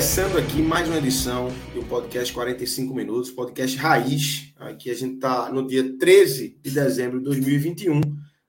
Começando aqui mais uma edição do podcast 45 Minutos, podcast Raiz. Aqui a gente está no dia 13 de dezembro de 2021,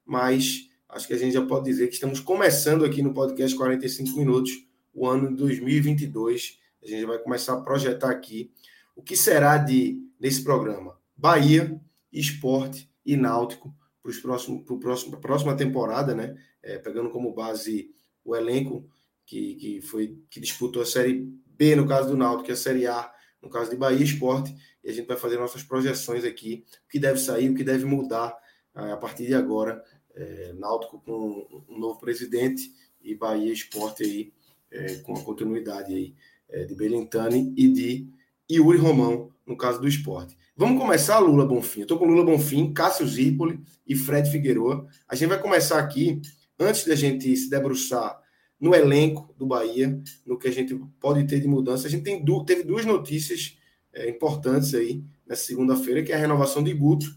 mas acho que a gente já pode dizer que estamos começando aqui no podcast 45 Minutos o ano de 2022. A gente vai começar a projetar aqui o que será de nesse programa Bahia, Esporte e Náutico para próximo, próximo, a próxima temporada, né? É, pegando como base o elenco que, que foi que disputou a Série B no caso do Náutico, e a Série A no caso de Bahia Esporte, e a gente vai fazer nossas projeções aqui, o que deve sair, o que deve mudar a partir de agora, é, Náutico com um novo presidente e Bahia Esporte aí é, com a continuidade aí é, de Belintani e de Yuri Romão, no caso do esporte. Vamos começar, Lula Bonfim. Estou com Lula Bonfim, Cássio Zirpoli e Fred Figueroa. A gente vai começar aqui, antes da gente se debruçar no elenco do Bahia, no que a gente pode ter de mudança. A gente tem du teve duas notícias é, importantes aí nessa segunda-feira, que é a renovação de Guto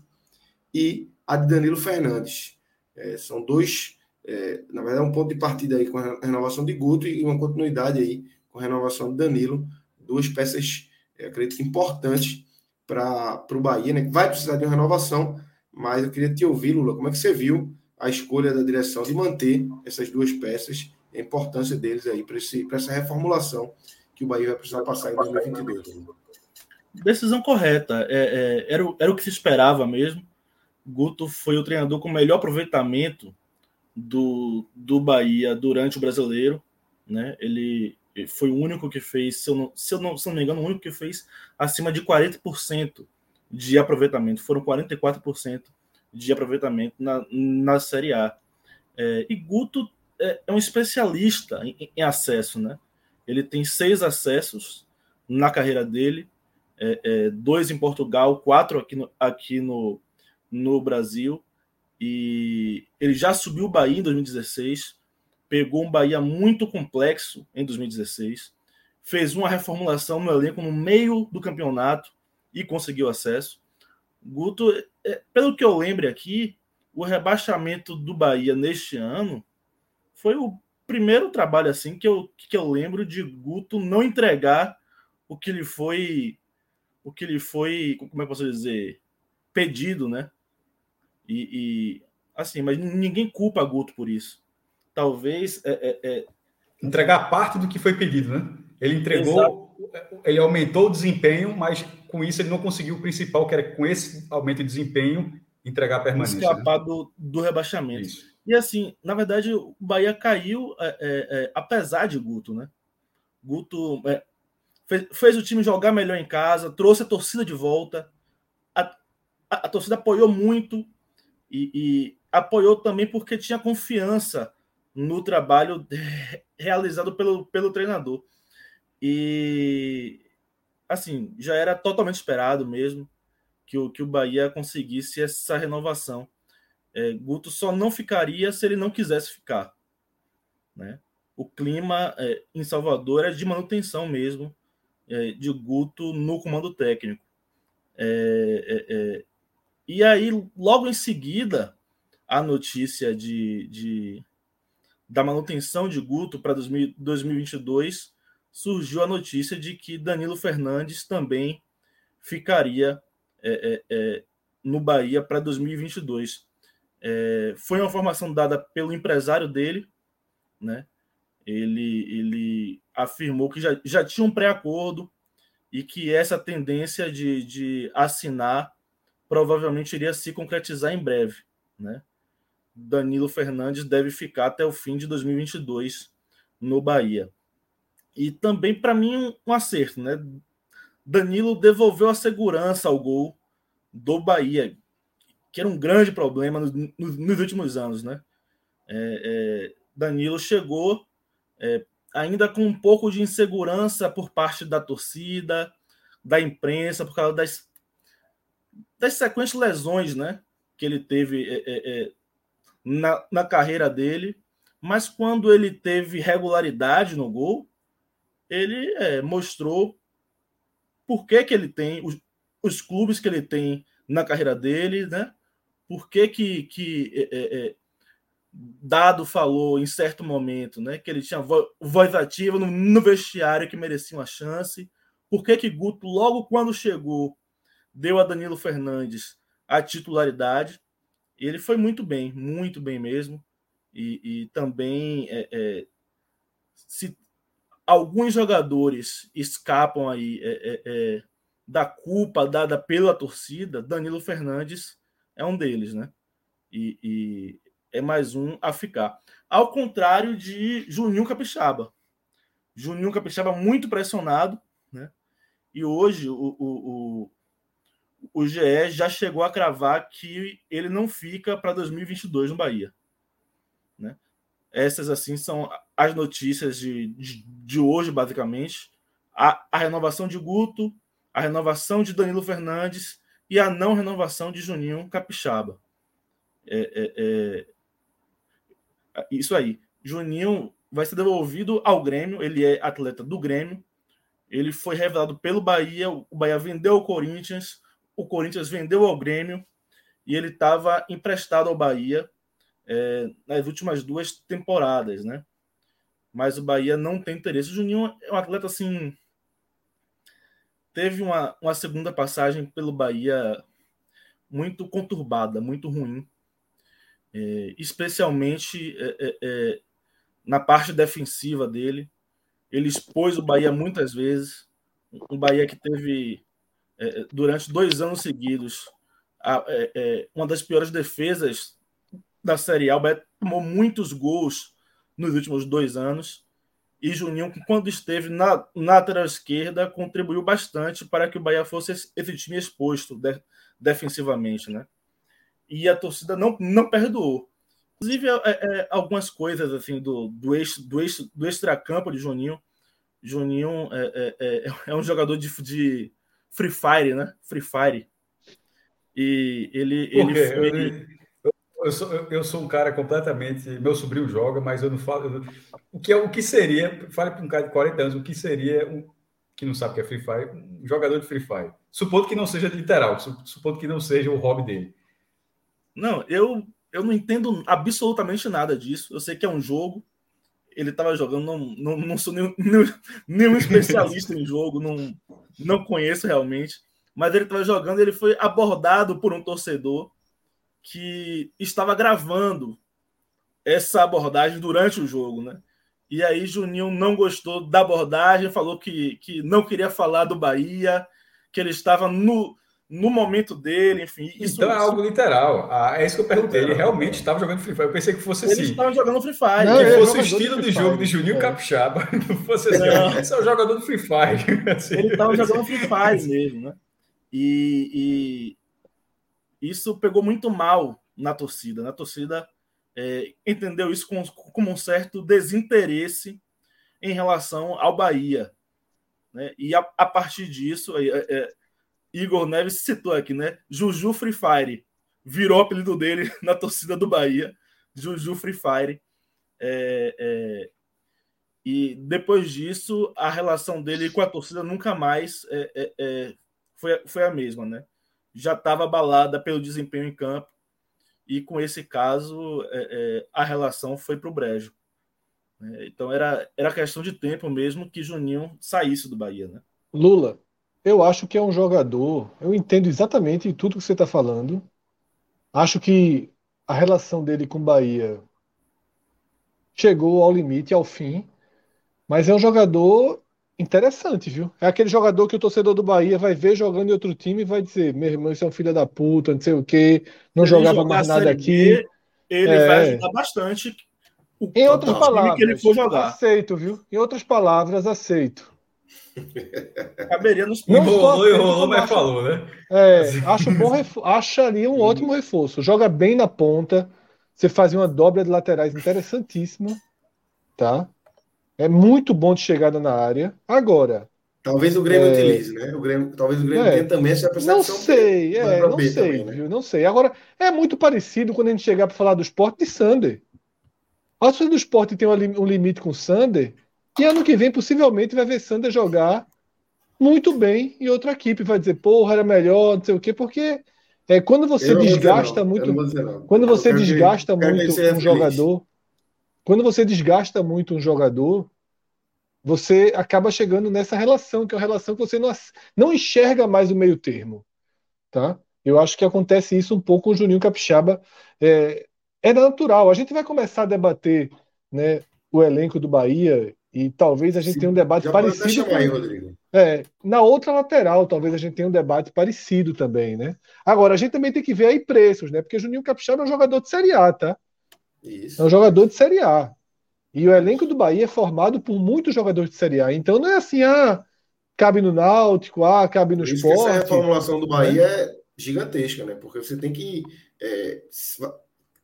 e a de Danilo Fernandes. É, são dois, é, na verdade, um ponto de partida aí com a renovação de Guto e uma continuidade aí com a renovação de Danilo. Duas peças, é, acredito importantes para o Bahia, né? Vai precisar de uma renovação, mas eu queria te ouvir, Lula, como é que você viu a escolha da direção de manter essas duas peças a importância deles aí para essa reformulação que o Bahia vai precisar passar em 2022. Decisão correta. É, é, era, o, era o que se esperava mesmo. Guto foi o treinador com melhor aproveitamento do, do Bahia durante o brasileiro. Né? Ele foi o único que fez, se eu, não, se, eu não, se eu não me engano, o único que fez acima de 40% de aproveitamento. Foram 44% de aproveitamento na, na Série A. É, e Guto é, é um especialista em, em, acesso, né? Ele tem seis acessos na carreira dele, é, é, dois em Portugal, quatro aqui no, aqui no, no Brasil. E ele já subiu o Bahia em 2016, pegou um Bahia muito complexo em 2016, fez uma reformulação no elenco no meio do campeonato e conseguiu acesso. Guto, é, pelo que eu lembro aqui, o rebaixamento do Bahia neste ano foi o primeiro trabalho assim que eu, que eu lembro de Guto não entregar o que lhe foi o que lhe foi, como é que posso dizer, pedido, né? E, e assim, mas ninguém culpa Guto por isso. Talvez é, é, é... entregar parte do que foi pedido, né? Ele entregou, Exato. ele aumentou o desempenho, mas com isso ele não conseguiu o principal, que era com esse aumento de desempenho entregar a permanência. Escapar né? do, do rebaixamento. Isso. E assim, na verdade, o Bahia caiu é, é, é, apesar de Guto, né? Guto é, fez, fez, o time jogar melhor em casa, trouxe a torcida de volta. A, a, a torcida apoiou muito e, e, apoiou também porque tinha confiança no trabalho realizado pelo, pelo treinador. E assim, já era totalmente esperado mesmo que o, que o Bahia conseguisse essa renovação. É, Guto só não ficaria se ele não quisesse ficar. Né? O clima é, em Salvador é de manutenção mesmo é, de Guto no comando técnico. É, é, é, e aí, logo em seguida, a notícia de, de da manutenção de Guto para 2022 surgiu a notícia de que Danilo Fernandes também ficaria no Bahia para 2022. É, foi uma informação dada pelo empresário dele, né? Ele, ele afirmou que já, já tinha um pré-acordo e que essa tendência de, de assinar provavelmente iria se concretizar em breve, né? Danilo Fernandes deve ficar até o fim de 2022 no Bahia. E também, para mim, um acerto, né? Danilo devolveu a segurança ao gol do Bahia, que era um grande problema nos, nos últimos anos, né? É, é, Danilo chegou é, ainda com um pouco de insegurança por parte da torcida, da imprensa, por causa das, das sequentes lesões, né? Que ele teve é, é, é, na, na carreira dele, mas quando ele teve regularidade no gol, ele mostrou por que, que ele tem, os, os clubes que ele tem na carreira dele, né? Por que, que, que é, é, Dado falou em certo momento né, que ele tinha voz ativa no, no vestiário que merecia uma chance? Por que, que Guto, logo quando chegou, deu a Danilo Fernandes a titularidade? Ele foi muito bem, muito bem mesmo. E, e também, é, é, se alguns jogadores escapam aí é, é, é, da culpa dada pela torcida, Danilo Fernandes é um deles, né? E, e, é mais um a ficar. Ao contrário de Juninho Capixaba. Juninho Capixaba muito pressionado, né? E hoje o, o, o, o GE já chegou a cravar que ele não fica para 2022 no Bahia. Né? Essas, assim, são as notícias de, de, de hoje, basicamente. A, a renovação de Guto, a renovação de Danilo Fernandes e a não renovação de Juninho Capixaba. É, é, é, isso aí. Juninho vai ser devolvido ao Grêmio, ele é atleta do Grêmio. Ele foi revelado pelo Bahia, o Bahia vendeu ao Corinthians, o Corinthians vendeu ao Grêmio e ele estava emprestado ao Bahia é, nas últimas duas temporadas, né? Mas o Bahia não tem interesse. O Juninho é um atleta assim. Teve uma, uma segunda passagem pelo Bahia muito conturbada, muito ruim é, especialmente é, é, é, na parte defensiva dele. Ele expôs o Bahia muitas vezes. Um Bahia que teve, é, durante dois anos seguidos, a, uma das piores defesas da Série A. O Bahia tomou muitos gols nos últimos dois anos. E Juninho, quando esteve na, na lateral esquerda, contribuiu bastante para que o Bahia fosse esse time exposto de, defensivamente, né? e a torcida não, não perdoou. Inclusive, é, é, algumas coisas assim do, do, ex, do, ex, do extracampo de Juninho. Juninho é, é, é, é um jogador de, de Free Fire, né? Free Fire. E ele. ele foi... eu, sou, eu sou um cara completamente. Meu sobrinho joga, mas eu não falo. Eu, o, que é, o que seria. Fale para um cara de 40 anos, o que seria um, que não sabe o que é Free Fire, um jogador de Free Fire. Supondo que não seja literal, supondo que não seja o hobby dele. Não, eu, eu não entendo absolutamente nada disso. Eu sei que é um jogo. Ele estava jogando, não, não, não sou nenhum, nenhum especialista em jogo, não, não conheço realmente. Mas ele estava jogando, ele foi abordado por um torcedor que estava gravando essa abordagem durante o jogo, né? E aí Juninho não gostou da abordagem, falou que, que não queria falar do Bahia, que ele estava no, no momento dele, enfim. Isso, então é algo literal. Ah, é isso que eu perguntei. Ele realmente estava jogando Free Fire. Eu pensei que fosse assim. Ele estava jogando Free Fire. Não, que fosse o estilo de, de jogo de Juninho é. Capixaba. Não fosse assim. Não. Esse é o jogador do Free Fire. Assim. Ele estava jogando Free Fire mesmo, né? E, e, isso pegou muito mal na torcida. Na torcida é, entendeu isso como, como um certo desinteresse em relação ao Bahia. Né? E a, a partir disso, é, é, Igor Neves citou aqui, né? Juju Free Fire virou o apelido dele na torcida do Bahia. Juju Free Fire. É, é, e depois disso, a relação dele com a torcida nunca mais é, é, é foi, foi a mesma, né? Já estava abalada pelo desempenho em campo. E com esse caso, é, a relação foi para o brejo. Né? Então era, era questão de tempo mesmo que Juninho saísse do Bahia, né? Lula, eu acho que é um jogador. Eu entendo exatamente tudo que você está falando. Acho que a relação dele com o Bahia chegou ao limite, ao fim. Mas é um jogador interessante, viu? É aquele jogador que o torcedor do Bahia vai ver jogando em outro time e vai dizer: meu irmão, isso é um filho da puta, não sei o quê, não jogava mais nada aqui. ele É. vai ajudar bastante. O, Em outras palavras, que ele for jogar. aceito, viu? Em outras palavras, aceito. Caberia nos Não Enrolou, enrolou, mas falou, né? É, acho bom refo- acharia um ótimo reforço. Joga bem na ponta. Você fazia uma dobra de laterais interessantíssima, tá? É muito bom de chegada na área. Agora, Talvez o Grêmio É. utilize, né? O Grêmio, talvez o Grêmio É. tenha também essa percepção. não sei, é, pra não B sei, também, né? viu? Não sei. Agora, é muito parecido quando a gente chegar para falar do esporte de Sander. A torcida do esporte tem um limite com o Sander, e ano que vem possivelmente vai ver Sander jogar muito bem em outra equipe. Vai dizer, porra, era melhor, não sei o quê, porque é, quando você desgasta não, muito. Quando você desgasta muito um feliz. jogador, quando você desgasta muito um jogador, você acaba chegando nessa relação, que é uma relação que você não, não enxerga mais o meio termo, tá? Eu acho que acontece isso um pouco com o Juninho Capixaba. É, é natural. A gente vai começar a debater, né, o elenco do Bahia e talvez a gente Sim, tenha um debate Já parecido chamar aí, Rodrigo. é, na outra lateral, talvez a gente tenha um debate parecido também, né? Agora, a gente também tem que ver aí preços, né? Porque Juninho Capixaba é um jogador de Série A, tá? Isso. É um jogador de Série A. E o elenco do Bahia é formado por muitos jogadores de Série A. Então não é assim, ah, cabe no Náutico, ah, cabe no que essa reformulação do Bahia é gigantesca, né? Porque você tem que. é,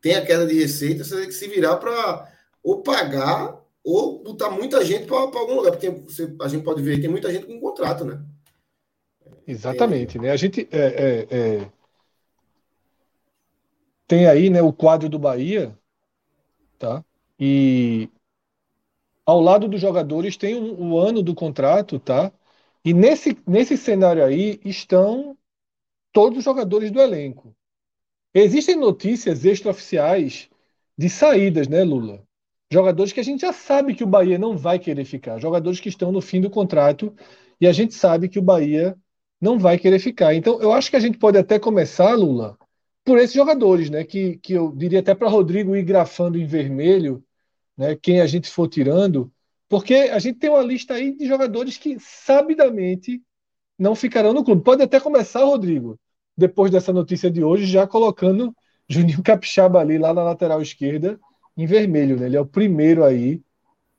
tem a queda de receita, você tem que se virar para ou pagar ou botar muita gente para algum lugar. Porque você- a gente pode ver que tem muita gente com contrato, né? Exatamente, né? A gente é, é, é, tem aí, né, o quadro do Bahia, tá? E ao lado dos jogadores tem o ano do contrato, tá? E nesse, nesse cenário aí estão todos os jogadores do elenco. Existem notícias extraoficiais de saídas, né, Lula? Jogadores que a gente já sabe que o Bahia não vai querer ficar, jogadores que estão no fim do contrato e a gente sabe que o Bahia não vai querer ficar. Então, eu acho que a gente pode até começar, Lula, por esses jogadores, né? Que, que eu diria até para Rodrigo ir grafando em vermelho, né? Quem a gente for tirando, porque a gente tem uma lista aí de jogadores que sabidamente não ficarão no clube. Pode até começar, Rodrigo, depois dessa notícia de hoje, já colocando Juninho Capixaba ali lá na lateral esquerda em vermelho, né? Ele é o primeiro aí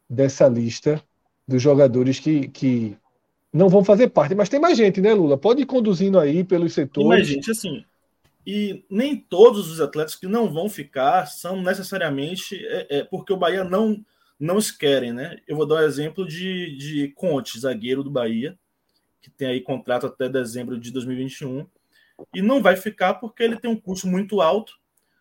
dessa lista dos jogadores que, que não vão fazer parte. Mas tem mais gente, né, Lula? Pode ir conduzindo aí pelos Tem setores. mais gente, assim. E nem todos os atletas que não vão ficar são necessariamente é, é, porque o Bahia não não os querem, né? Eu vou dar um exemplo de, de Conte, zagueiro do Bahia, que tem aí contrato até dezembro de 2021, e não vai ficar porque ele tem um custo muito alto.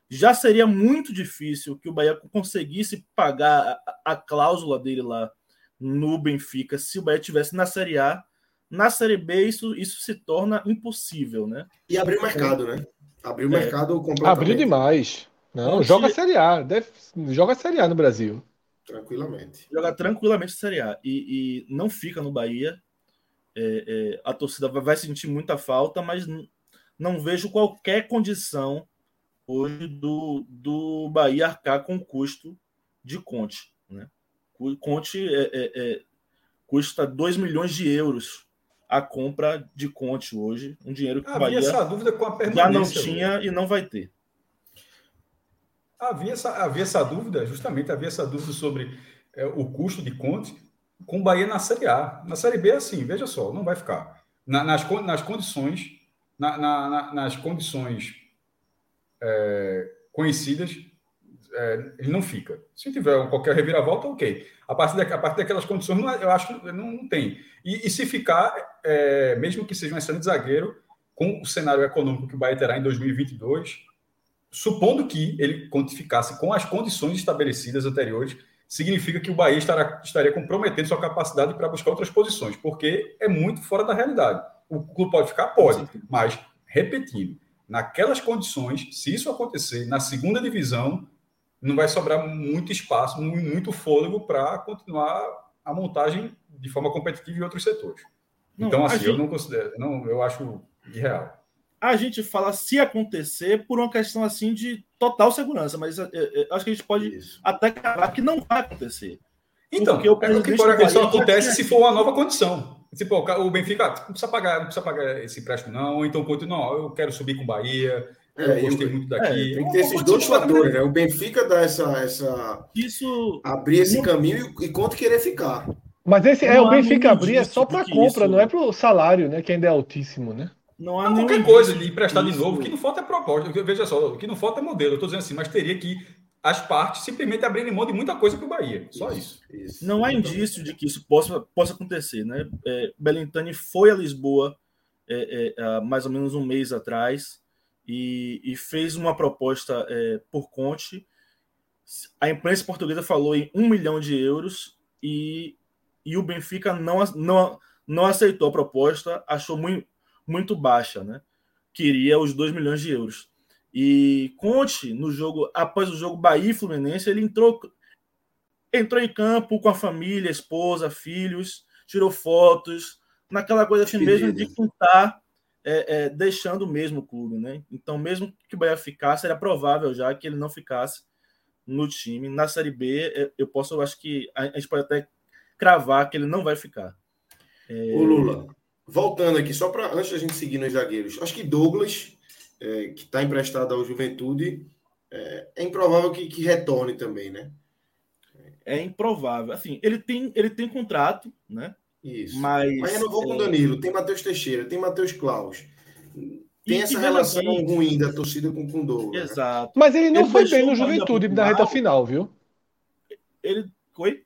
Já seria muito difícil que o Bahia conseguisse pagar a, a cláusula dele lá no Benfica se o Bahia tivesse na Série A. Na Série B, isso, isso se torna impossível, né? E abrir o mercado, né? Abrir o É. mercado completamente. Abriu demais. Não, Conte- joga Série A. Deve, joga Série A no Brasil. Tranquilamente. jogar tranquilamente Série A e, e não fica no Bahia. É, é, a torcida vai, sentir muita falta, mas não vejo qualquer condição hoje do, do Bahia arcar com o custo de Conte. Né? Conte é, é, é, custa 2 milhões de euros a compra de Conte hoje, um dinheiro que Havia Bahia essa dúvida com a já permanência. não Lula. tinha e não vai ter. Havia essa, havia essa dúvida, justamente havia essa dúvida sobre é, o custo de Conte com o Bahia na Série A. Na Série B, é assim, veja só, não vai ficar. Na- nas, nas condições, na- na- nas condições é, conhecidas, é, ele não fica. Se tiver qualquer reviravolta, ok. A partir, da, a partir daquelas condições, não é- eu acho que não, não tem. E, e se ficar, é, mesmo que seja um excelente zagueiro, com o cenário econômico que o Bahia terá em 2022, supondo que ele quantificasse com as condições estabelecidas anteriores, significa que o Bahia estará, estaria comprometendo sua capacidade para buscar outras posições, porque é muito fora da realidade. O clube pode ficar? Pode, mas, repetindo, naquelas condições, se isso acontecer na segunda divisão, não vai sobrar muito espaço, mu- muito fôlego para continuar a montagem de forma competitiva em outros setores. Não, então, assim, eu gente- não considero, não, eu acho irreal. a gente fala se acontecer por uma questão assim de total segurança, mas é, é, acho que a gente pode Isso. até cravar que não vai acontecer. Então, Porque o é que Bahia já acontece se for uma nova condição. Tipo, o ca- o Benfica ah, não precisa pagar, não precisa pagar esse empréstimo, não. Então, não, eu quero subir com o Bahia, É, eu gostei eu- muito daqui. É, Tem que ter esses dois fatores, né? O Benfica dá essa, essa Isso abrir esse caminho e, e quanto querer ficar. Mas esse é Não o há Benfica abrir é só de para compra, isso- não é para o salário, né? Que ainda é altíssimo, né? não há Não, qualquer coisa de emprestar de isso. novo, o que não falta é proposta. Veja só, o que não falta é modelo. Eu estou dizendo assim, mas teria que as partes simplesmente abrirem mão de muita coisa para o Bahia. Só isso. Isso. Não há Então, indício de que isso possa, possa acontecer, né? É, Belintani foi a Lisboa é, é, há mais ou menos um mês atrás e, e fez uma proposta é, por Conte. A imprensa portuguesa falou em um milhão de euros e, e o Benfica não, não, não aceitou a proposta, achou muito, muito baixa, né? Queria os 2 milhões de euros. E Conte, no jogo, após o jogo Bahia e Fluminense, ele entrou entrou em campo com a família, esposa, filhos, tirou fotos, naquela coisa assim mesmo de está é, é, deixando mesmo o clube, né? Então, mesmo que o Bahia ficasse, era provável já que ele não ficasse no time. Na Série B, é, eu posso, eu acho que a gente pode até cravar que ele não vai ficar. Ô Lula, voltando aqui, só para antes da gente seguir nos zagueiros, acho que Douglas, é, que está emprestado ao Juventude, é, é improvável que, que retorne também, né? É improvável. Assim, ele tem, ele tem contrato, né? Isso. Mas. Mas renovou com é, o Danilo, tem Matheus Teixeira, tem Matheus Klaus. E- Tem e essa relação bem- ruim da torcida com com o Douglas. né? Exato. Mas ele não Ele foi bem no Juventude na reta final, viu? Ele foi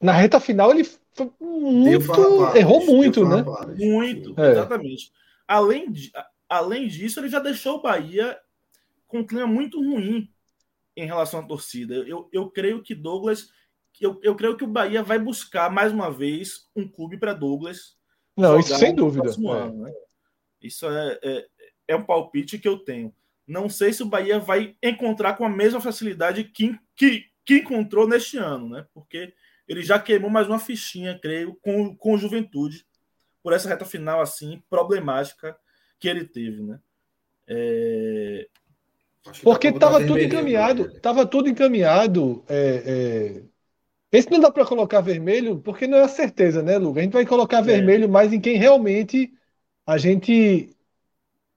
Na reta final ele foi muito. Errou muito, né? Muito, É. exatamente. Além, de, além disso, ele já deixou o Bahia com um clima muito ruim em relação à torcida. Eu, eu creio que Douglas. Eu, eu creio que o Bahia vai buscar mais uma vez um clube para Douglas. Não, isso sem no dúvida. próximo É. ano, né? Isso é, é, é um palpite que eu tenho. Não sei se o Bahia vai encontrar com a mesma facilidade que, que, que encontrou neste ano, né? Porque ele já queimou mais uma fichinha, creio, com, com o Juventude, por essa reta final assim problemática que ele teve, né? É, Porque estava tudo encaminhado, estava tudo encaminhado. é, é. Esse não dá para colocar vermelho, porque não é a certeza, né, Luca? A gente vai colocar vermelho mais em quem realmente a gente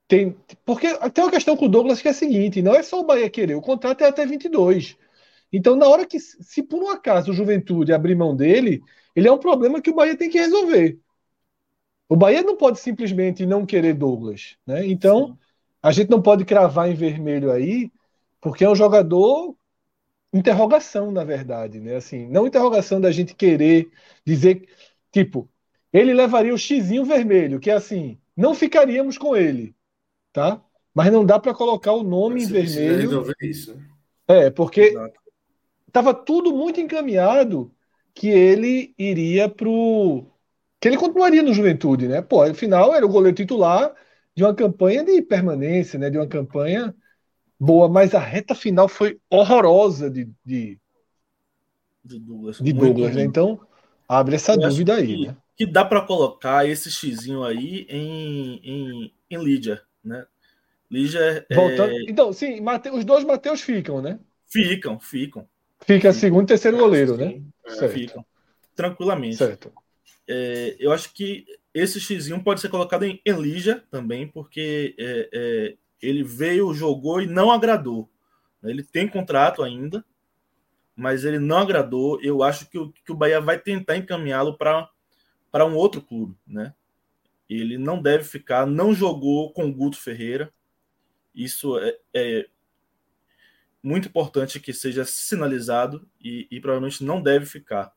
tem. Porque tem uma questão com o Douglas que é a seguinte: não é só o Bahia querer, o contrato é até 22. Então, na hora que, se por um acaso o Juventude abrir mão dele, ele é um problema que o Bahia tem que resolver. O Bahia não pode simplesmente não querer Douglas, né? Então. sim. A gente não pode cravar em vermelho aí, porque é um jogador interrogação, na verdade, né? Assim, não interrogação da gente querer dizer, tipo, ele levaria o xizinho vermelho, que é assim, não ficaríamos com ele, tá? Mas não dá para colocar o nome em vermelho. resolver isso, né? É, porque estava tudo muito encaminhado que ele iria pro que ele continuaria no Juventude, né? Pô, afinal era o goleiro titular de uma campanha de permanência, né? De uma campanha boa, mas a reta final foi horrorosa de, de, de Douglas. de Douglas, né? Então abre essa Eu dúvida aí, que, né? que dá para colocar esse xizinho aí em, em, em Lídia, né? Lídia é, Voltando, então, sim, Mate- os dois Mateus ficam, né? ficam, ficam, Fica segundo e terceiro goleiro, né? Sim. É, Certo, ficam tranquilamente. certo. É, eu acho que esse xizinho pode ser colocado em, Lígia também, porque é, é, ele veio, jogou e não agradou. Ele tem contrato ainda, mas ele não agradou. Eu acho que o, que o Bahia vai tentar encaminhá-lo para um outro clube, né? Ele não deve ficar, não jogou com o Guto Ferreira. Isso é, é muito importante que seja sinalizado e, e provavelmente não deve ficar.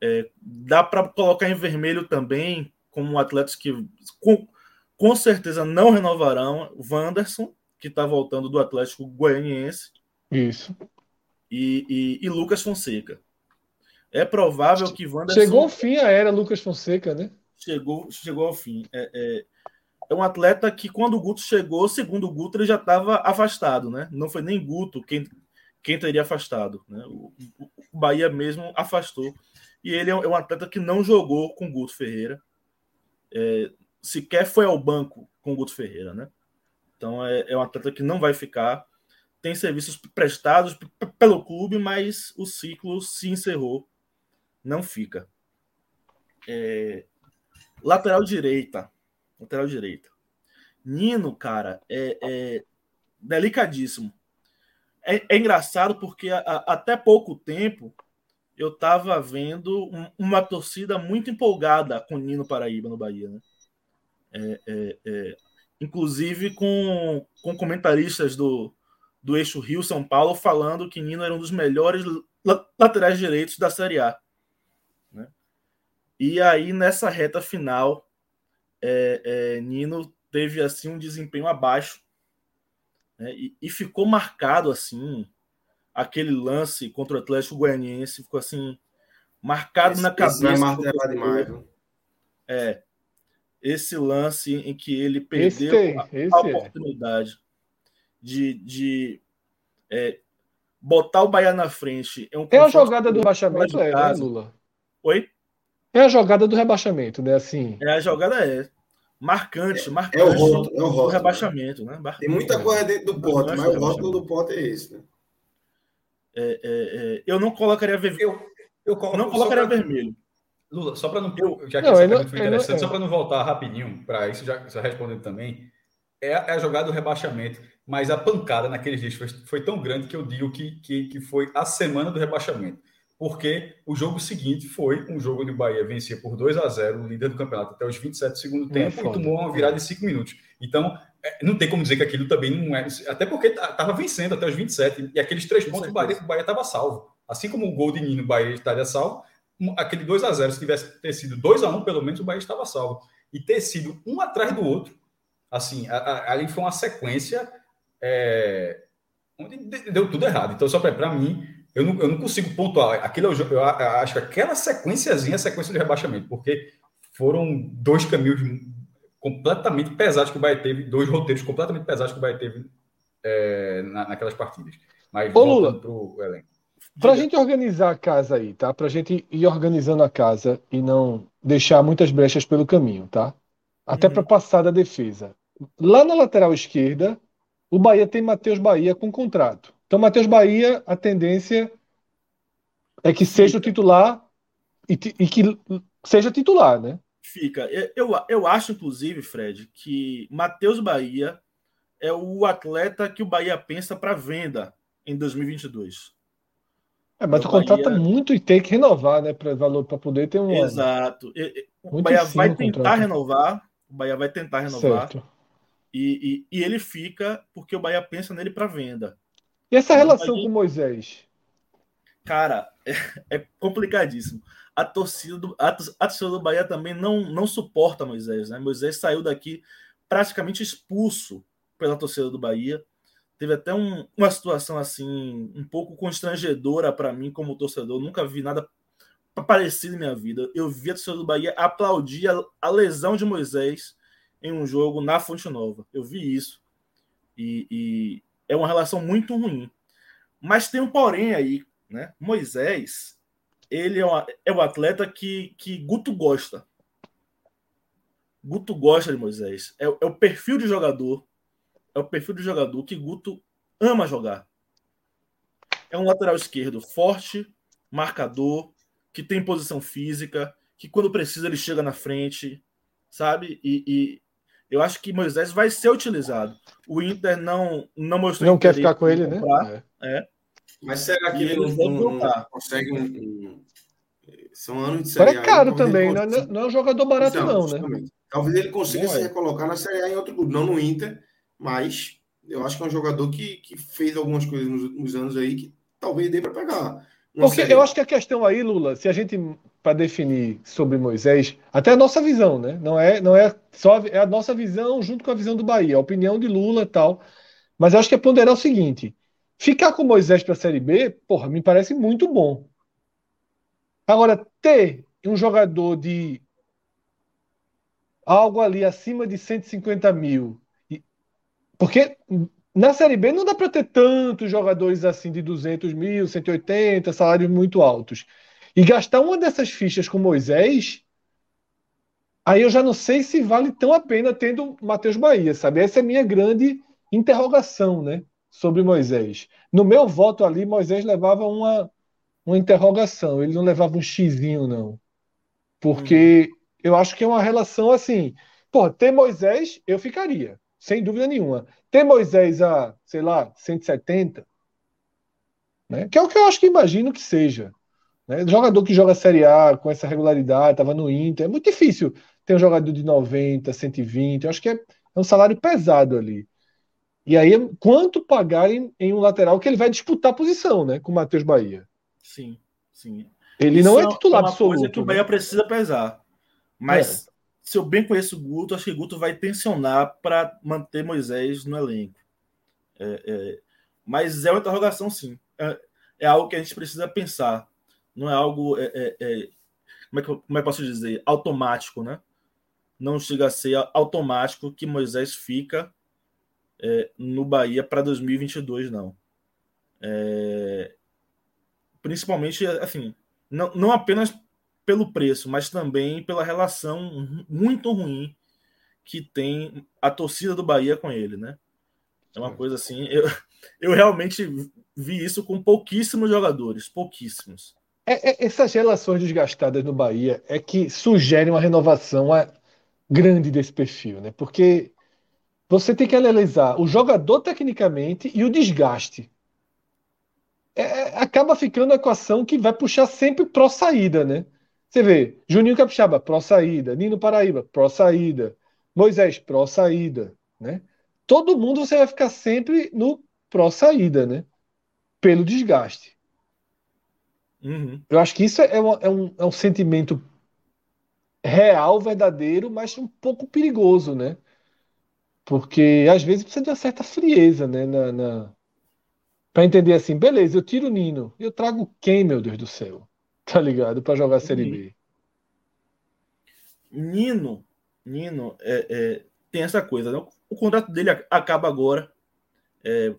É, dá para colocar em vermelho também, como atletas que com, com certeza não renovarão, o Wanderson, que está voltando do Atlético Goianiense, Isso. e, e, e Lucas Fonseca. É provável que Wanderson Chegou ao fim a era Lucas Fonseca, né? chegou, chegou ao fim. É, é, é um atleta que, quando o Guto chegou, segundo o Guto, ele já estava afastado, né? Não foi nem Guto quem, quem teria afastado. Né? O, o- Bahia mesmo afastou. E ele é um, é um atleta que não jogou com o Guto Ferreira. É, sequer foi ao banco com o Guto Ferreira, né? Então é, é um atleta que não vai ficar. Tem serviços prestados pelo clube, mas o ciclo se encerrou. Não fica. É, lateral direita. Lateral direita. Nino, cara, é, é- delicadíssimo. É, é engraçado porque a, a, até pouco tempo eu estava vendo um, uma torcida muito empolgada com o Nino Paraíba no Bahia. Né? É, é, é, inclusive com, com comentaristas do, do eixo Rio-São Paulo falando que Nino era um dos melhores laterais direitos da Série A. Né? E aí, nessa reta final, é, é, Nino teve assim um desempenho abaixo né? e, e, ficou marcado assim aquele lance contra o Atlético Goianiense ficou assim marcado esse, na cabeça. Esse vai demais? É esse lance em que ele perdeu esse, a, esse a, é. oportunidade é. de, de é, botar o Bahia na frente. É, um é a jogada do rebaixamento, é, né, Lula? Oi? É a jogada do rebaixamento, né? Assim. É a jogada é marcante, é, marcante é o rótulo, é o rótulo, do rebaixamento, né? Tem muita coisa dentro do pote, mas o rótulo do pote é esse, né? É, é, é, eu não colocaria vermelho. Eu, eu não colocaria pra... vermelho. Lula, só para não. Já que não, essa foi interessante, só para não voltar rapidinho, para isso já, já respondendo também, é, é, a jogada do rebaixamento, mas a pancada naqueles dias foi, foi tão grande que eu digo que, que, que foi a semana do rebaixamento. Porque o jogo seguinte foi um jogo onde o Bahia vencia por 2 a 0 o líder do campeonato até os 27 do segundo é tempo é e tomou uma virada de 5 minutos. Então, é, não tem como dizer que aquilo também não é. Até porque estava vencendo até os 27, e aqueles três pontos o Bahia estava salvo. Assim como o gol de Nino, o Bahia estaria salvo, aquele 2 a 0 se tivesse ter sido 2 a 1 pelo menos o Bahia estava salvo. E ter sido um atrás do outro, assim, a, a, ali foi uma sequência é, onde deu tudo errado. Então, só para mim, eu não, eu não consigo pontuar. Aquilo, eu, eu acho que aquela sequenciazinha é a sequência de rebaixamento, porque foram dois caminhos completamente pesados que o Bahia teve, dois roteiros completamente pesados que o Bahia teve é, na, naquelas partidas. Mas Ô, Lula, para o elenco. Para a gente organizar a casa aí, tá? Para a gente ir organizando a casa e não deixar muitas brechas pelo caminho, tá? Até uhum. para passar da defesa. Lá na lateral esquerda, o Bahia tem Matheus Bahia com contrato. Então, Matheus Bahia, a tendência é que seja o titular e, e que seja titular, né? Fica. Eu, eu acho, inclusive, Fred, que Matheus Bahia é o atleta que o Bahia pensa para venda em 2022. É, mas o, o contrato Bahia... é muito e tem que renovar, né? Para valor para poder ter um. Exato. O muito Bahia vai tentar contrato. renovar. O Bahia vai tentar renovar. Certo. E, e, e ele fica porque o Bahia pensa nele para venda. E essa relação Bahia... com Moisés? Cara, é, é complicadíssimo. A torcida, do, a, a torcida do Bahia também não, não suporta Moisés. Né? Moisés saiu daqui praticamente expulso pela torcida do Bahia. Teve até um, uma situação assim, um pouco constrangedora para mim como torcedor. Nunca vi nada parecido em minha vida. Eu vi a torcida do Bahia aplaudir a, a lesão de Moisés em um jogo na Fonte Nova. Eu vi isso. E, e, é uma relação muito ruim. Mas tem um porém aí, né? Moisés, ele é, uma, é um atleta que, que Guto gosta. Guto gosta de Moisés. É, é o perfil de jogador é o perfil do jogador que Guto ama jogar. É um lateral esquerdo forte, marcador, que tem posição física, que quando precisa ele chega na frente, sabe? E, e eu acho que Moisés vai ser utilizado. O Inter não não mostrou não quer ficar com ele, né? É. é. Mas será que ele não, não consegue um, um, são anos de série A. É caro também, não, é, não, é um jogador barato não, não né? Talvez ele consiga se recolocar na série A em outro clube, não no Inter, mas eu acho que é um jogador que, que fez algumas coisas nos últimos anos aí que talvez dê para pegar. Porque série. eu acho que a questão aí, Lula, se a gente para definir sobre Moisés, até a nossa visão, né? Não é, não é só é a nossa visão junto com a visão do Bahia, a opinião de Lula tal. Mas eu acho que é ponderar o seguinte: ficar com Moisés para a Série B, porra, me parece muito bom. Agora, ter um jogador de algo ali acima de 150 mil porque na Série B não dá para ter tantos jogadores assim de 200 mil, 180, salários muito altos. E gastar uma dessas fichas com Moisés, aí eu já não sei se vale tão a pena tendo Matheus Bahia, sabe? Essa é a minha grande interrogação, né? Sobre Moisés. No meu voto ali, Moisés levava uma, uma interrogação, ele não levava um xizinho, não. Porque uhum. eu acho que é uma relação assim. Pô, ter Moisés, eu ficaria. Sem dúvida nenhuma. Ter Moisés a, sei lá, 170, né? que é o que eu acho que imagino que seja. Né? Jogador que joga Série A com essa regularidade, estava no Inter, é muito difícil ter um jogador de 90, 120, eu acho que é, é um salário pesado ali. E aí, quanto pagarem em um lateral que ele vai disputar a posição, né? Com o Matheus Bahia. Sim, sim. Ele Isso não é titular é uma absoluto. Coisa que o Bahia né? precisa pesar. Mas, é. Se eu bem conheço o Guto, acho que o Guto vai tensionar para manter Moisés no elenco. É, é, mas é uma interrogação, sim. É, é, algo que a gente precisa pensar. Não é algo. É, como, é que, como é que posso dizer? Automático, né? Não chega a ser automático que Moisés fica é, no Bahia para 2022, não. É, principalmente, assim, não, não apenas pelo preço, mas também pela relação muito ruim que tem a torcida do Bahia com ele, né? É uma coisa assim. Eu, eu realmente vi isso com pouquíssimos jogadores, pouquíssimos. É, é, essas relações desgastadas no Bahia é que sugerem uma renovação é, grande desse perfil, né? Porque você tem que analisar o jogador tecnicamente e o desgaste. É, é acaba ficando a equação que vai puxar sempre pró saída, né? Você vê, Juninho Capixaba, pró saída, Nino Paraíba, pró saída, Moisés, pró saída, né? Todo mundo você vai ficar sempre no pró saída, né? Pelo desgaste. Uhum. Eu acho que isso é, uma, é, um, é um sentimento real, verdadeiro, mas um pouco perigoso, né? Porque às vezes precisa de uma certa frieza, né? Na, na... Para entender assim, beleza, eu tiro o Nino, eu trago quem, meu Deus do céu? Tá ligado? Para jogar a Série B. Nino, Nino é, é, tem essa coisa, né? O contrato dele acaba agora. É,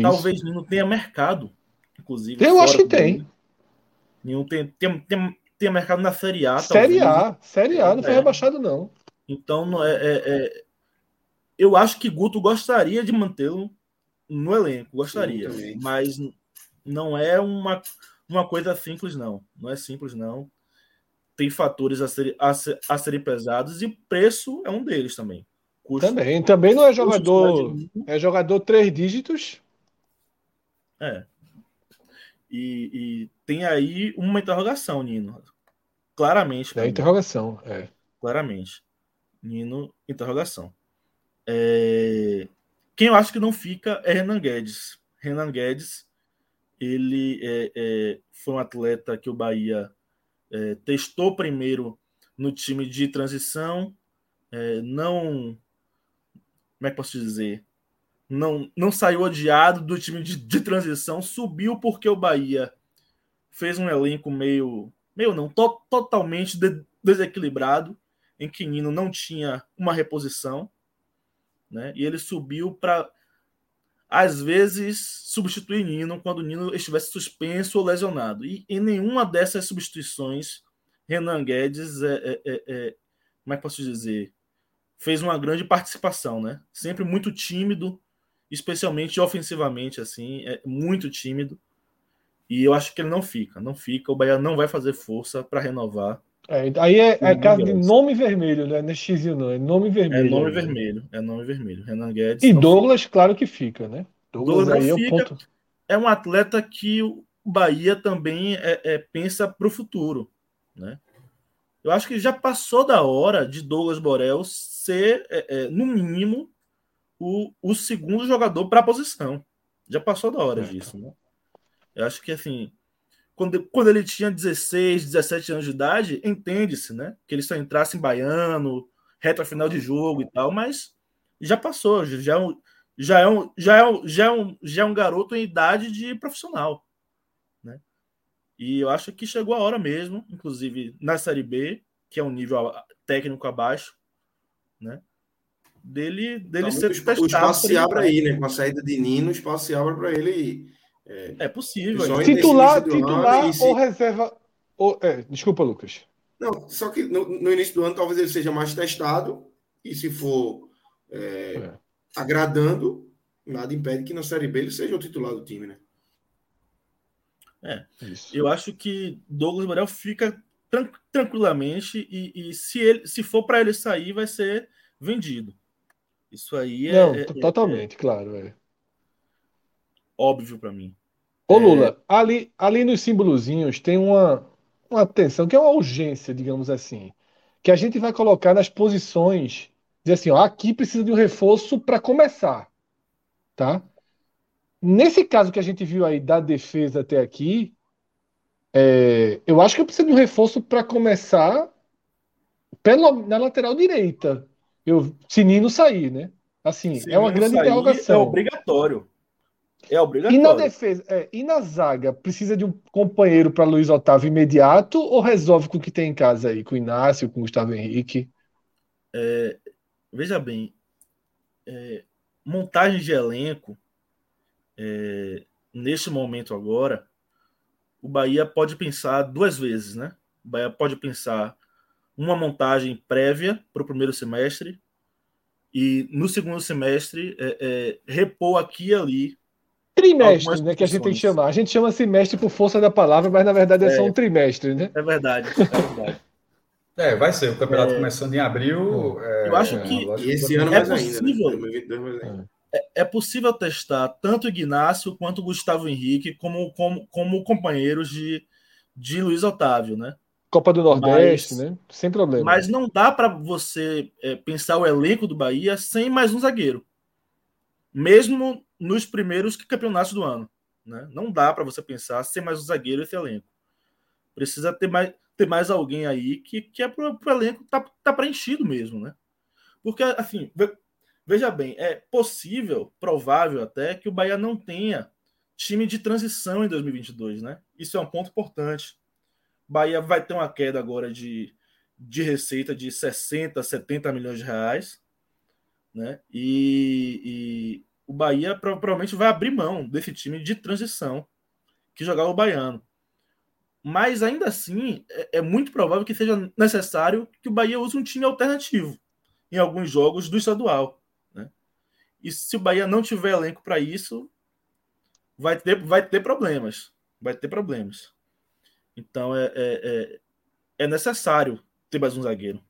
talvez Nino tenha mercado, inclusive. Eu acho que tem. Nino tem, tem, tem, tem mercado na Série A. Série talvez. A, Série A, não foi é. rebaixado, não. Então, não é, é, é eu acho que Guto gostaria de mantê-lo no elenco, gostaria, Sim, mas não é uma, uma coisa simples, não. Não é simples, não. Tem fatores a, ser, a, ser, a serem pesados e preço é um deles também. Custo, também, também não é jogador. É jogador três dígitos. É. E, e tem aí uma interrogação, Nino. Claramente. É interrogação, é. Claramente. Nino, interrogação. É... Quem eu acho que não fica é Renan Guedes. Renan Guedes, ele é, é, foi um atleta que o Bahia é, testou primeiro no time de transição, é, não. Como é que posso dizer? Não, não saiu odiado do time de, de transição, subiu porque o Bahia fez um elenco meio. meio não, to, totalmente de, desequilibrado, em que Nino não tinha uma reposição né? E ele subiu para às vezes substituir Nino quando Nino estivesse suspenso ou lesionado. E em nenhuma dessas substituições, Renan Guedes é, é, é, é, como é que posso dizer? Fez uma grande participação, né? Sempre muito tímido, especialmente ofensivamente, assim, é muito tímido. E eu acho que ele não fica, não fica. O Bahia não vai fazer força para renovar. É, aí é, é caso de nome vermelho, né? Não é não, é nome vermelho. É nome vermelho, é nome vermelho. Renan Guedes. E Douglas, fica. claro que fica, né? Douglas, Douglas aí é, o ponto... é um atleta que o Bahia também é, é pensa para o futuro, né? Eu acho que já passou da hora de Douglas Borel ser, é, é, no mínimo, o, o segundo jogador para a posição. Já passou da hora disso, né? Eu acho que assim quando, quando ele tinha 16, 17 anos de idade, entende-se, né? Que ele só entrasse em baiano, reta final de jogo e tal, mas já passou, já é um, já é um, já é um, já é um, já é um garoto em idade de profissional, né? E eu acho que chegou a hora mesmo, inclusive na Série B, que é um nível técnico abaixo, né? Dele, dele então, ser o, testado. O espaço se abre aí, né? Com a saída de Nino, o espaço se abre para ele é, é possível. Titular, titular se... ou reserva. Ou, é, desculpa, Lucas. Não, só que no, no, início do ano talvez ele seja mais testado. E se for é, é. agradando, nada impede que na Série B ele seja o titular do time, né? É. Isso. Eu acho que Douglas Morel fica tran tranquilamente e, e, se, ele, se for para ele sair, vai ser vendido. Isso aí é. Não, é- é- totalmente, claro. É. óbvio para mim. Ô Lula, ali, ali nos símbolozinhos tem uma, uma tensão, que é uma urgência, digamos assim, que a gente vai colocar nas posições, dizer assim, ó, aqui precisa de um reforço para começar, tá? Nesse caso que a gente viu aí da defesa até aqui, é, eu acho que precisa de um reforço para começar pelo, na lateral direita. Eu, se Nino sair, né? Assim, Se é uma grande sair, interrogação. É obrigatório. É E na obrigatório. defesa, é, e na zaga, precisa de um companheiro para Luiz Otávio imediato ou resolve com o que tem em casa aí, com o Inácio, com o Gustavo Henrique? Veja bem, é, montagem de elenco, é, neste momento agora, o Bahia pode pensar duas vezes, né? O Bahia pode pensar uma montagem prévia para o primeiro semestre e no segundo semestre é, é, repor aqui e ali. Trimestre, Algumas né, que a gente tem que chamar. A gente chama semestre por força da palavra, mas na verdade é, É. só um trimestre, né? É verdade, é verdade. É, vai ser. O campeonato começando em abril. é, Eu acho é, que- E esse ano É mais ainda, né? possível. 2022 mais ainda. é possível testar tanto o Ignacio quanto o Gustavo Henrique como, como, como companheiros de, de Luiz Otávio, né? Copa do Nordeste, Mas- né? Sem problema. Mas não dá para você é, pensar o elenco do Bahia sem mais um zagueiro, mesmo nos primeiros campeonatos do ano. Né? Não dá para você pensar sem mais um zagueiro esse elenco. Precisa ter mais, ter mais alguém aí que, que é para o elenco tá, tá preenchido mesmo, né? Porque, assim, ve- veja bem, é possível, provável até, que o Bahia não tenha time de transição em 2022, né? Isso é um ponto importante. Bahia vai ter uma queda agora de, de receita de 60, 70 milhões de reais, né? E, e o Bahia prova- provavelmente vai abrir mão desse time de transição que jogava o baiano. Mas ainda assim, é, é muito provável que seja necessário que o Bahia use um time alternativo em alguns jogos do estadual. Né? E se o Bahia não tiver elenco para isso, vai ter, vai ter problemas. Vai ter problemas. Então é, é, é, é necessário ter mais um zagueiro.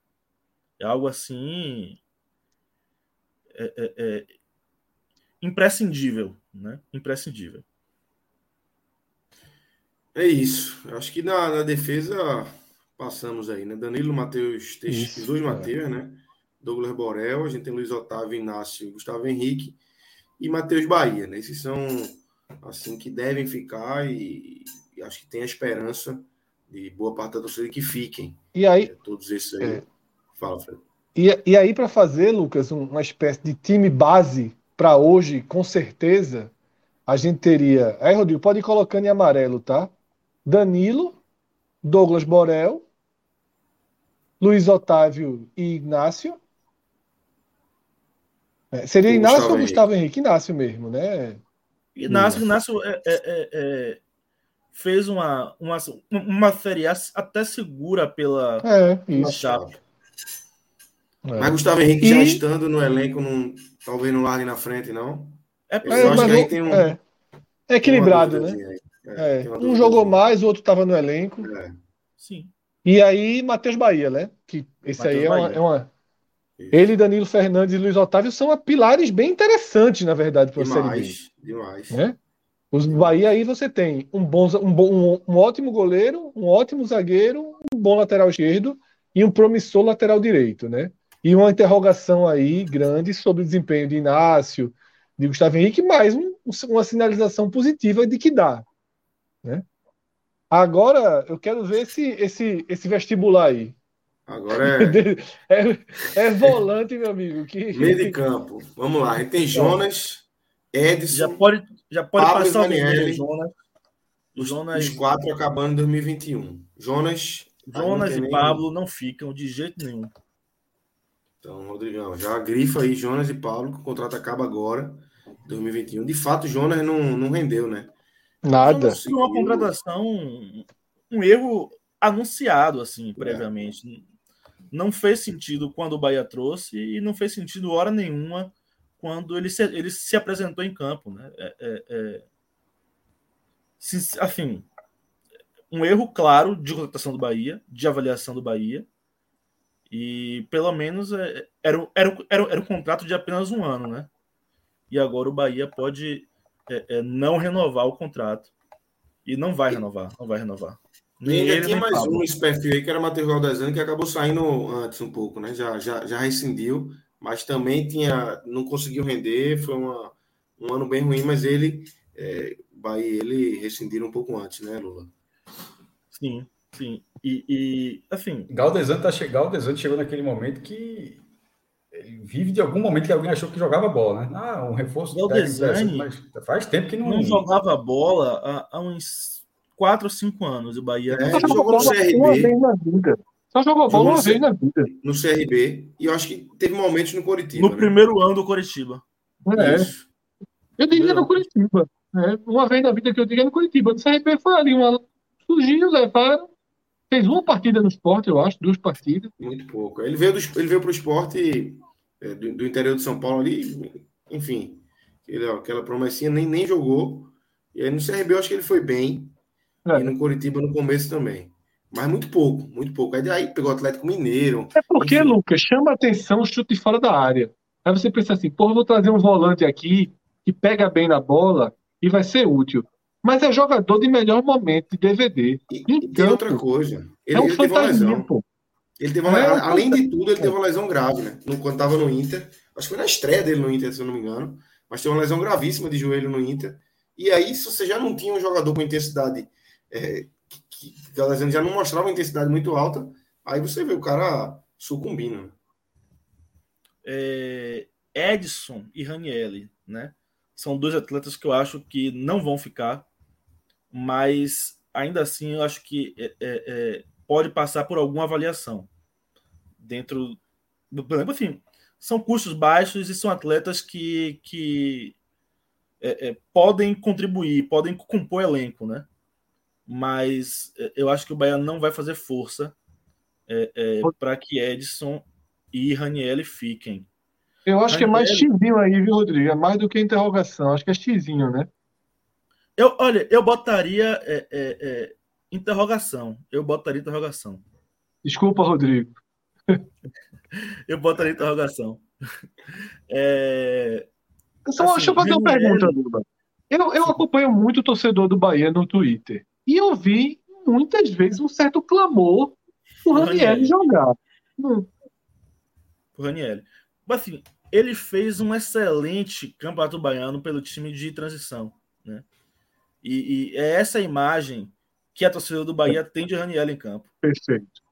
É algo assim. É, é, é imprescindível. Né? Imprescindível. É isso. Acho que na, na defesa passamos aí, né? Danilo, Matheus, dois é. Matheus, né? Douglas Borel, a gente tem Luiz Otávio, Inácio, Gustavo Henrique e Matheus Bahia, né? Esses são assim que devem ficar e, e acho que tem a esperança de boa parte da torcida que fiquem. E aí, É, todos esses aí. É. Fala, Fred. E, e aí para fazer, Lucas, um- uma espécie de time base para hoje, com certeza, a gente teria. Aí, Rodrigo, pode ir colocando em amarelo, tá? Danilo, Douglas Borel, Luiz Otávio e Ignácio. É, seria Gustavo ou Gustavo Henrique? Inácio mesmo, né? Inácio, Inácio é, é, é, é, fez uma, uma, uma série A até segura pela, É, pela isso. Chape. É. Mas Gustavo Henrique já E- estando no elenco, não, talvez não largue na frente, não. É Eu. É, acho mas que aí tem um- é. É equilibrado, né? É, uma um jogou mais, o outro estava no elenco. É, Sim. E aí, Matheus Bahia, né? Que esse Matheus aí é uma, é uma-. Ele, Danilo Fernandes e Luiz Otávio são pilares bem interessantes, na verdade, para a Série B. Demais, demais. Né? Os Bahia aí você tem um bom, um, bom um ótimo goleiro, um ótimo zagueiro, um bom lateral esquerdo e um promissor lateral direito, né? E uma interrogação aí grande sobre o desempenho de Inácio, de Gustavo Henrique, mais um- uma sinalização positiva de que dá, né? Agora eu quero ver esse, esse, esse vestibular aí. Agora é É, é volante, meu amigo. Que... meio de campo. Vamos lá, a gente tem Jonas, Edson, Já pode, já pode Pablo passar o nome do Jonas. O Jonas, os quatro acabando em 2021. Jonas, Jonas e nem- Pablo não ficam de jeito nenhum. Então, Rodrigão, já grifa aí Jonas e Pablo, que o contrato acaba agora, 2021. De fato, Jonas não, não rendeu, né? Nada. Foi uma contratação, um erro anunciado assim previamente. Não fez sentido quando o Bahia trouxe e não fez sentido hora nenhuma quando ele se, ele se apresentou em campo, né? É, é, é... Se- Assim, um erro claro de contratação do Bahia, de avaliação do Bahia. E pelo menos é, era, era, era, era um contrato de apenas um ano, né? E agora o Bahia pode é, é, não renovar o contrato. E não vai renovar, não vai renovar. Nem e ainda tinha mais um nesse perfil aí, que era Matheus Galdesani, que acabou saindo antes um pouco, né? Já, já, já rescindiu, mas também tinha, não conseguiu render, foi uma, um ano bem ruim, mas ele, é, Bahia, ele rescindiram um pouco antes, né, Lula? Sim, sim. E, e assim. Galdesani tá Galdesani chegou naquele momento que ele vive de algum momento que alguém achou que jogava bola, né? Ah, um reforço. Galdesani, mas faz tempo que não. Não jogava bola há, há uns 4 ou 5 anos. O Bahia. É, jogou no CRB. Uma vez na vida. Só jogou bola uma vez na vida. No CRB. E eu acho que teve momentos no Coritiba. No né? primeiro ano do Coritiba. É. Isso. Eu diria no Curitiba. Né? Uma vez na vida que eu diria no Curitiba. No CRB foi ali uma. Surgiu, levaram. Fez uma partida no esporte, eu acho, duas partidas. Muito pouco. Ele veio, do, ele veio para o esporte é, do, do, interior de São Paulo ali, enfim. Ele, aquela promessinha nem, nem jogou. E aí no CRB eu acho que ele foi bem. É. E no Curitiba no começo também. Mas muito pouco, muito pouco. Aí, aí pegou o Atlético Mineiro. É porque, enfim. Lucas, chama atenção o chute fora da área. Aí você pensa assim, pô, vou trazer um volante aqui que pega bem na bola e vai ser útil. Mas é jogador de melhor momento de DVD. E, e tem outra coisa. Ele, é um ele teve uma lesão. Pô. Ele teve uma, é além de tudo, ele teve uma lesão grave, né? No, quando estava no Inter. Acho que foi na estreia dele no Inter, se eu não me engano. Mas teve uma lesão gravíssima de joelho no Inter. E aí, se você já não tinha um jogador com intensidade, é, que, que a lesão já não mostrava uma intensidade muito alta, aí você vê o cara sucumbindo. Né? É, Edson e Ranielli, né? São dois atletas que eu acho que não vão ficar, mas ainda assim eu acho que é, é, é pode passar por alguma avaliação dentro do plano. Enfim, são custos baixos e são atletas que, que é, é, podem contribuir, podem compor elenco, né? Mas eu acho que o Bahia não vai fazer força para que Edson e Raniel fiquem. Eu acho que é mais xizinho aí, viu, Rodrigo? É mais do que interrogação. Acho que é xizinho, né? Eu, olha, eu botaria é, é, é, interrogação. Eu botaria interrogação. Desculpa, Rodrigo. eu botaria interrogação. É... Só, assim, deixa eu fazer uma pergunta, Duba. Eu, eu acompanho muito o torcedor do Bahia no Twitter. E eu vi muitas vezes um certo clamor por Raniel jogar. Hum. Por Raniel. Mas assim, ele fez um excelente campeonato baiano pelo time de transição. E, e é essa imagem que a torcida do Bahia tem de Raniel em campo. Perfeito.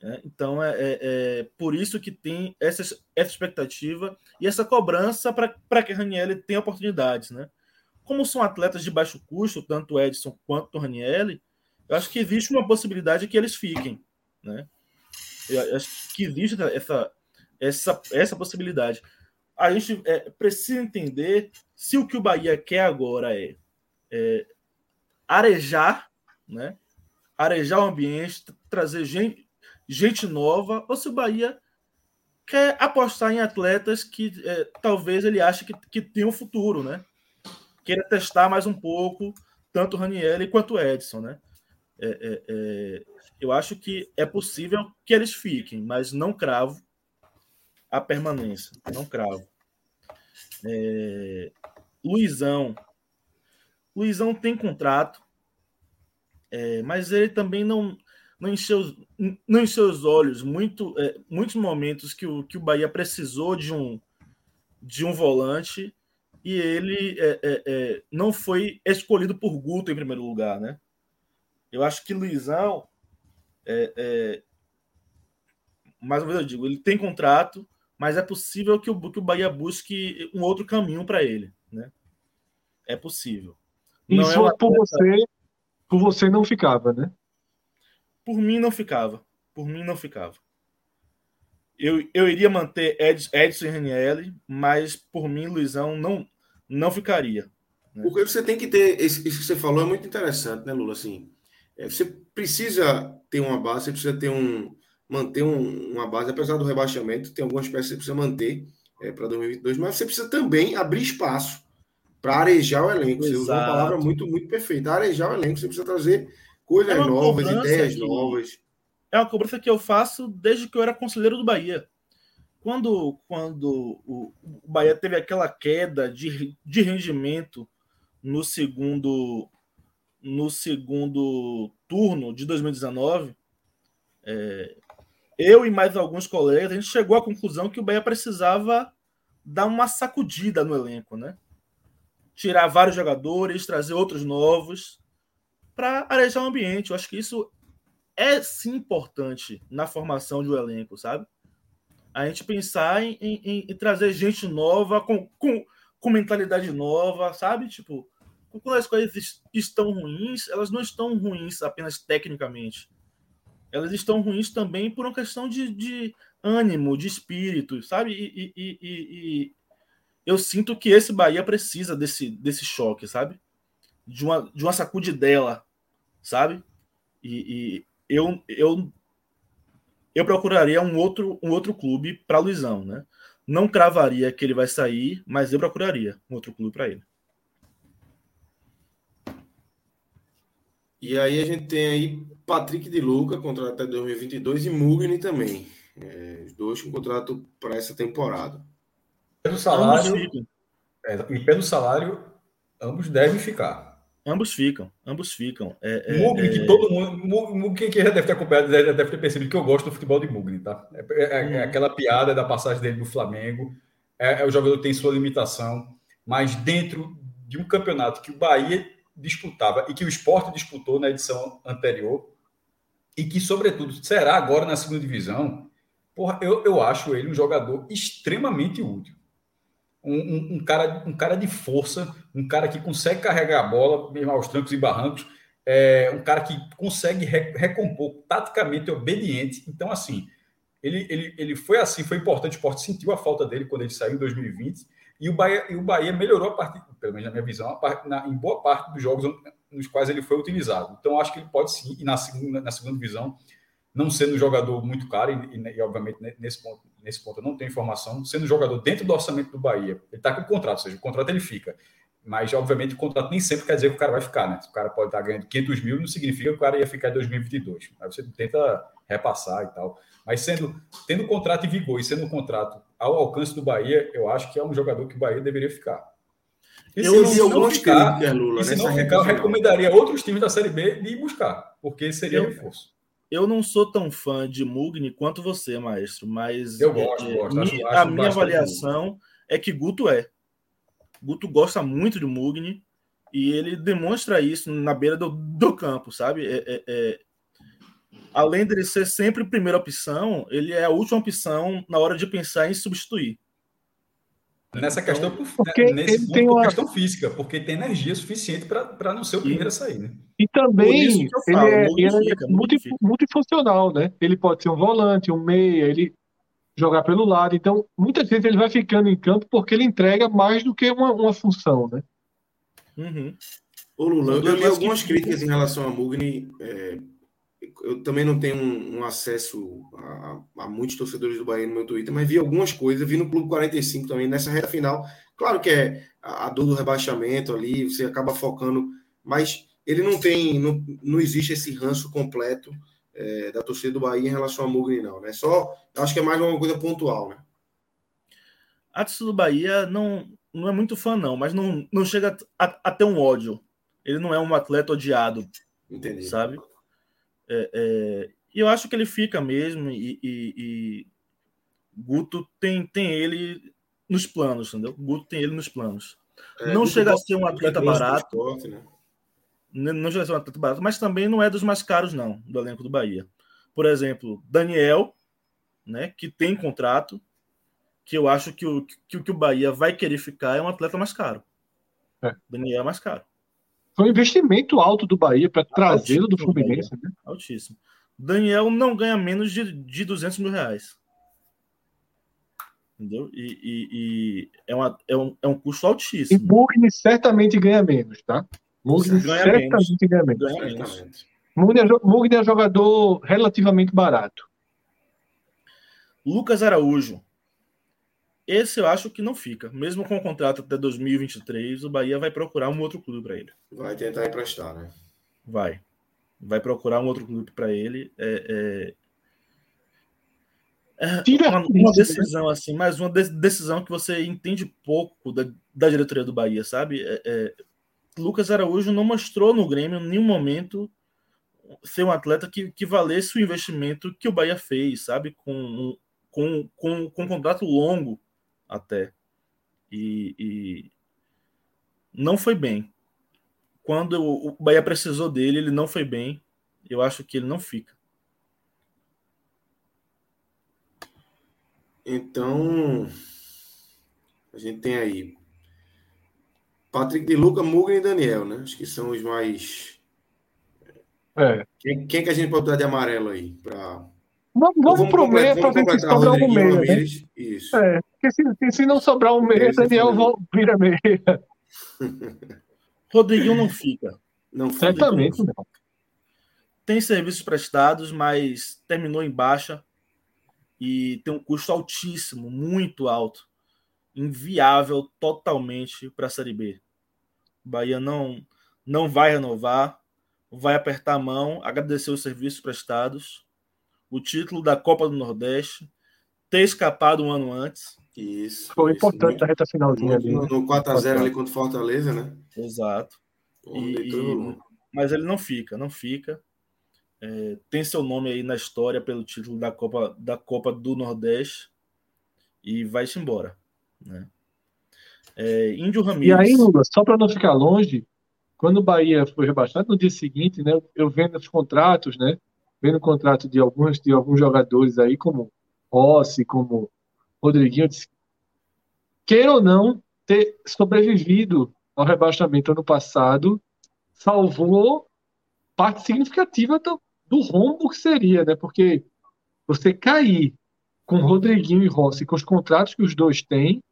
É, então é, é, é, por isso que tem essa, essa expectativa e essa cobrança para que Raniel tenha oportunidades. Né? Como são atletas de baixo custo, tanto o Edson quanto o Raniel, eu acho que existe uma possibilidade que eles fiquem. Né? Eu acho que existe essa, essa, essa possibilidade a gente é, precisa entender se o que o Bahia quer agora é, é arejar, né? arejar o ambiente, trazer gente, gente nova, ou se o Bahia quer apostar em atletas que é, talvez ele ache que, que tem um futuro, né? Queira testar mais um pouco, tanto o Raniel quanto o Edson, né? É, é, é, eu acho que é possível que eles fiquem, mas não cravo a permanência. Não cravo. É, Luizão. Luizão tem contrato, é, mas ele também não, não, encheu, não encheu os olhos. Muito, é, muitos momentos que o, que o Bahia precisou de um, de um volante e ele é, é, é não foi escolhido por Guto em primeiro lugar, né? Eu acho que Luizão, é, mais uma vez eu digo, ele tem contrato, mas é possível que o, que o Bahia busque um outro caminho para ele, né? É possível. Não Isso é por você, por você não ficava, né? Por mim não ficava. Por mim não ficava. Eu, eu iria manter Ed, Edson e Ranielli, mas por mim, Luizão, não, não ficaria. Né? Porque você tem que ter. Isso que você falou é muito interessante, né, Lula? Assim, é, você precisa ter uma base, você precisa ter um, manter um, uma base, apesar do rebaixamento, tem algumas peças que você precisa manter é, para 2022, mas você precisa também abrir espaço para arejar o elenco. Exato. Você usou uma palavra muito, muito perfeita. Arejar o elenco, você precisa trazer coisas é novas, ideias novas. é uma cobrança que eu faço desde que eu era conselheiro do Bahia. Quando, quando o Bahia teve aquela queda de, de rendimento no segundo no segundo turno de 2019, é, eu e mais alguns colegas, a gente chegou à conclusão que o Bahia precisava dar uma sacudida no elenco, né? Tirar vários jogadores, trazer outros novos para arejar o ambiente. Eu acho que isso é sim importante na formação de um elenco, sabe? A gente pensar em, em, em trazer gente nova, com, com, com, mentalidade nova, sabe? Tipo, quando as coisas estão ruins, elas não estão ruins apenas tecnicamente. Elas estão ruins também por uma questão de, de ânimo, de espírito, sabe? E, e, e, eu sinto que esse Bahia precisa desse, desse choque, sabe? De uma, de uma sacudidela, sabe? E, eu, eu, eu procuraria um outro, um outro clube para Luizão, né? Não cravaria que ele vai sair, mas eu procuraria um outro clube para ele. E aí a gente tem aí Patrick de Luca, contrato até 2022, e Mugni também. É, os dois com contrato para essa temporada. Pelo salário, é, e pelo salário, ambos devem ficar. Ambos ficam, ambos ficam. É, é, que é. todo mundo. Quem, quem já deve ter acompanhado deve, deve ter percebido que eu gosto do futebol de Mugni, tá? É hum. aquela piada da passagem dele do Flamengo. É, o jogador que tem sua limitação, mas dentro de um campeonato que o Bahia disputava e que o esporte disputou na edição anterior, e que, sobretudo, será agora na segunda divisão, porra, eu, eu acho ele um jogador extremamente útil um, um, cara, um cara de força, um cara que consegue carregar a bola, mesmo aos trancos e barrancos, é, um cara que consegue re, recompor, taticamente obediente. Então, assim, ele, ele, ele foi assim, foi importante, o esporte sentiu a falta dele quando ele saiu em 2020, e o Bahia, e o Bahia melhorou a pelo menos na minha visão, parte, na, em boa parte dos jogos nos quais ele foi utilizado. Então, acho que ele pode sim, e na segunda, na segunda divisão, não sendo um jogador muito caro, e, e, e obviamente nesse ponto, nesse ponto eu não tenho informação, sendo jogador dentro do orçamento do Bahia, ele está com o contrato, ou seja, o contrato ele fica. Mas, obviamente, o contrato nem sempre quer dizer que o cara vai ficar, né? Se o cara pode estar tá ganhando 500 mil, não significa que o cara ia ficar em 2022. Aí você tenta repassar e tal. Mas sendo, tendo o contrato em vigor e sendo um contrato ao alcance do Bahia, eu acho que é um jogador que o Bahia deveria ficar. E eu se não, não ficar, Lula, se não ficar, eu recomendaria outros times da Série B de ir buscar, porque seria eu, reforço eu não sou tão fã de Mugni quanto você, maestro, mas eu gosto, é, gosto. Acho, a acho minha avaliação é que Guto é. Guto gosta muito de Mugni e ele demonstra isso na beira do, do campo, sabe? É, é, é, além dele ser sempre primeira opção, ele é a última opção na hora de pensar em substituir. Nessa então, questão, porque nesse ele ponto, tem uma questão física, porque tem energia suficiente para não ser o primeiro a sair, né? E também ele, é, ele é multi, multifuncional, né? Ele pode ser um volante, um meia, ele jogar pelo lado. Então, muitas vezes ele vai ficando em campo porque ele entrega mais do que uma, uma função, né? Uhum. Ô Lula, eu li algumas críticas em relação a Mugni. É, eu também não tenho um, um acesso a, a, muitos torcedores do Bahia no meu Twitter, mas vi algumas coisas, vi no Clube 45 também, nessa reta final. Claro que é a, a dor do rebaixamento ali, você acaba focando, mas ele não tem, não, não existe esse ranço completo é, da torcida do Bahia em relação a Mugni, não, né? Só, acho que é mais uma coisa pontual, né? A torcida do Bahia não, não é muito fã, não, mas não, não chega a, a ter um ódio. Ele não é um atleta odiado, Entendi. sabe? É, é, e eu acho que ele fica mesmo, e, e, e, Guto tem, tem ele nos planos, entendeu? Guto tem ele nos planos. É, não chega a ser um atleta barato. Esporte, né? Não chega a ser um atleta barato, mas também não é dos mais caros, não, do elenco do Bahia. Por exemplo, Daniel, né, que tem contrato, que eu acho que o que, que o Bahia vai querer ficar é um atleta mais caro. É. Daniel é mais caro. Foi um investimento alto do Bahia para trazê-lo do Fluminense. Né? Altíssimo. Daniel não ganha menos de, de 200 mil reais. Entendeu? E, e, e é, uma, é, um, é um custo altíssimo. E Mugni certamente ganha menos, tá? Mugni certamente menos. ganha menos. Ganha menos. Mugni, é, Mugni é jogador relativamente barato. Lucas Araújo. Esse eu acho que não fica. Mesmo com o contrato até 2023, o Bahia vai procurar um outro clube para ele. Vai tentar emprestar, né? Vai. vai procurar um outro clube para ele. É, é, é uma, uma, decisão assim, mais uma decisão que você entende pouco da, da diretoria do Bahia, sabe? É, é, Lucas Araújo não mostrou no Grêmio em nenhum momento ser um atleta que, que valesse o investimento que o Bahia fez, sabe? Com, com, com, com um contrato longo até. E, e não foi bem. Quando o Bahia precisou dele, ele não foi bem. Eu acho que ele não fica. Então, a gente tem aí Patrick de Luca, Mugen e Daniel, né? Acho que são os mais. É. Quem, quem que a gente pode dar de amarelo aí? Pra... Vamos, vamos pro meio para ver se sobrar um meia. Né? Isso. É, porque se, se não sobrar um meia, Daniel vira meia. Rodriguinho não fica. Não fica. Certamente não. Tem serviços prestados, mas terminou em baixa e tem um custo altíssimo, muito alto, inviável totalmente para a Série B. Bahia não não vai renovar, vai apertar a mão, agradecer os serviços prestados, o título da Copa do Nordeste, ter escapado um ano antes. Isso. Foi importante a reta finalzinha ali. No, no 4x0 ali contra Fortaleza, né? Exato. E, e, mas ele não fica, não fica. É, tem seu nome aí na história pelo título da Copa, da Copa do Nordeste e vai-se embora. Né? É, Índio Ramírez. E aí, Lula, só para não ficar longe, quando o Bahia foi rebaixado, no dia seguinte, né, eu vendo os contratos, né, vendo o contrato de alguns, de alguns jogadores aí, como Rossi, como Rodriguinho, disse, queira ou não, ter sobrevivido ao rebaixamento ano passado salvou parte significativa do, do rombo que seria, né? Porque você cair com Rodriguinho e Rossi, com os contratos que os dois têm,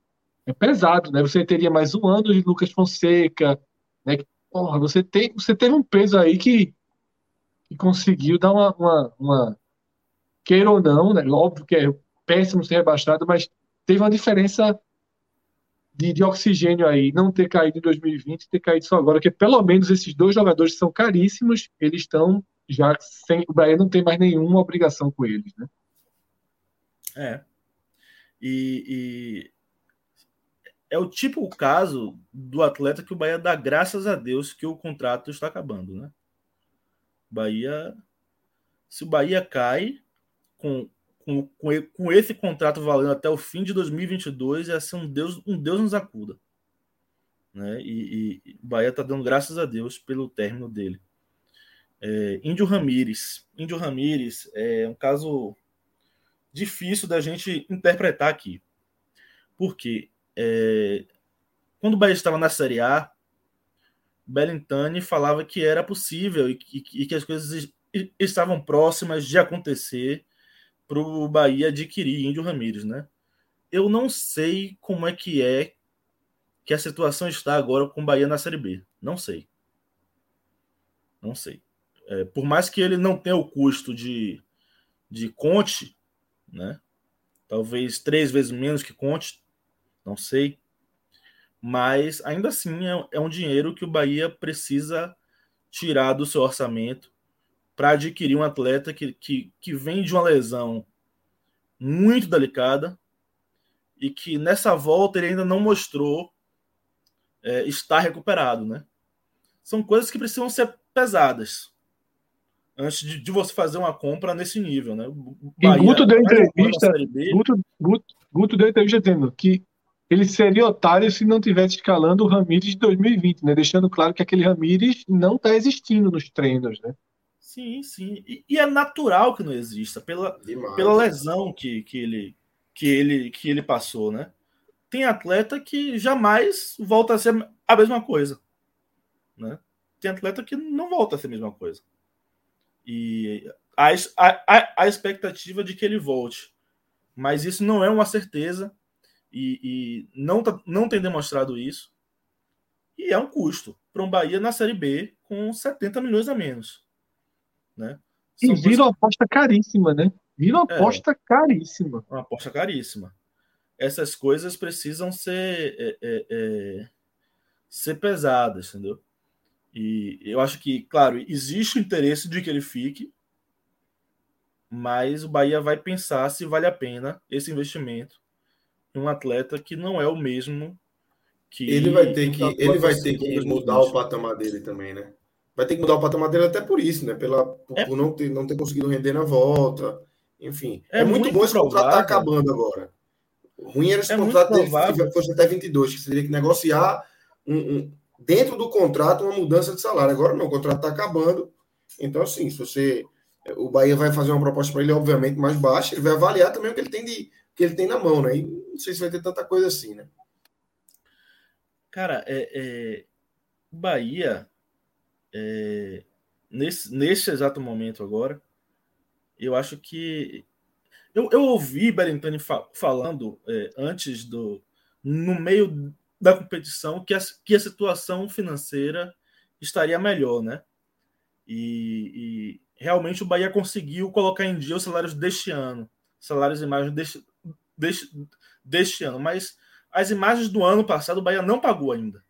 é pesado, né? Você teria mais um ano de Lucas Fonseca, né? Porra, você, tem, você teve um peso aí que, que conseguiu dar uma, uma, uma, Queira ou não, né? Óbvio que é péssimo ser rebaixado, mas teve uma diferença de, de, oxigênio aí, não ter caído em 2020, ter caído só agora, que pelo menos esses dois jogadores são caríssimos, eles estão já sem. O Bahia não tem mais nenhuma obrigação com eles, né? É. E, e, é o tipo caso do atleta que o Bahia dá graças a Deus que o contrato está acabando, né? Bahia. Se o Bahia cai com, com, com, esse contrato valendo até o fim de 2022, ia ser um Deus, um Deus nos acuda. Né? E, e Bahia está dando graças a Deus pelo término dele. É, Índio Ramírez. Índio Ramírez é um caso difícil da gente interpretar aqui. Porque é, quando o Bahia estava na Série A, Bellintani falava que era possível e que, e que as coisas estavam próximas de acontecer para o Bahia adquirir Índio Ramírez, né? Eu não sei como é que é que a situação está agora com o Bahia na Série B. Não sei. Não sei. É, por mais que ele não tenha o custo de, de Conte, né? Talvez três vezes menos que Conte, não sei. Mas ainda assim é, é um dinheiro que o Bahia precisa tirar do seu orçamento para adquirir um atleta que, que, que vem de uma lesão muito delicada e que nessa volta ele ainda não mostrou é, estar recuperado, né? São coisas que precisam ser pesadas antes de, de, você fazer uma compra nesse nível, né? Bahia, e Guto deu entrevista, Guto, Guto, Guto deu entrevista dizendo que ele seria otário se não tivesse escalando o Ramires de 2020, né? Deixando claro que aquele Ramires não está existindo nos treinos, né? Sim, sim. E, e, é natural que não exista, pela, pela lesão que, que, ele, que, ele, que ele passou, né? Tem atleta que jamais volta a ser a mesma coisa, né? Tem atleta que não volta a ser a mesma coisa. E a, a, a expectativa de que ele volte. Mas isso não é uma certeza e, e não, tá, não tem demonstrado isso. E é um custo para um Bahia na Série B com 70 milhões a menos. Né? São e vira uma aposta caríssima, né? Vira uma é, aposta caríssima. Uma aposta caríssima. Essas coisas precisam ser, é, é, é ser pesadas, entendeu? E eu acho que, claro, existe o interesse de que ele fique, mas o Bahia vai pensar se vale a pena esse investimento em um atleta que não é o mesmo que ele vai ter que ele vai ter que mudar o patamar dele também, né? Vai ter que mudar o patamar dele até por isso, né? Pela por, é, por não ter não ter conseguido render na volta, enfim. É, é muito, muito, bom esse contrato tá acabando agora. O ruim era esse é contrato dele que fosse até 22, que você teria que negociar um, um, dentro do contrato uma mudança de salário. Agora não, o contrato está acabando. Então, assim, se você o Bahia vai fazer uma proposta para ele, obviamente, mais baixa, ele vai avaliar também o que ele tem de que ele tem na mão, né? E não sei se vai ter tanta coisa assim, né? Cara, é, é Bahia, é, nesse, nesse exato momento agora, eu acho que. Eu, eu ouvi Berentani fa falando é, antes do. no meio da competição que a, que a situação financeira estaria melhor, né? E, e realmente o Bahia conseguiu colocar em dia os salários deste ano, salários e imagens deste, deste, deste ano, mas as imagens do ano passado o Bahia não pagou ainda.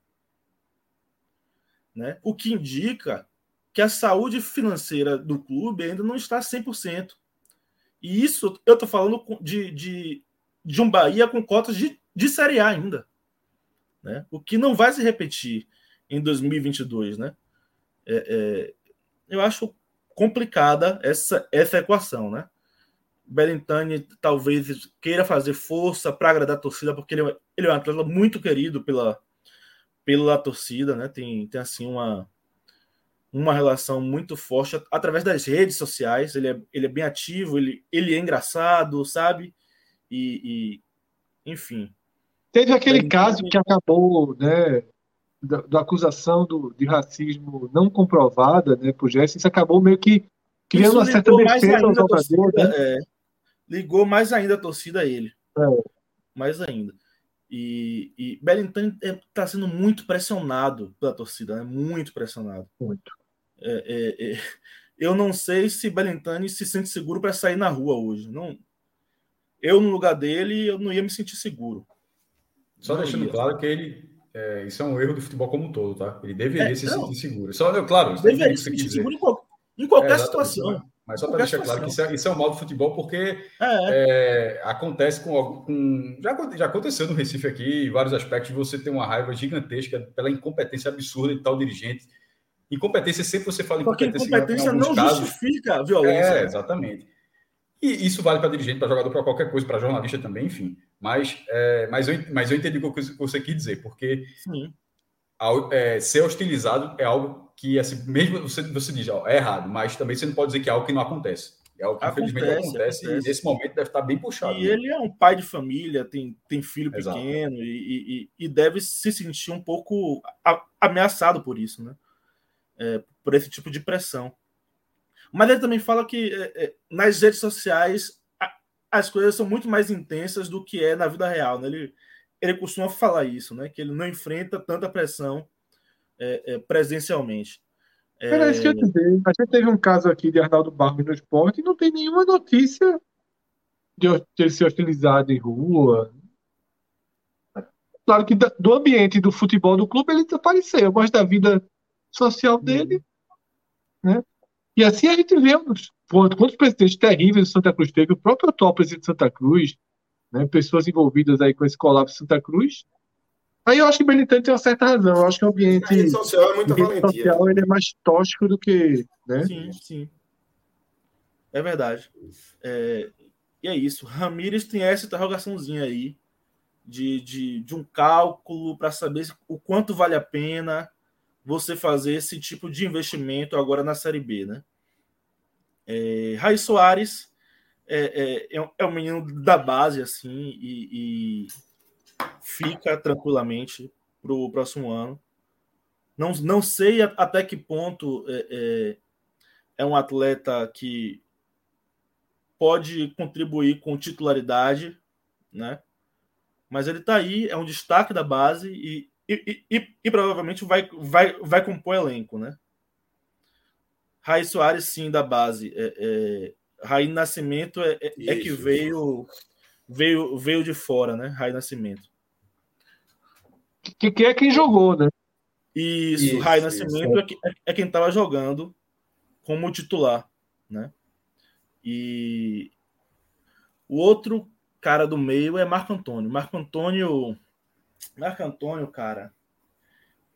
Né? O que indica que a saúde financeira do clube ainda não está 100%. E isso eu estou falando de, de, de um Bahia com cotas de, de Série A ainda. Né? O que não vai se repetir em 2022. Né? É, é, eu acho complicada essa, essa equação, né? Belintani talvez queira fazer força para agradar a torcida, porque ele, é, ele é um atleta muito querido pela, pela torcida, né? Tem, tem assim uma, uma relação muito forte através das redes sociais. Ele é, ele é bem ativo, ele, ele é engraçado, sabe? E, e enfim. Teve aquele caso que acabou, né? da, da acusação do, de racismo não comprovada né, por Jesse, isso acabou meio que criando uma certa defesa ao jogador. Né? É, ligou mais ainda a torcida a ele. É. Mais ainda. E, e Bellingham está é, sendo muito pressionado pela torcida, né? muito pressionado. Muito. É, é, é eu não sei se Belintani se sente seguro para sair na rua hoje. Não, eu, no lugar dele, eu não ia me sentir seguro. Só não deixando ia. claro que ele é, isso é um erro do futebol como um todo, tá? Ele deveria é, se sentir seguro. Só, eu, claro, deveria se sentir seguro em, qual, em qualquer é, situação. Mas só para deixar claro que isso é, isso é um mal do futebol, porque é. É, acontece com, com. já, já aconteceu no Recife aqui, em vários aspectos, você tem uma raiva gigantesca pela incompetência absurda de tal dirigente. Incompetência, sempre você fala incompetência. Porque incompetência não casos. justifica a violência. É, exatamente. E isso vale para dirigente, para jogador, para qualquer coisa, para jornalista também, enfim. Mas, é, mas, eu, mas eu entendi o que você quis dizer, porque ao, é, ser hostilizado é algo que, assim, mesmo você, você diz, ó, é errado, mas também você não pode dizer que é algo que não acontece. É algo que acontece, infelizmente acontece, acontece, e nesse momento deve estar bem puxado. E né? ele é um pai de família, tem, tem filho Exato. pequeno e, e, e, deve se sentir um pouco ameaçado por isso, né? É, por esse tipo de pressão. Mas ele também fala que é, é, nas redes sociais as coisas são muito mais intensas do que é na vida real. Né? Ele, ele costuma falar isso, né? que ele não enfrenta tanta pressão é, é, presencialmente. Era isso que eu. A gente teve um caso aqui de Arnaldo Barros no esporte e não tem nenhuma notícia de, ele ser hostilizado em rua. Claro que do ambiente do futebol do clube ele desapareceu, mas da vida social dele, né? E assim a gente vê quantos presidentes terríveis de Santa Cruz teve, o próprio atual presidente de Santa Cruz, né, pessoas envolvidas aí com esse colapso de Santa Cruz. Aí eu acho que o Benitante tem uma certa razão. Eu acho que o ambiente, a social é muita valentia. social ele é mais tóxico do que. Né? Sim, sim. É verdade. É, e é isso. Ramires tem essa interrogaçãozinha aí de, de, de um cálculo para saber o quanto vale a pena você fazer esse tipo de investimento agora na Série B, né? É, Raí Soares é, é, é um menino da base, assim, e, e fica tranquilamente para o próximo ano. Não, não sei até que ponto é, é, é um atleta que pode contribuir com titularidade, né? Mas ele está aí, é um destaque da base e e, e, e, provavelmente vai, vai, vai compor elenco, né? Raí Soares, sim, da base. É, é, Raí Nascimento é, é, é que veio, veio, veio de fora, né? Raí Nascimento. Que, que é quem jogou, né? Isso, Isso, Rai isso. Nascimento é, que- é quem estava jogando como titular, né? E o outro cara do meio é Marco Antônio. Marco Antônio, Marco Antônio, cara,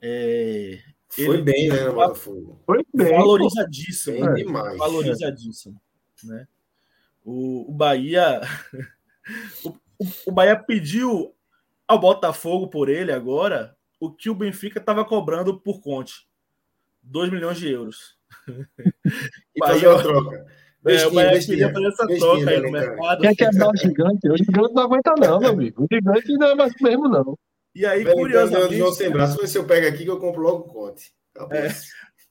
é Foi Ele- bem, né, no Botafogo? Foi bem. valorizadíssimo. Bem demais. valorizadíssimo, né? O, o Bahia, o- o Bahia pediu ao Botafogo por ele agora o que o Benfica estava cobrando por Conte, 2 milhões de euros. E fazer uma troca. É, o Bestinha, Bahia bestinha. queria fazer essa Bestinha, troca aí no mercado. Quer quebrar o gigante? O gigante não aguenta, não, meu amigo. O gigante não é mais o mesmo, não. E aí, então, João sem curiosamente, braço, se eu pego aqui que eu compro logo o Conte. Acabou. É.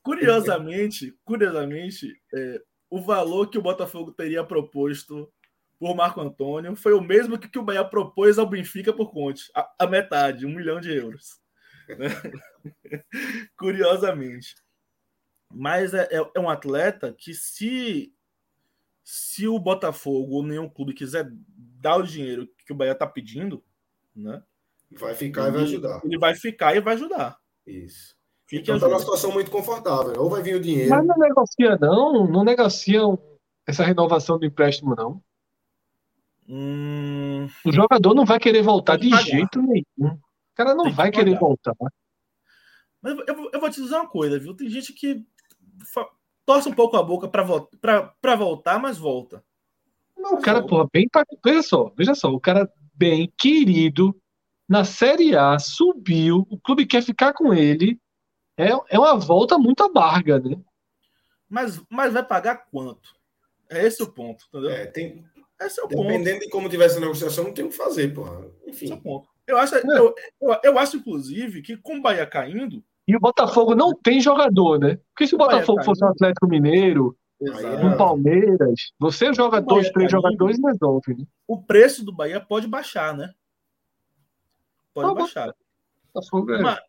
curiosamente, curiosamente, é, o valor que o Botafogo teria proposto por Marco Antônio foi o mesmo que, que o Bahia propôs ao Benfica por Conte, a, a metade, um milhão de euros. né? curiosamente. Mas é, é- é um atleta que, se, se o Botafogo ou nenhum clube quiser dar o dinheiro que o Bahia está pedindo, né, Vai ficar e vai ajudar. ele vai ficar e vai ajudar. Isso. Fique Então tá numa situação muito confortável. Ou vai vir o dinheiro. Mas não negocia, não. Não negociam essa renovação do empréstimo, não. Hum, O jogador não vai querer voltar de pagar. jeito nenhum. O cara não que vai querer pagar. voltar. mas eu, vou- eu vou te dizer uma coisa, viu? Tem gente que torce um pouco a boca para vo pra- pra voltar, mas volta. Não, o cara, porra, bem. pra- Veja só, veja só. O cara bem querido na Série A subiu. O clube quer ficar com ele. É, é uma volta muito amarga, né? Mas, mas vai pagar quanto? É esse o ponto, entendeu? É, tem, Esse é o ponto. dependendo de como tivesse a negociação, não tem o que fazer, porra. Esse é o Enfim. ponto. Eu acho, eu, eu, eu acho, inclusive, que com o Bahia caindo. E o Botafogo não tem jogador, né? Porque se o Bahia Botafogo caindo. fosse um Atlético Mineiro, Exato. um Palmeiras, você joga O dois, três caindo. jogadores e resolve, né? O preço do Bahia pode baixar, né? Pode Tá baixar. Botafogo é, Mas,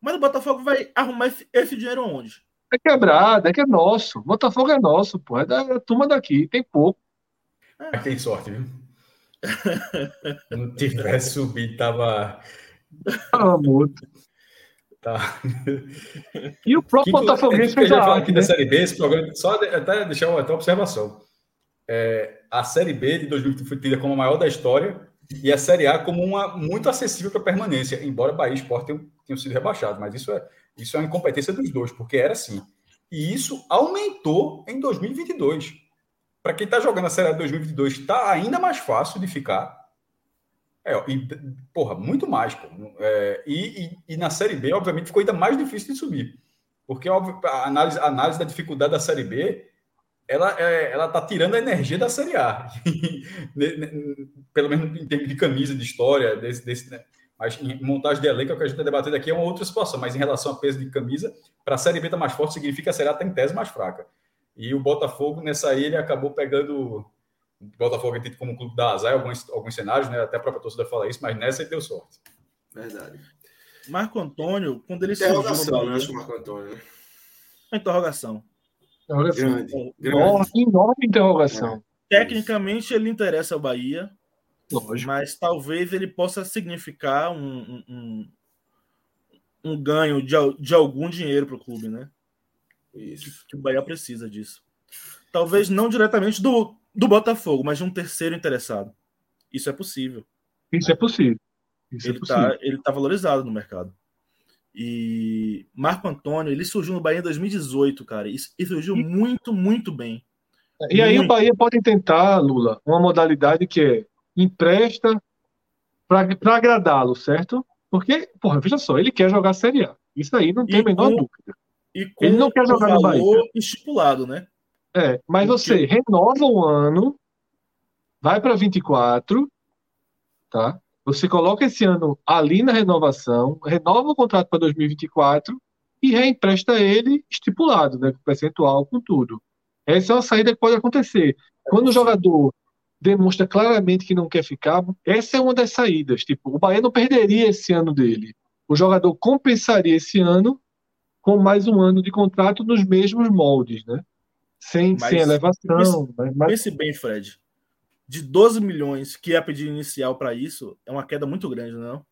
mas o Botafogo vai arrumar esse, esse dinheiro onde? é quebrado, é que é nosso. Botafogo é nosso, pô. É da turma daqui, tem pouco. Mas tem sorte, viu? Não tivesse subido, tava. Ah, muito. tá. E o próprio Que, Botafoguense que eu fez já a arte, aqui né? da Série B, esse programa, só até deixar uma, até uma observação. É, a Série B de 2020 foi tida como a maior da história e a Série A como uma muito acessível para permanência, embora Bahia e Sport tenham, tenham sido rebaixados, mas isso é, isso é uma incompetência dos dois, porque era assim. E isso aumentou em 2022. Para quem está jogando a Série A de 2022, está ainda mais fácil de ficar. É, e, porra, muito mais. Pô. É, e, e- e na Série B, obviamente, ficou ainda mais difícil de subir. Porque óbvio, a análise, a análise da dificuldade da Série B, ela é, ela está tirando a energia da Série A. Pelo menos em termos de camisa, de história, desse, desse, né? mas em montagem de elenco, é o que a gente está debatendo aqui é uma outra situação. Mas em relação a peso de camisa, para a Série B estar mais forte, significa que a Série A tem tese mais fraca. E o Botafogo, nessa aí, ele acabou pegando. O Botafogo é tido como um clube da azar em alguns, alguns cenários, né? Até a própria torcida fala isso, mas nessa ele deu sorte. Verdade. Marco Antônio, quando ele surgiu Interrogação, né? Acho que o Marco Antônio. uma interrogação. Só. Grande. Grande. Enorme, enorme interrogação. Tecnicamente, ele interessa ao Bahia, Lógico. mas talvez ele possa significar um, um, um- um ganho de, de algum dinheiro para o clube, né? Isso. Que o Bahia precisa disso. Talvez não diretamente do, do Botafogo, mas de um terceiro interessado. Isso é possível. Isso é possível. Isso é Ele possível. está ele tá valorizado no mercado. E Marco Antônio, ele surgiu no Bahia em 2018, cara. E, e surgiu muito, muito bem. E aí o Muito. Bahia pode tentar, Lula, uma modalidade que é empresta para agradá-lo, certo? Porque, porra, veja só, ele quer jogar Série A. Isso aí não tem E a menor com- dúvida. E com Ele não quer jogar no valor estipulado, né? É, mas você renova um ano, vai para 24, tá? Você coloca esse ano ali na renovação, renova o contrato para 2024 e reempresta ele estipulado, né? Com percentual, com tudo. Essa é uma saída que pode acontecer. Quando o jogador demonstra claramente que não quer ficar, essa é uma das saídas. Tipo, o Bahia não perderia esse ano dele. O jogador compensaria esse ano com mais um ano de contrato nos mesmos moldes, né? Sem, Mas- sem elevação. Mas, mas- Pense bem, Fred. De 12 milhões que é a pedido inicial para isso, é uma queda muito grande, não?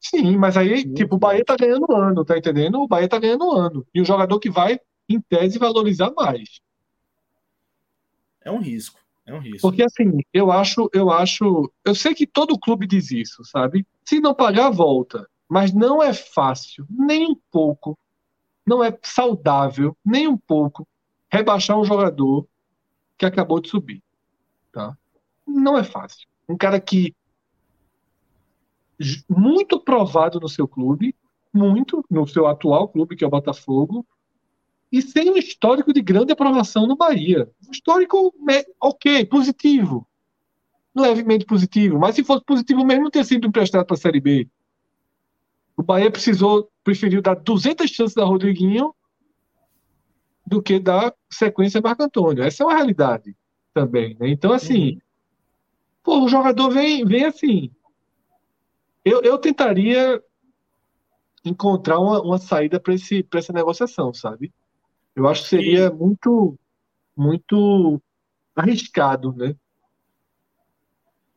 Sim, mas aí, tipo, o Bahia tá ganhando ano, tá entendendo? O Bahia tá ganhando ano. E o jogador que vai, em tese, valorizar mais. É um risco. É um risco. Porque assim, eu acho, eu acho, eu sei que todo clube diz isso, sabe? Se não pagar, volta. Mas não é fácil, nem um pouco. Não é saudável, nem um pouco, rebaixar um jogador que acabou de subir, tá? Não é fácil. Um cara que muito provado no seu clube, muito no seu atual clube, que é o Botafogo, e sem um histórico de grande aprovação no Bahia. Um histórico ok, positivo. Levemente positivo. Mas se fosse positivo mesmo, teria sido emprestado para a Série B. O Bahia precisou, preferiu dar 200 chances a Rodriguinho do que dar sequência a Marco Antônio. Essa é uma realidade também. Né? Então, assim, uhum. pô, o jogador vem, vem assim. Eu, eu tentaria encontrar uma, uma saída para essa negociação, sabe? Eu acho que seria muito, muito arriscado, né?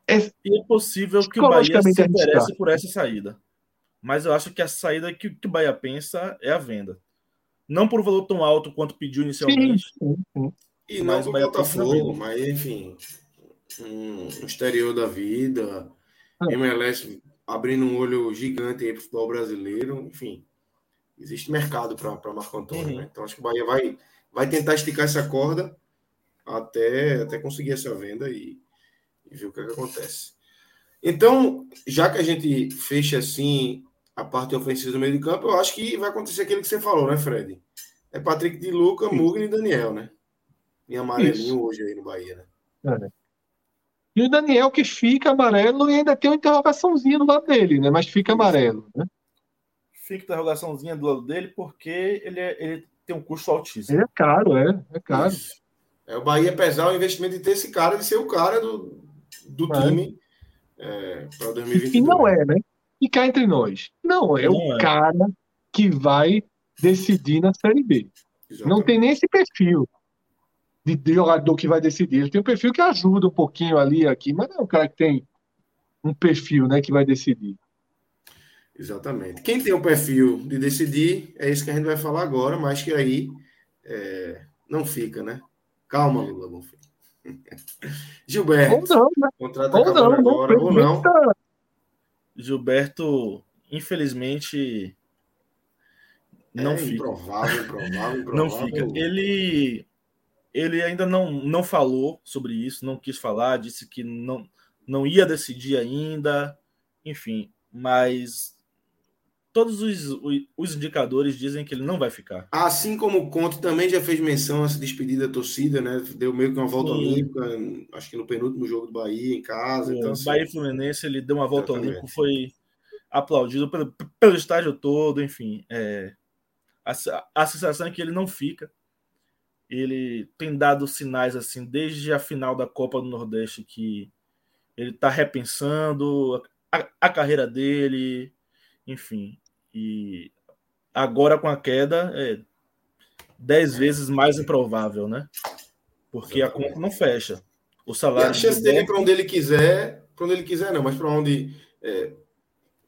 É, e é possível que o Bahia se interesse por essa saída. Mas eu acho que a saída que, que o Bahia pensa é a venda. Não por um valor tão alto quanto pediu inicialmente. Sim, sim, sim. E não o Botafogo, mas enfim, um, um exterior da vida, ah. MLS abrindo um olho gigante aí para o futebol brasileiro, enfim existe mercado para Marco Antônio. Uhum. Né? Então acho que o Bahia vai, vai tentar esticar essa corda até, até conseguir essa venda e, e ver o que, é que acontece. Então, já que a gente fecha assim a parte ofensiva do meio de campo, eu acho que vai acontecer aquilo que você falou, né, Fred? É Patrick de Luca, Mugni e Daniel, né? Em amarelinho Isso. hoje aí no Bahia, né? É. E o Daniel que fica amarelo e ainda tem uma interrogaçãozinha do lado dele, né? Mas fica amarelo, né? fica interrogaçãozinha do lado dele, porque ele, é, ele tem um custo altíssimo. Ele é caro, é. É caro. Isso. É o Bahia pesar o investimento de ter esse cara, de ser o cara do, do é. time é, para 2022. E não é, né? E cá entre nós. Não é não o é. cara que vai decidir na Série B. Exatamente. Não tem nem esse perfil de, de jogador que vai decidir. Ele tem um perfil que ajuda um pouquinho ali aqui, mas não é um cara que tem um perfil né, que vai decidir. Exatamente. Quem tem o um perfil de decidir, é isso que a gente vai falar agora, mas que aí é, não fica, né? Calma, Lula Bonfim. Gilberto. Ou não, né? Contrata ou não, agora, não, ou não. Gilberto, infelizmente, não é, fica. Improvável, improvável, improvável. Não fica. Ele, ele ainda não, não falou sobre isso, não quis falar, disse que não, não ia decidir ainda, enfim, mas todos os, os indicadores dizem que ele não vai ficar. Assim como o Conte também já fez menção a essa despedida da torcida, né? Deu meio que uma volta Sim. olímpica, acho que no penúltimo jogo do Bahia, em casa. então, assim, Bahia Fluminense, ele deu uma volta Exatamente. olímpica, foi aplaudido pelo, pelo estádio todo, enfim. É, a, a sensação é que ele não fica. Ele tem dado sinais, assim, desde a final da Copa do Nordeste, que ele está repensando a, a carreira dele, enfim. E agora com a queda é dez vezes mais improvável, né? Porque Exatamente. a conta não fecha. O salário. E a chance dele para onde ele quiser, para onde ele quiser, não, mas para onde. É,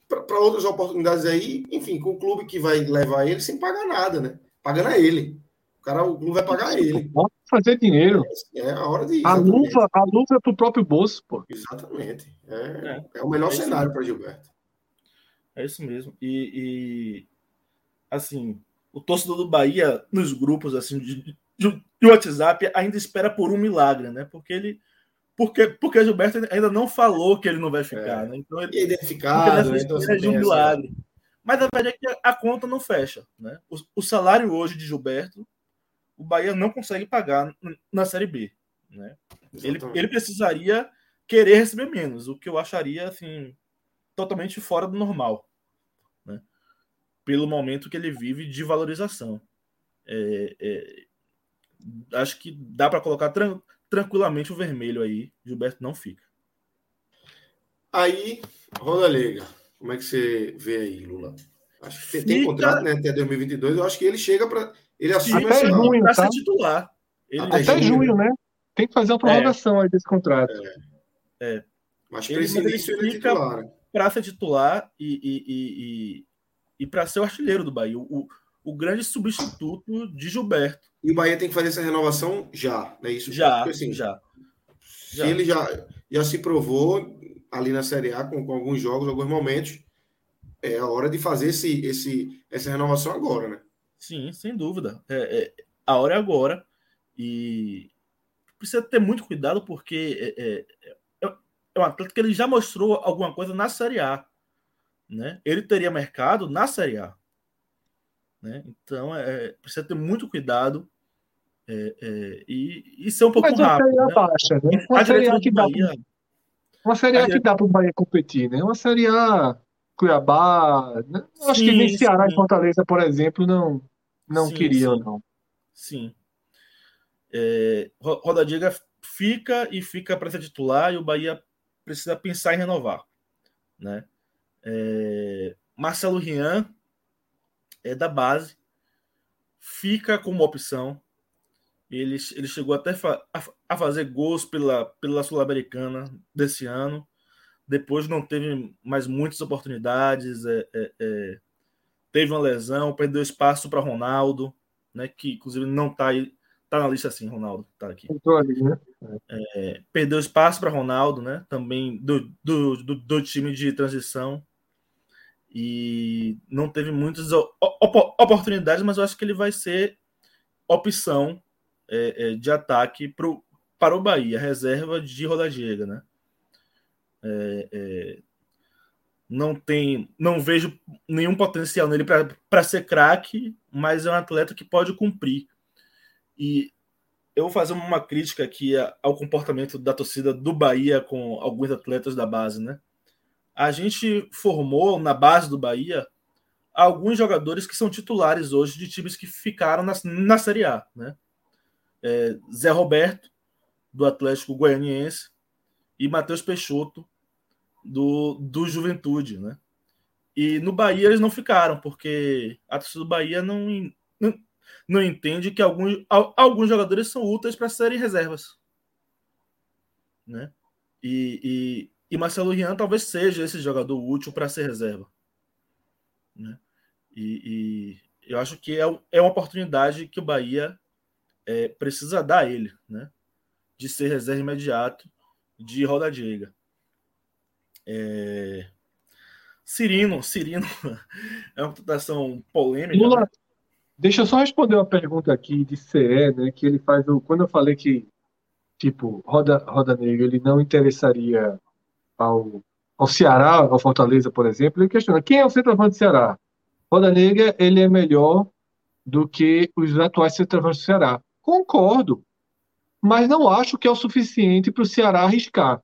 para outras oportunidades aí, enfim, com o clube que vai levar ele sem pagar nada, né? Pagando a ele. O cara, o clube vai pagar ele. Pode fazer dinheiro. É, a hora de. A luva, a luva é pro próprio bolso, pô. Exatamente. É, é. é o melhor é cenário para Gilberto. É isso mesmo. E, e, assim, o torcedor do Bahia, nos grupos assim de, de, de, WhatsApp, ainda espera por um milagre, né? Porque ele. Porque, porque o Gilberto ainda não falou que ele não vai ficar, é. né? Então ele. identificado, né? então, de um milagre. Mas a verdade é que a conta não fecha. Né? O, o, salário hoje de Gilberto, o Bahia não consegue pagar na Série B. Né? Ele, ele precisaria querer receber menos, o que eu acharia assim totalmente fora do normal, né? pelo momento que ele vive de valorização. É, é, acho que dá para colocar tran tranquilamente o vermelho aí. Gilberto não fica. Aí, Roda Liga, como é que você vê aí, Lula? Acho que tem contrato né, até 2022. Eu acho que ele chega para. Ele assume até junho, para tá? titular. Ele até junho, junho, né? Tem que fazer uma prorrogação é. aí desse contrato. É. é. Mas para esse início ele é titular. Para ser titular e, e, e, e para ser o artilheiro do Bahia. O, o grande substituto de Gilberto. E o Bahia tem que fazer essa renovação já, né? Isso já, porque, assim, já. Se já. ele já, já se provou ali na Série A com, com, alguns jogos, alguns momentos, é a hora de fazer esse, esse, essa renovação agora, né? Sim, sem dúvida. É, é a hora é agora e precisa ter muito cuidado porque é, é, é, é um atleta que ele já mostrou alguma coisa na Série A, né? Ele teria mercado na Série A. Né? Então, é, precisa ter muito cuidado é, é, e, e ser um pouco Mas rápido. Uma né? baixa, né? Uma série A que dá Bahia, uma série A que dá para o Bahia competir, né? Uma série A Cuiabá, né? acho sim, que nem Ceará e Fortaleza, por exemplo, não não sim, queriam sim. não. Sim. É, Roda Diga fica e fica para ser titular e o Bahia precisa pensar em renovar, né? É, Marcelo Rian é da base, fica como opção. Ele, ele chegou até fa a, fazer gols pela, pela Sul-Americana desse ano. Depois não teve mais muitas oportunidades. É, é, é, teve uma lesão, perdeu espaço para Ronaldo, né, que inclusive não está aí. Tá na lista assim, Ronaldo, tá aqui. né? É, perdeu espaço para Ronaldo, né? Também do, do, do, do time de transição e não teve muitas oportunidades, mas eu acho que ele vai ser opção é, é, de ataque pro, para o Bahia, reserva de Rodadiega, né? É, é, não tem, não vejo nenhum potencial nele para ser craque, mas é um atleta que pode cumprir. E eu vou fazer uma crítica aqui ao comportamento da torcida do Bahia com alguns atletas da base, né? a gente formou na base do Bahia alguns jogadores que são titulares hoje de times que ficaram na, na Série A. Né? É, Zé Roberto, do Atlético Goianiense, e Matheus Peixoto, do, do Juventude. Né? E no Bahia eles não ficaram, porque a torcida do Bahia não, não, entende que alguns, alguns jogadores são úteis para serem reservas. Né? E, e Marcelo Rian talvez seja esse jogador útil para ser reserva. Né? E, e, eu acho que é, é uma oportunidade que o Bahia é, precisa dar a ele, né? de ser reserva imediato de Roda Diega. É... Cirino, Cirino é uma tentação polêmica. Lula, né? Deixa eu só responder uma pergunta aqui de CE, né? Que ele faz o, quando eu falei que tipo Roda Roda Negra ele não interessaria ao, ao Ceará, ao Fortaleza, por exemplo, ele questiona quem é o centroavante do Ceará. Roda Negra, ele é melhor do que os atuais centroavantes do Ceará. Concordo, mas não acho que é o suficiente para o Ceará arriscar.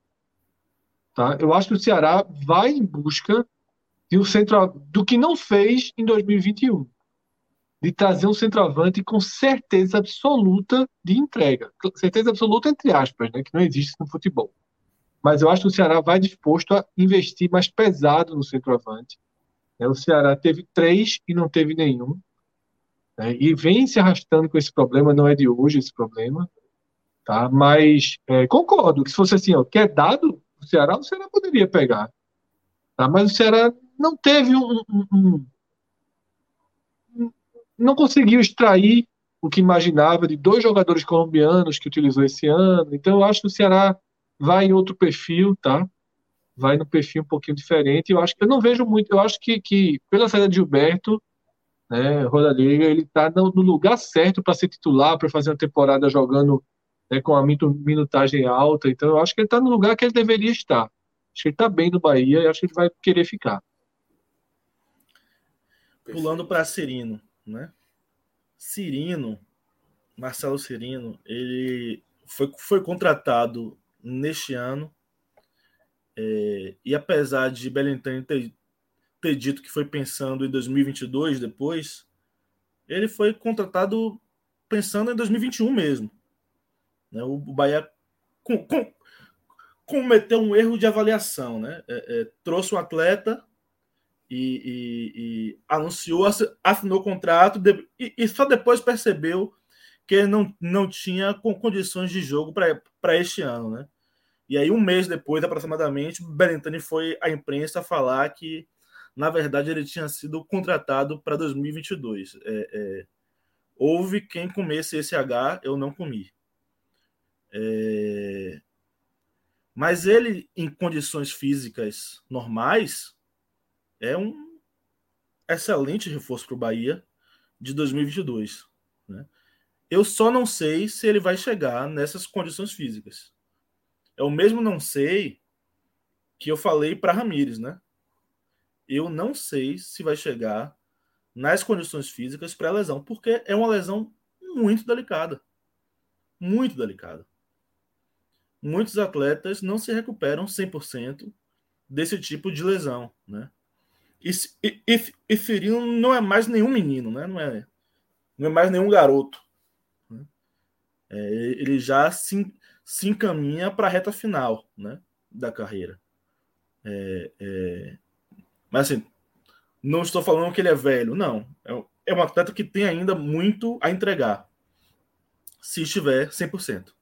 Tá? Eu acho que o Ceará vai em busca de um centro do que não fez em 2021, de trazer um centroavante com certeza absoluta de entrega, certeza absoluta entre aspas, né, que não existe no futebol mas eu acho que o Ceará vai disposto a investir mais pesado no centroavante. É, o Ceará teve três e não teve nenhum. Né? E vem se arrastando com esse problema, não é de hoje esse problema. Tá? Mas é, concordo que se fosse assim, ó, quer dado o Ceará, o Ceará poderia pegar. Tá? Mas o Ceará não teve um, um, não conseguiu extrair o que imaginava de dois jogadores colombianos que utilizou esse ano. Então eu acho que o Ceará vai em outro perfil, tá? Vai no perfil um pouquinho diferente. Eu acho que eu não vejo muito. Eu acho que, que pela saída de Gilberto, né, Rodallega, ele está no, lugar certo para ser titular, para fazer uma temporada jogando né, com a minutagem alta. Então, eu acho que ele está no lugar que ele deveria estar. Acho que ele está bem no Bahia e acho que ele vai querer ficar. Pulando para Cirino, né? Cirino, Marcelo Cirino, ele foi, foi contratado neste ano. É, e apesar de Belintani ter, ter dito que foi pensando em 2022 depois, ele foi contratado pensando em 2021 mesmo. Né? O, o Bahia com, com, cometeu um erro de avaliação. Né? É, é, trouxe um atleta e, e, e anunciou, assinou o contrato e, e, só depois percebeu que não, não tinha condições de jogo para este ano. Né? E aí, um mês depois, aproximadamente, Berentani foi à imprensa falar que, na verdade, ele tinha sido contratado para 2022. É, é, houve quem comesse esse H, eu não comi. É, mas ele, em condições físicas normais, é um excelente reforço para o Bahia de 2022. Né? Eu só não sei se ele vai chegar nessas condições físicas. Eu mesmo não sei que eu falei para Ramires, né? Eu não sei se vai chegar nas condições físicas para a lesão, porque é uma lesão muito delicada. Muito delicada. Muitos atletas não se recuperam 100% desse tipo de lesão, né? E, e, e, Firino não é mais nenhum menino, né? Não é, não é mais nenhum garoto. Né? É, ele já se, se encaminha para a reta final né? da carreira. É, é... Mas assim, não estou falando que ele é velho, não. É, é um atleta que tem ainda muito a entregar. Se estiver 100%.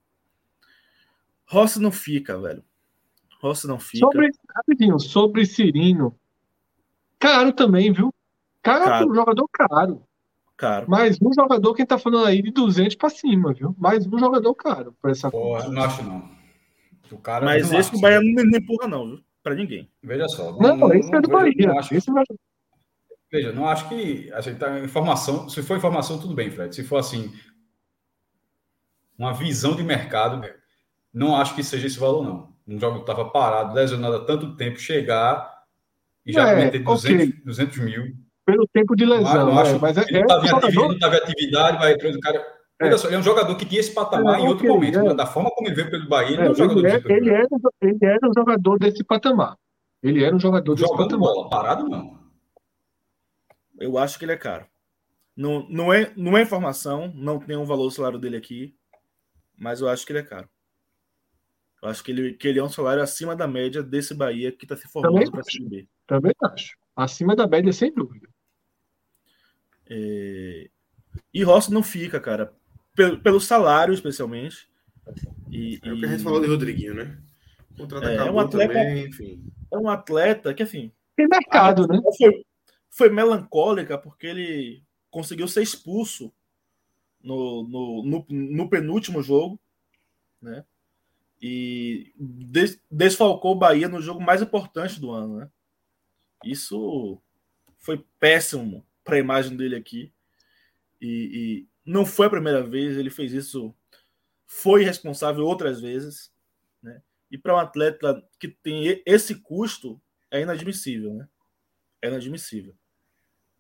Rossi não fica, velho. Rossi não fica. Sobre, rapidinho, sobre Cirino, Caro também, viu? Caro, caro. um jogador caro. Caro. Mais um jogador, quem tá falando aí, de 200 para cima, viu? Mais um jogador caro para essa Porra, não acho não. O cara Mas esse o Bahia não, não empurra, não, viu? Para ninguém. Veja só. Não, não, esse não, é do Bahia. Não acho, esse não... Veja, não acho que. Assim, tá, informação, se for informação, tudo bem, Fred. Se for assim, uma visão de mercado, não acho que seja esse valor, não. Um jogo que estava parado, lesionado há tanto tempo, chegar e já é, meter 200, okay. 200 mil. Pelo tempo de lesão. Não, acho, mas é, ele estava é um atividade, não atividade, vai o cara. É. Olha só, ele é um jogador que tinha esse patamar é, em outro okay, momento. É. Da forma como ele veio pelo Bahia, ele é, é um jogador ele, é, ele, era, ele era um jogador desse patamar. Ele era um jogador desse Jogando patamar. bola, parado não. Eu acho que ele é caro. Não, não, é, não é informação, não tem um valor do salário dele aqui, mas eu acho que ele é caro. Eu acho que ele, que ele é um salário acima da média desse Bahia que está se formando para a Série também acho. Acima da média, sem dúvida. É... E Rossi não fica, cara. Pelo, pelo salário, especialmente. E, é o que a gente falou de Rodriguinho, né? O contrato é, é um atleta, também, enfim. É um atleta que, assim. Tem mercado, né? Foi, foi melancólica porque ele conseguiu ser expulso no, no, no, no penúltimo jogo, né? E des, desfalcou o Bahia no jogo mais importante do ano, né? Isso foi péssimo para a imagem dele aqui. E, e, não foi a primeira vez, ele fez isso, foi responsável outras vezes. Né? E para um atleta que tem esse custo, é inadmissível. Né? É inadmissível.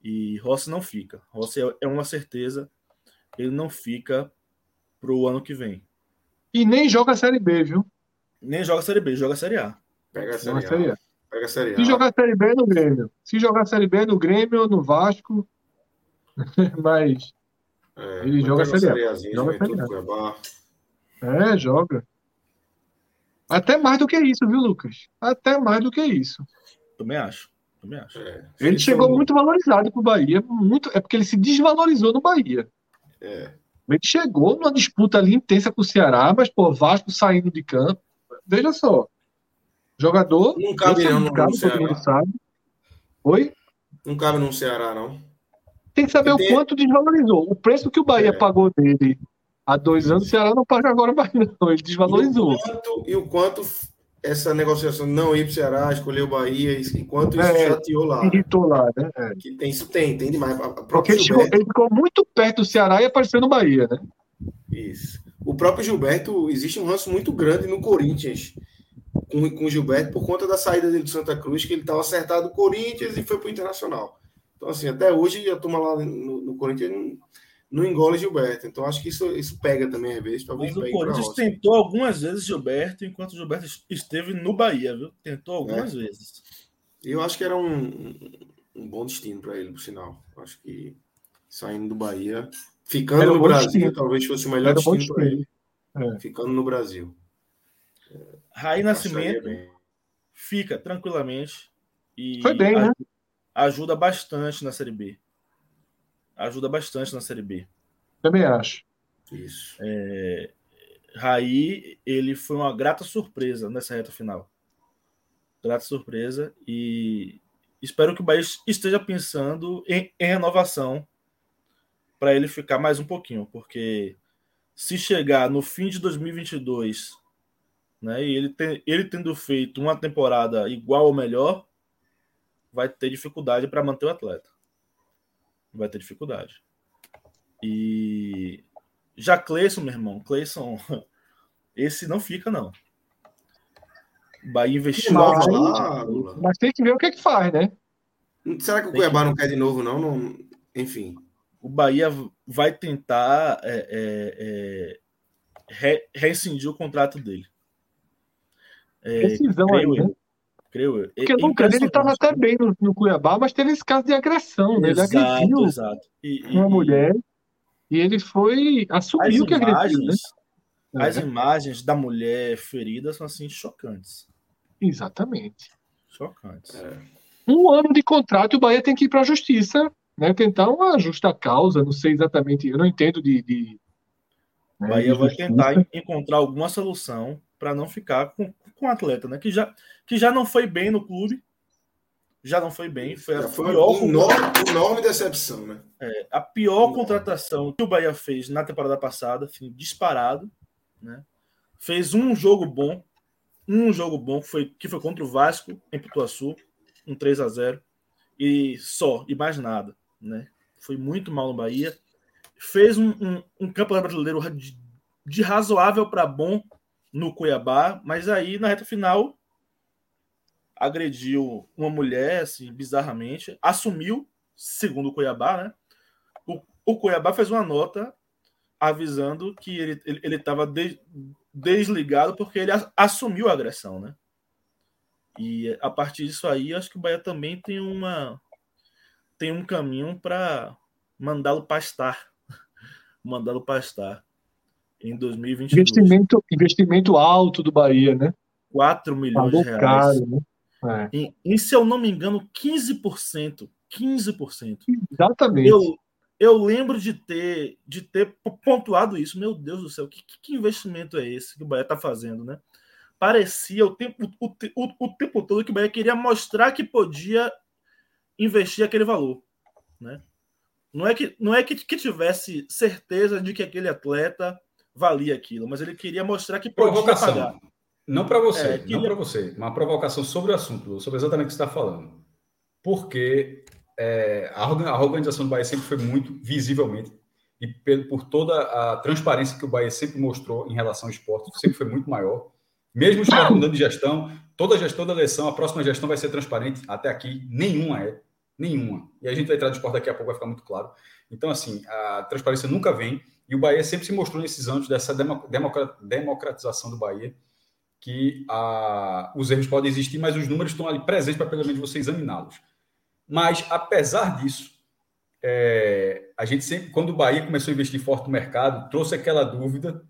E Rossi não fica. Rossi é, é uma certeza, ele não fica para o ano que vem. E nem joga a Série B, viu? Nem joga a Série B, joga a Série A. Pega a Série A. Série a. Pega a série Se jogar a Série B é no Grêmio. Se jogar a Série B é no Grêmio ou no Vasco. Mas é, ele joga a Série A. Joga a série a. É, joga. Até mais do que isso, viu, Lucas? Até mais do que isso. Também acho. Também acho. É, ele chegou muito valorizado pro Bahia. Muito... É porque ele se desvalorizou no Bahia. É. Ele chegou numa disputa ali intensa com o Ceará, mas, pô, Vasco saindo de campo. Veja só. Jogador. Não cabe não no, cabe, todo mundo sabe. Oi? Não cabe no Ceará, não. Tem que saber o quanto desvalorizou. O preço que o Bahia é. pagou dele há dois anos, o Ceará não paga agora mais, não. Ele desvalorizou. E o quanto, e o quanto essa negociação não ir para o Ceará, escolher o Bahia, enquanto isso é, chateou lá. Irritou lá, né? É. Que tem, isso tem, tem demais. Porque ele, chegou, ele ficou muito perto do Ceará e apareceu no Bahia, né? Isso. O próprio Gilberto, existe um ranço muito grande no Corinthians com, com o Gilberto por conta da saída dele do Santa Cruz, que ele estava acertado o Corinthians e foi para o Internacional. Então, assim, até hoje a turma lá no, no Corinthians não, não engole Gilberto. Então, acho que isso, isso pega também às vezes. Talvez Mas o Corinthians tentou algumas vezes Gilberto enquanto o Gilberto esteve no Bahia, viu? Tentou algumas é. vezes. Eu acho que era um, um bom destino para ele, por sinal. Acho que saindo do Bahia, ficando no Brasil, destino. talvez fosse o melhor era destino para ele. É. Ficando no Brasil. Raí Nascimento fica tranquilamente e Foi bem, ajuda, né? ajuda bastante na Série B. Ajuda bastante na Série B. Também acho. Isso. É, Raí, ele foi uma grata surpresa nessa reta final. Grata surpresa e espero que o Bahia esteja pensando em, em renovação para ele ficar mais um pouquinho, porque se chegar no fim de 2022, né, e ele, tem, ele tendo feito uma temporada igual ou melhor, vai ter dificuldade para manter o atleta. Vai ter dificuldade. E já Cleison, meu irmão, Cleison, esse não fica, não. Bahia investiu. Mas, mas tem que ver o que é que faz, né? Será que o Cuiabá que... não quer de novo, não? não... Enfim. O Bahia vai tentar é, é, é, re, rescindir o contrato dele. É, Decisão aí, né? Creio eu. Porque o Lucas, ele estava até bem no, no, Cuiabá, mas teve esse caso de agressão, né? Ele exato, agrediu exato. E, uma e, mulher e ele foi. assumiu que agrediu, né? As é. imagens da mulher ferida são assim chocantes. Exatamente. Chocantes. É. Um ano de contrato e o Bahia tem que ir para a justiça, né? Tentar uma justa causa, não sei exatamente, eu não entendo de. de o né, Bahia vai tentar encontrar alguma solução para não ficar com, com o atleta, né? Que já, que já não foi bem no clube, já não foi bem. Foi a foi pior enorme, enorme decepção, né? É, a pior contratação que o Bahia fez na temporada passada, assim, disparado, né? Fez um jogo bom, um jogo bom que foi, que foi contra o Vasco em Pituaçu, um 3 a 0 e só, e mais nada, né? Foi muito mal no Bahia. Fez um, um, um campeonato brasileiro de, de razoável para bom no Cuiabá, mas aí na reta final agrediu uma mulher, assim, bizarramente, assumiu, segundo o Cuiabá, né? O, o Cuiabá fez uma nota avisando que ele estava ele, ele de, desligado porque ele assumiu a agressão, né? E a partir disso aí, acho que o Bahia também tem uma tem um caminho para mandá-lo pastar, mandá-lo pastar em 2022. Investimento, investimento alto do Bahia, né? 4 milhões de reais. Caro, né? É. Em, em, se eu não me engano, 15%. 15%. Exatamente. Eu, eu lembro de ter, de ter pontuado isso. Meu Deus do céu, que, que investimento é esse que o Bahia está fazendo, né? Parecia o tempo, o, o, o tempo todo que o Bahia queria mostrar que podia investir aquele valor, né? Não é que, não é que, que tivesse certeza de que aquele atleta valia aquilo, mas ele queria mostrar que Provocação. pagar. Não para você, é, queria... não para você. Uma provocação sobre o assunto, sobre exatamente o que você está falando. Porque é, a, organização do Bahia sempre foi muito, visivelmente, e por toda a transparência que o Bahia sempre mostrou em relação ao esporte, sempre foi muito maior. Mesmo o esporte mudando de gestão, toda gestão da eleição, a próxima gestão vai ser transparente. Até aqui, nenhuma é. Nenhuma. E a gente vai entrar no esporte daqui a pouco, vai ficar muito claro. Então, assim, a transparência nunca vem. E o Bahia sempre se mostrou nesses anos dessa democratização do Bahia que a, os erros podem existir, mas os números estão ali presentes para pelo menos você examiná-los. Mas, apesar disso, é, a gente sempre, quando o Bahia começou a investir forte no mercado, trouxe aquela dúvida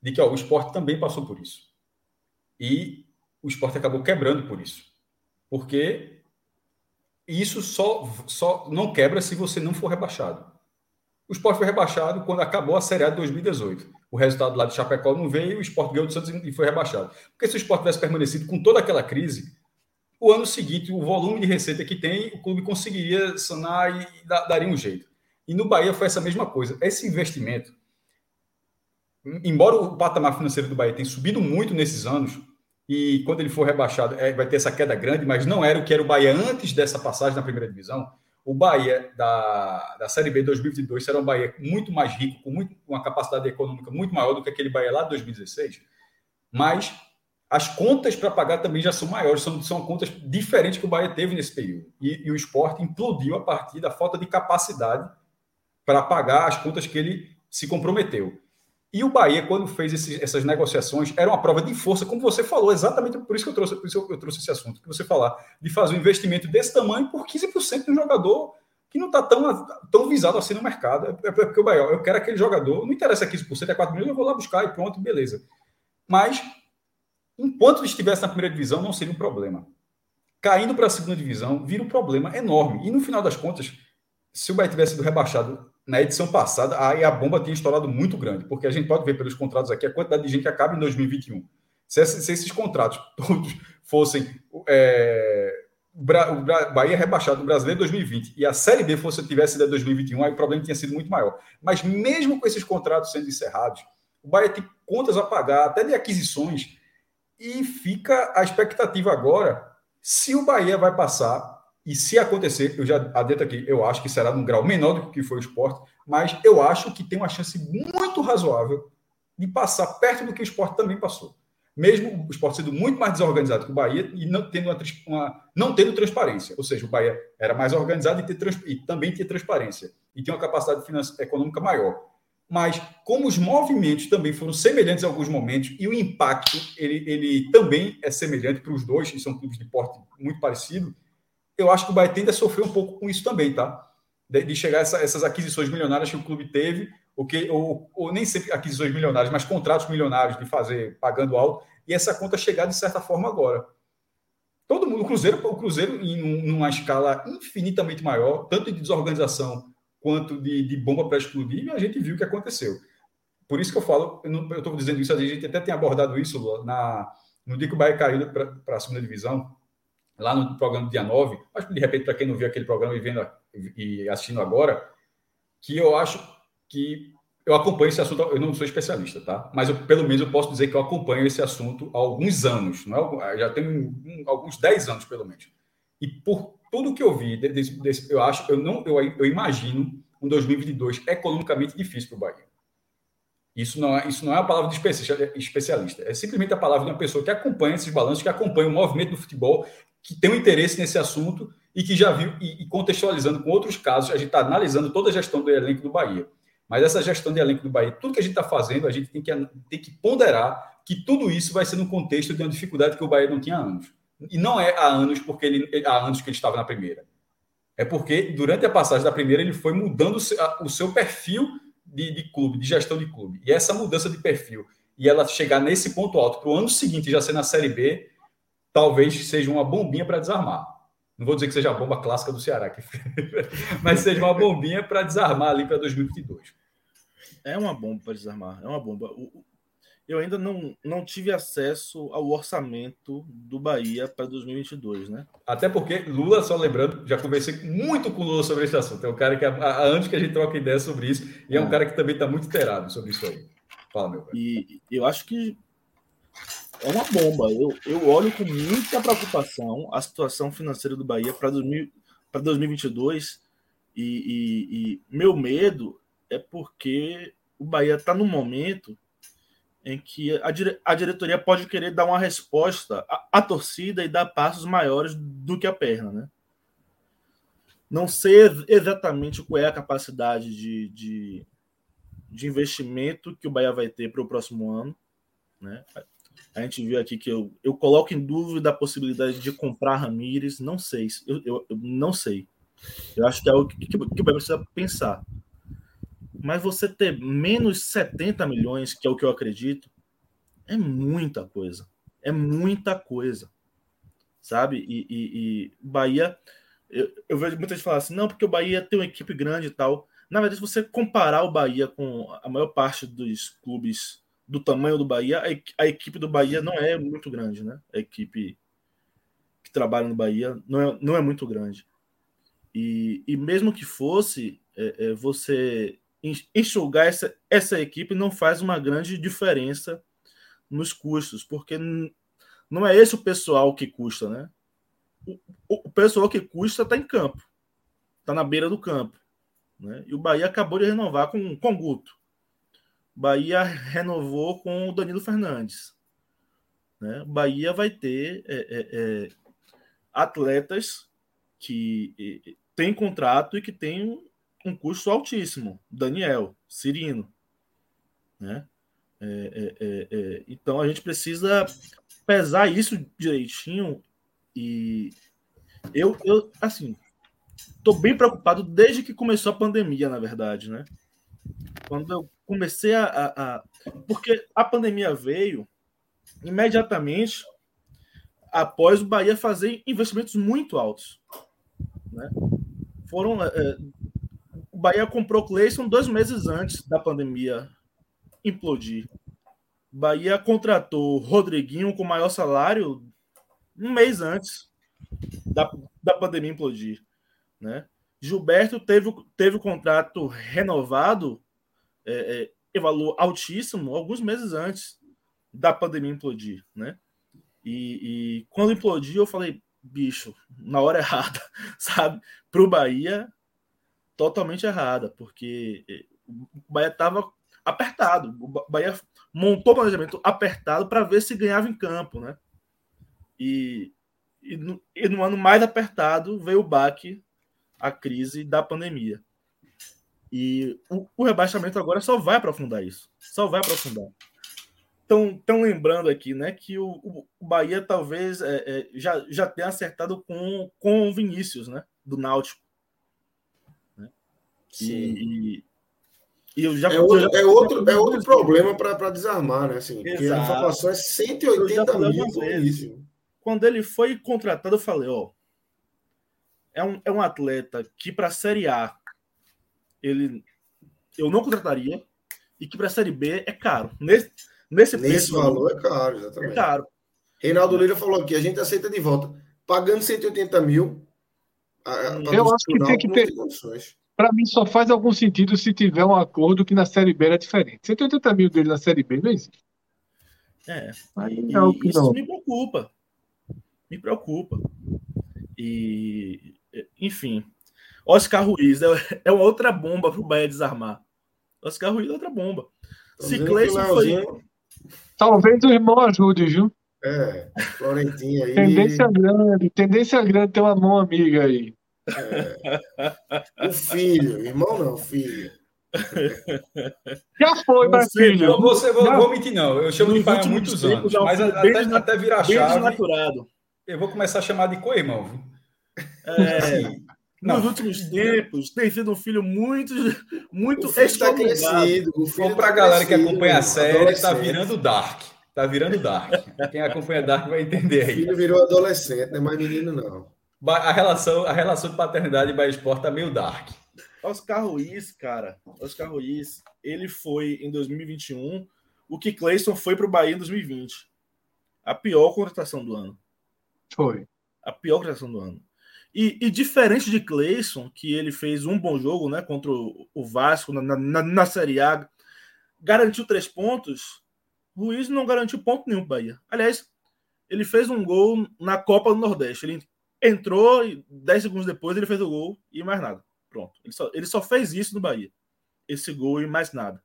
de que ó, o esporte também passou por isso. E o esporte acabou quebrando por isso. Porque isso só, só não quebra se você não for rebaixado. O esporte foi rebaixado quando acabou a Série A de 2018 o resultado lá de Chapecó não veio, o esporte ganhou do Santos e foi rebaixado. Porque se o esporte tivesse permanecido com toda aquela crise, o ano seguinte, o volume de receita que tem, o clube conseguiria sanar e daria um jeito. E no Bahia foi essa mesma coisa. Esse investimento, embora o patamar financeiro do Bahia tenha subido muito nesses anos, e quando ele for rebaixado, é, vai ter essa queda grande, mas não era o que era o Bahia antes dessa passagem na primeira divisão o Bahia da, da Série B 2022 será um Bahia muito mais rico, com muito, uma capacidade econômica muito maior do que aquele Bahia lá de 2016, mas as contas para pagar também já são maiores, são, são contas diferentes que o Bahia teve nesse período. E, e o esporte implodiu a partir da falta de capacidade para pagar as contas que ele se comprometeu. E o Bahia, quando fez esse, essas negociações, era uma prova de força, como você falou, exatamente por isso que eu trouxe, por isso eu trouxe esse assunto, que você falar, de fazer um investimento desse tamanho por 15% de um jogador que não está tão, tão visado assim no mercado. É, é porque o Bahia, eu quero aquele jogador, não interessa 15%, é 4 milhões, eu vou lá buscar e pronto, beleza. Mas, enquanto ele estivesse na primeira divisão, não seria um problema. Caindo para a segunda divisão, vira um problema enorme. E no final das contas, se o Bahia tivesse sido rebaixado na edição passada, aí a bomba tinha estourado muito grande, porque a gente pode ver pelos contratos aqui a quantidade de gente que acaba em 2021. Se, esses, se esses contratos todos fossem é, o Bahia rebaixado no Brasileiro 2020 e a Série B fosse tivesse sido 2021, aí o problema tinha sido muito maior. Mas mesmo com esses contratos sendo encerrados, o Bahia tem contas a pagar, até de aquisições, e fica a expectativa agora se o Bahia vai passar e se acontecer, eu já adentro aqui, eu acho que será num grau menor do que foi o esporte, mas eu acho que tem uma chance muito razoável de passar perto do que o esporte também passou. Mesmo o esporte sendo muito mais desorganizado que o Bahia e não tendo, uma, uma não tendo transparência. Ou seja, o Bahia era mais organizado e, ter, e também tinha transparência. E tinha uma capacidade econômica maior. Mas, como os movimentos também foram semelhantes em alguns momentos e o impacto ele, ele também é semelhante para os dois, e são clubes de porte muito parecido, eu acho que o Bahia tende a sofrer um pouco com isso também, tá? De, de chegar essa, essas aquisições milionárias que o clube teve, o que, ou, ou, nem sempre aquisições milionárias, mas contratos milionários de fazer pagando alto, e essa conta chegar de certa forma agora. Todo mundo, o Cruzeiro, o Cruzeiro em numa escala infinitamente maior, tanto de desorganização quanto de, de bomba para explodir, a gente viu o que aconteceu. Por isso que eu falo, eu estou dizendo isso, a gente até tem abordado isso na, no dia que o Bahia caiu para a segunda divisão, lá no programa do dia 9, mas de repente, para quem não viu aquele programa e, vendo, e assistindo agora, que eu acho que eu acompanho esse assunto, eu não sou especialista, tá? Mas eu, pelo menos eu posso dizer que eu acompanho esse assunto há alguns anos, não é? já tem um, alguns 10 anos, pelo menos. E por tudo que eu vi, desse, desse, eu acho, eu não, eu, eu imagino um 2022 economicamente difícil para o Bahia. Isso não, é, isso não é a palavra de especialista, é simplesmente a palavra de uma pessoa que acompanha esses balanços, que acompanha o movimento do futebol que tem um interesse nesse assunto e que já viu, e, contextualizando com outros casos, a gente está analisando toda a gestão do elenco do Bahia. Mas essa gestão de elenco do Bahia, tudo que a gente está fazendo, a gente tem que, tem que ponderar que tudo isso vai ser no contexto de uma dificuldade que o Bahia não tinha há anos. E não é há anos porque ele há anos que ele estava na primeira. É porque durante a passagem da primeira ele foi mudando o seu perfil de, de clube, de gestão de clube. E essa mudança de perfil e ela chegar nesse ponto alto para o ano seguinte já ser na Série B, talvez seja uma bombinha para desarmar. Não vou dizer que seja a bomba clássica do Ceará, que... mas seja uma bombinha para desarmar ali para 2022. É uma bomba para desarmar, é uma bomba. Eu ainda não, não tive acesso ao orçamento do Bahia para 2022, né? Até porque Lula, só lembrando, já conversei muito com o Lula sobre esse assunto. É um cara que anos que a gente troca ideia sobre isso e é um é. cara que também está muito inteirado sobre isso aí. Fala, meu velho. E eu acho que é uma bomba. Eu, eu olho com muita preocupação a situação financeira do Bahia para 2022 e, e, e, meu medo é porque o Bahia está no momento em que a, dire, a diretoria pode querer dar uma resposta à, à, torcida e dar passos maiores do que a perna, né? Não sei exatamente qual é a capacidade de, de, de investimento que o Bahia vai ter para o próximo ano, né? A gente viu aqui que eu, eu coloco em dúvida a possibilidade de comprar Ramires. Não sei. Eu, eu, eu não sei. Eu acho que é algo que, que, que precisa pensar. Mas você ter menos 70 milhões, que é o que eu acredito, é muita coisa. É muita coisa. Sabe? E, e, e Bahia. Eu, eu vejo muita gente falar assim, não, porque o Bahia tem uma equipe grande e tal. Na verdade, se você comparar o Bahia com a maior parte dos clubes do tamanho do Bahia, a equipe do Bahia não é muito grande, né? A equipe que trabalha no Bahia não é, não é muito grande. E, e mesmo que fosse, é, é, você enxugar essa, essa equipe não faz uma grande diferença nos custos, porque não é esse o pessoal que custa, né? O, o pessoal que custa está em campo, está na beira do campo. Né? E o Bahia acabou de renovar com, com Guto. Bahia renovou com o Danilo Fernandes. Né? Bahia vai ter é, é, é, atletas que é, têm contrato e que têm um custo altíssimo. Daniel, Cirino. Né? É, é, então a gente precisa pesar isso direitinho e eu, eu assim, estou bem preocupado desde que começou a pandemia, na verdade, né? Quando eu comecei a, a, a, Porque a pandemia veio imediatamente após o Bahia fazer investimentos muito altos. Né? Foram. É, Bahia comprou Cleison dois meses antes da pandemia implodir. Bahia contratou Rodriguinho com maior salário um mês antes da, da pandemia implodir. Né? Gilberto teve, teve o contrato renovado é, é, valor altíssimo alguns meses antes da pandemia implodir. Né? E, e quando implodiu, eu falei, bicho, na hora errada, sabe? Para o Bahia, totalmente errada, porque é, o Bahia estava apertado. O Bahia montou o planejamento apertado para ver se ganhava em campo, né? E, e, no, e no ano mais apertado veio o baque, a crise da pandemia. E o, o rebaixamento agora só vai aprofundar isso. Só vai aprofundar. Estão tão lembrando aqui, né, que o, o Bahia talvez é, é, já, já tenha acertado com, com o Vinícius, né, do Náutico. Né? Sim. E, e eu já, é outro, eu já, é outro, é outro problema para desarmar, né? Assim, porque a informação é Eu 180 já falei mil vezes. quando ele foi contratado, eu falei, ó, é um, é um atleta que para a Série A ele eu não contrataria e que para a Série B é caro. Nesse, nesse, Nesse preço valor é caro, é exatamente. caro. Reinaldo Lira falou aqui, a gente aceita de volta. Pagando 180 mil. a- a- Eu acho que tem que ter-. Para mim só faz algum sentido se tiver um acordo que na Série B era diferente. 180 mil dele na Série B não existe. É. Aí não, e que isso não. me preocupa. Me preocupa. E, enfim, Oscar Ruiz é, é uma outra bomba para o Bahia desarmar. Oscar Ruiz é outra bomba. Tô Se Cleison foi. Talvez o irmão ajude, viu? É, Florentinho aí. Tendência grande, tendência grande ter uma mão amiga aí. O filho, irmão não, filho. Já foi, Não mas sei, filho. Vou, ser- vou, Não. vou mentir, não. Eu chamo de pai há muitos anos. é Mas até, até virar chave, desnaturado. eu vou começar a chamar de co-irmão. viu? É, Assim, não. nos últimos tempos, tem sido um filho muito, muito O filho está crescido. O filho Vamos para a tá galera que acompanha a série, tá adolescente. virando Dark. Tá virando Dark. Quem acompanha Dark vai entender O aí. filho virou adolescente, não é mais menino, não. A relação, a relação de paternidade e Bahia Sport tá meio Dark. Oscar Ruiz, cara, Oscar Ruiz, ele foi em 2021 o que Cleison foi para o Bahia em 2020. A pior contratação do ano. Foi. A pior contratação do ano. E, e diferente de Cleison, que ele fez um bom jogo né, contra o, Vasco na, na, na Série A, garantiu três pontos, Ruiz não garantiu ponto nenhum para Bahia. Aliás, ele fez um gol na Copa do Nordeste. Ele entrou e 10 segundos depois ele fez o gol e mais nada. Pronto. Ele só, ele só fez isso no Bahia. Esse gol e mais nada.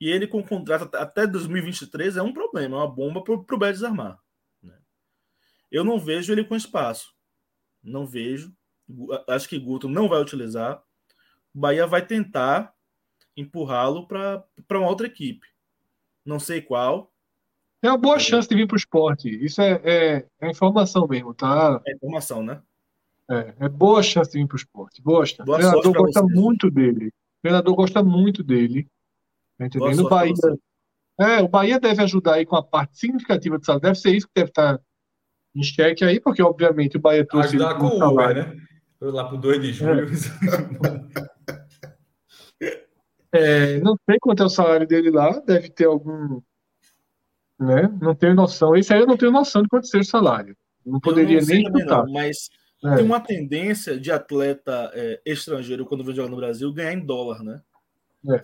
E ele com contrato até 2023 é um problema, é uma bomba para o Bahia desarmar. né? Eu não vejo ele com espaço. Não vejo. Acho que Guto não vai utilizar. O Bahia vai tentar empurrá-lo para uma outra equipe. Não sei qual. Tem uma boa chance de vir para o esporte. Isso é, é, é informação mesmo, tá? É informação, né? É, é boa chance de vir para o esporte. Boa chance. Boa o treinador gosta vocês. muito dele. O treinador gosta muito dele. Tá entendendo? O pra Bahia, é, o Bahia deve ajudar aí com a parte significativa do salário. Deve ser isso que deve estar em xeque aí, porque obviamente o Bahia trouxe Ajudar com o Uber, né? Foi lá pro 2 de julho. É, não sei quanto é o salário dele lá, deve ter algum. Né? Não tenho noção. Esse aí eu não tenho noção de quanto seja o salário. Não poderia não nem não, mas É. tem uma tendência de atleta é, estrangeiro, quando vem jogar no Brasil, ganhar em dólar, né? É.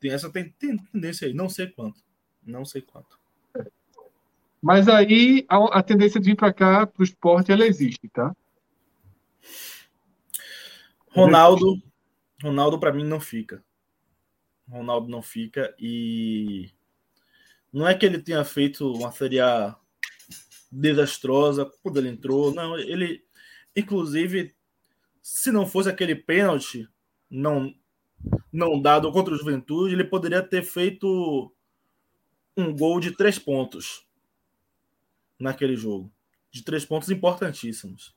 Tem essa tem, tem tendência aí. Não sei quanto. Não sei quanto. Mas aí a, a tendência de vir para cá, para o esporte, ela existe, tá? Ronaldo, Ronaldo para mim não fica. Ronaldo não fica e não é que ele tenha feito uma série desastrosa quando ele entrou, não, ele inclusive se não fosse aquele pênalti não não dado contra o Juventude, ele poderia ter feito um gol de três pontos naquele jogo, de três pontos importantíssimos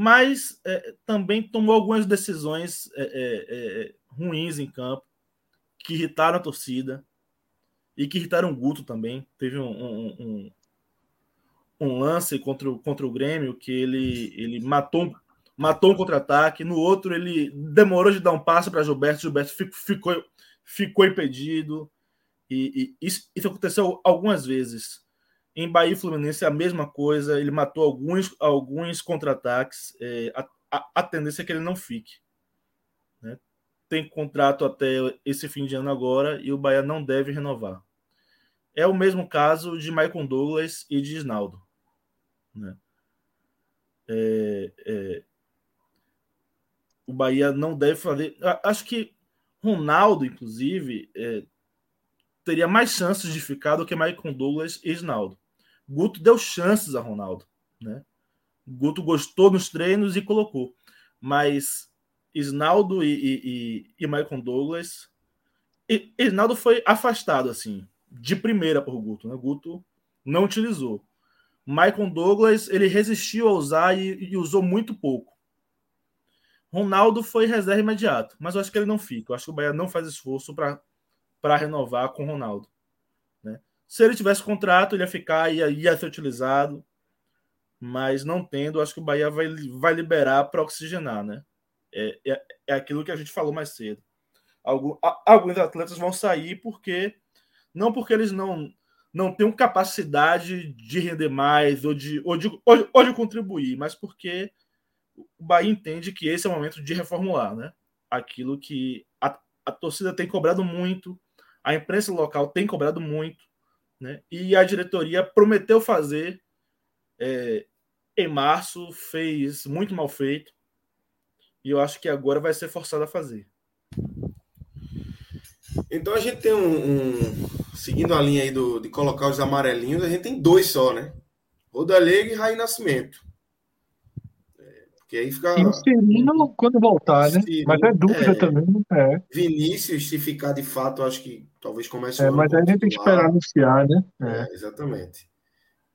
mas é, também tomou algumas decisões é, é, é, ruins em campo, que irritaram a torcida e que irritaram o Guto também. Teve um, um, um, um lance contra o, contra o Grêmio que ele, ele matou matou um contra-ataque. No outro, ele demorou de dar um passe para Gilberto. Gilberto ficou, ficou impedido. E, e isso, isso, aconteceu algumas vezes. Em Bahia e Fluminense é a mesma coisa. Ele matou alguns, alguns contra-ataques. É, a, a, a, tendência é que ele não fique. Né? Tem contrato até esse fim de ano agora e o Bahia não deve renovar. É o mesmo caso de Michael Douglas e de Isnaldo. Né? É, é, o Bahia não deve fazer. Acho que Ronaldo, inclusive, é, teria mais chances de ficar do que Maicon Douglas e Isnaldo. Guto deu chances a Ronaldo, né? Guto gostou nos treinos e colocou. Mas Isnaldo e, e, e, e Maicon Douglas. E, Isnaldo foi afastado, assim, de primeira por Guto, né? Guto não utilizou. Maicon Douglas, ele resistiu a usar e, e usou muito pouco. Ronaldo foi reserva imediato, mas eu acho que ele não fica. Eu acho que o Bahia não faz esforço para renovar com o Ronaldo. Se ele tivesse contrato, ele ia ficar, ia, ia ser utilizado, mas não tendo, acho que o Bahia vai, vai liberar para oxigenar. Né? É, é, é, aquilo que a gente falou mais cedo. Algum, alguns atletas vão sair porque não porque eles não não tenham capacidade de render mais ou de, ou de, ou, ou de contribuir, mas porque o Bahia entende que esse é o momento de reformular, né? Aquilo que a, a torcida tem cobrado muito, a imprensa local tem cobrado muito, né? E a diretoria prometeu fazer é, em março, fez muito mal feito, e eu acho que agora vai ser forçado a fazer. Então a gente tem um, um, seguindo a linha aí do, de colocar os amarelinhos, a gente tem dois só, né? Rodalega e Raí Nascimento. Que aí fica. E o Cirino quando voltar, né? Cirino, mas é dúvida é, também. É. Vinícius, se ficar de fato, acho que talvez comece É, mas aí a gente tem que esperar anunciar, né? É. é. exatamente.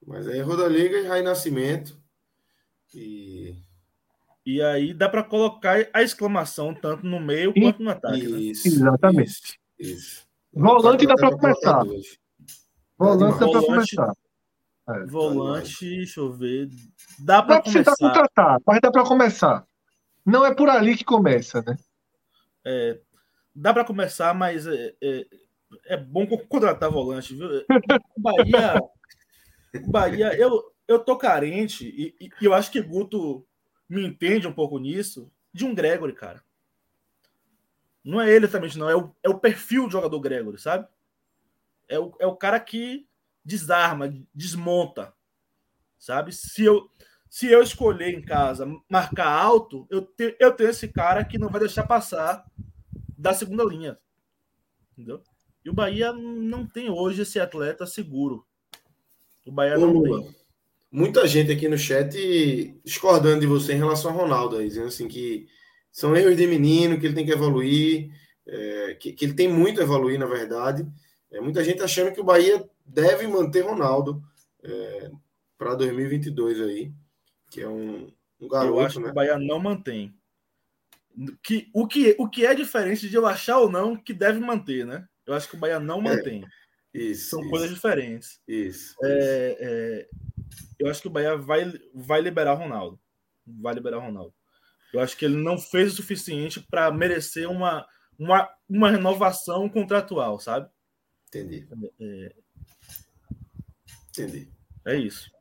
Mas aí Rodaliga e Rai Nascimento. E. E aí dá para colocar a exclamação tanto no meio e... quanto no ataque. Né? Isso, né? Exatamente. Isso. isso. Volante dá para começar. Volante dá para começar. É, Volante, deixa eu ver. Dá para começar. contratar, mas dá para começar. Não é por ali que começa, né? É, dá para começar, mas é, é, é, bom contratar volante, viu? Bahia, Bahia, eu, eu tô carente e, e, eu acho que Guto me entende um pouco nisso de um Gregory, cara. Não é ele também, não. É o, é o perfil do jogador Gregory, sabe? É o, é o cara que desarma, desmonta, sabe? Se eu se eu escolher em casa marcar alto, eu, te, eu tenho esse cara que não vai deixar passar da segunda linha, entendeu? E o Bahia não tem hoje esse atleta seguro. O Bahia Ô, não Lula, tem. Muita gente aqui no chat discordando de você em relação ao Ronaldo, aí, dizendo assim que são erros de menino, que ele tem que evoluir, é, que, que, ele tem muito a evoluir, na verdade. É, muita gente achando que o Bahia deve manter Ronaldo é, para 2022 aí, que é um, um garoto. Eu acho né? que o Bahia não mantém. Que, o, que, o que é diferente de eu achar ou não que deve manter, né? Eu acho que o Bahia não é, mantém. É, isso, São isso, coisas diferentes. Isso. É, é, eu acho que o Bahia vai, vai liberar Ronaldo. Vai liberar Ronaldo. Eu acho que ele não fez o suficiente para merecer uma, uma, uma renovação contratual, sabe? Entendi. É, Entendi. É isso.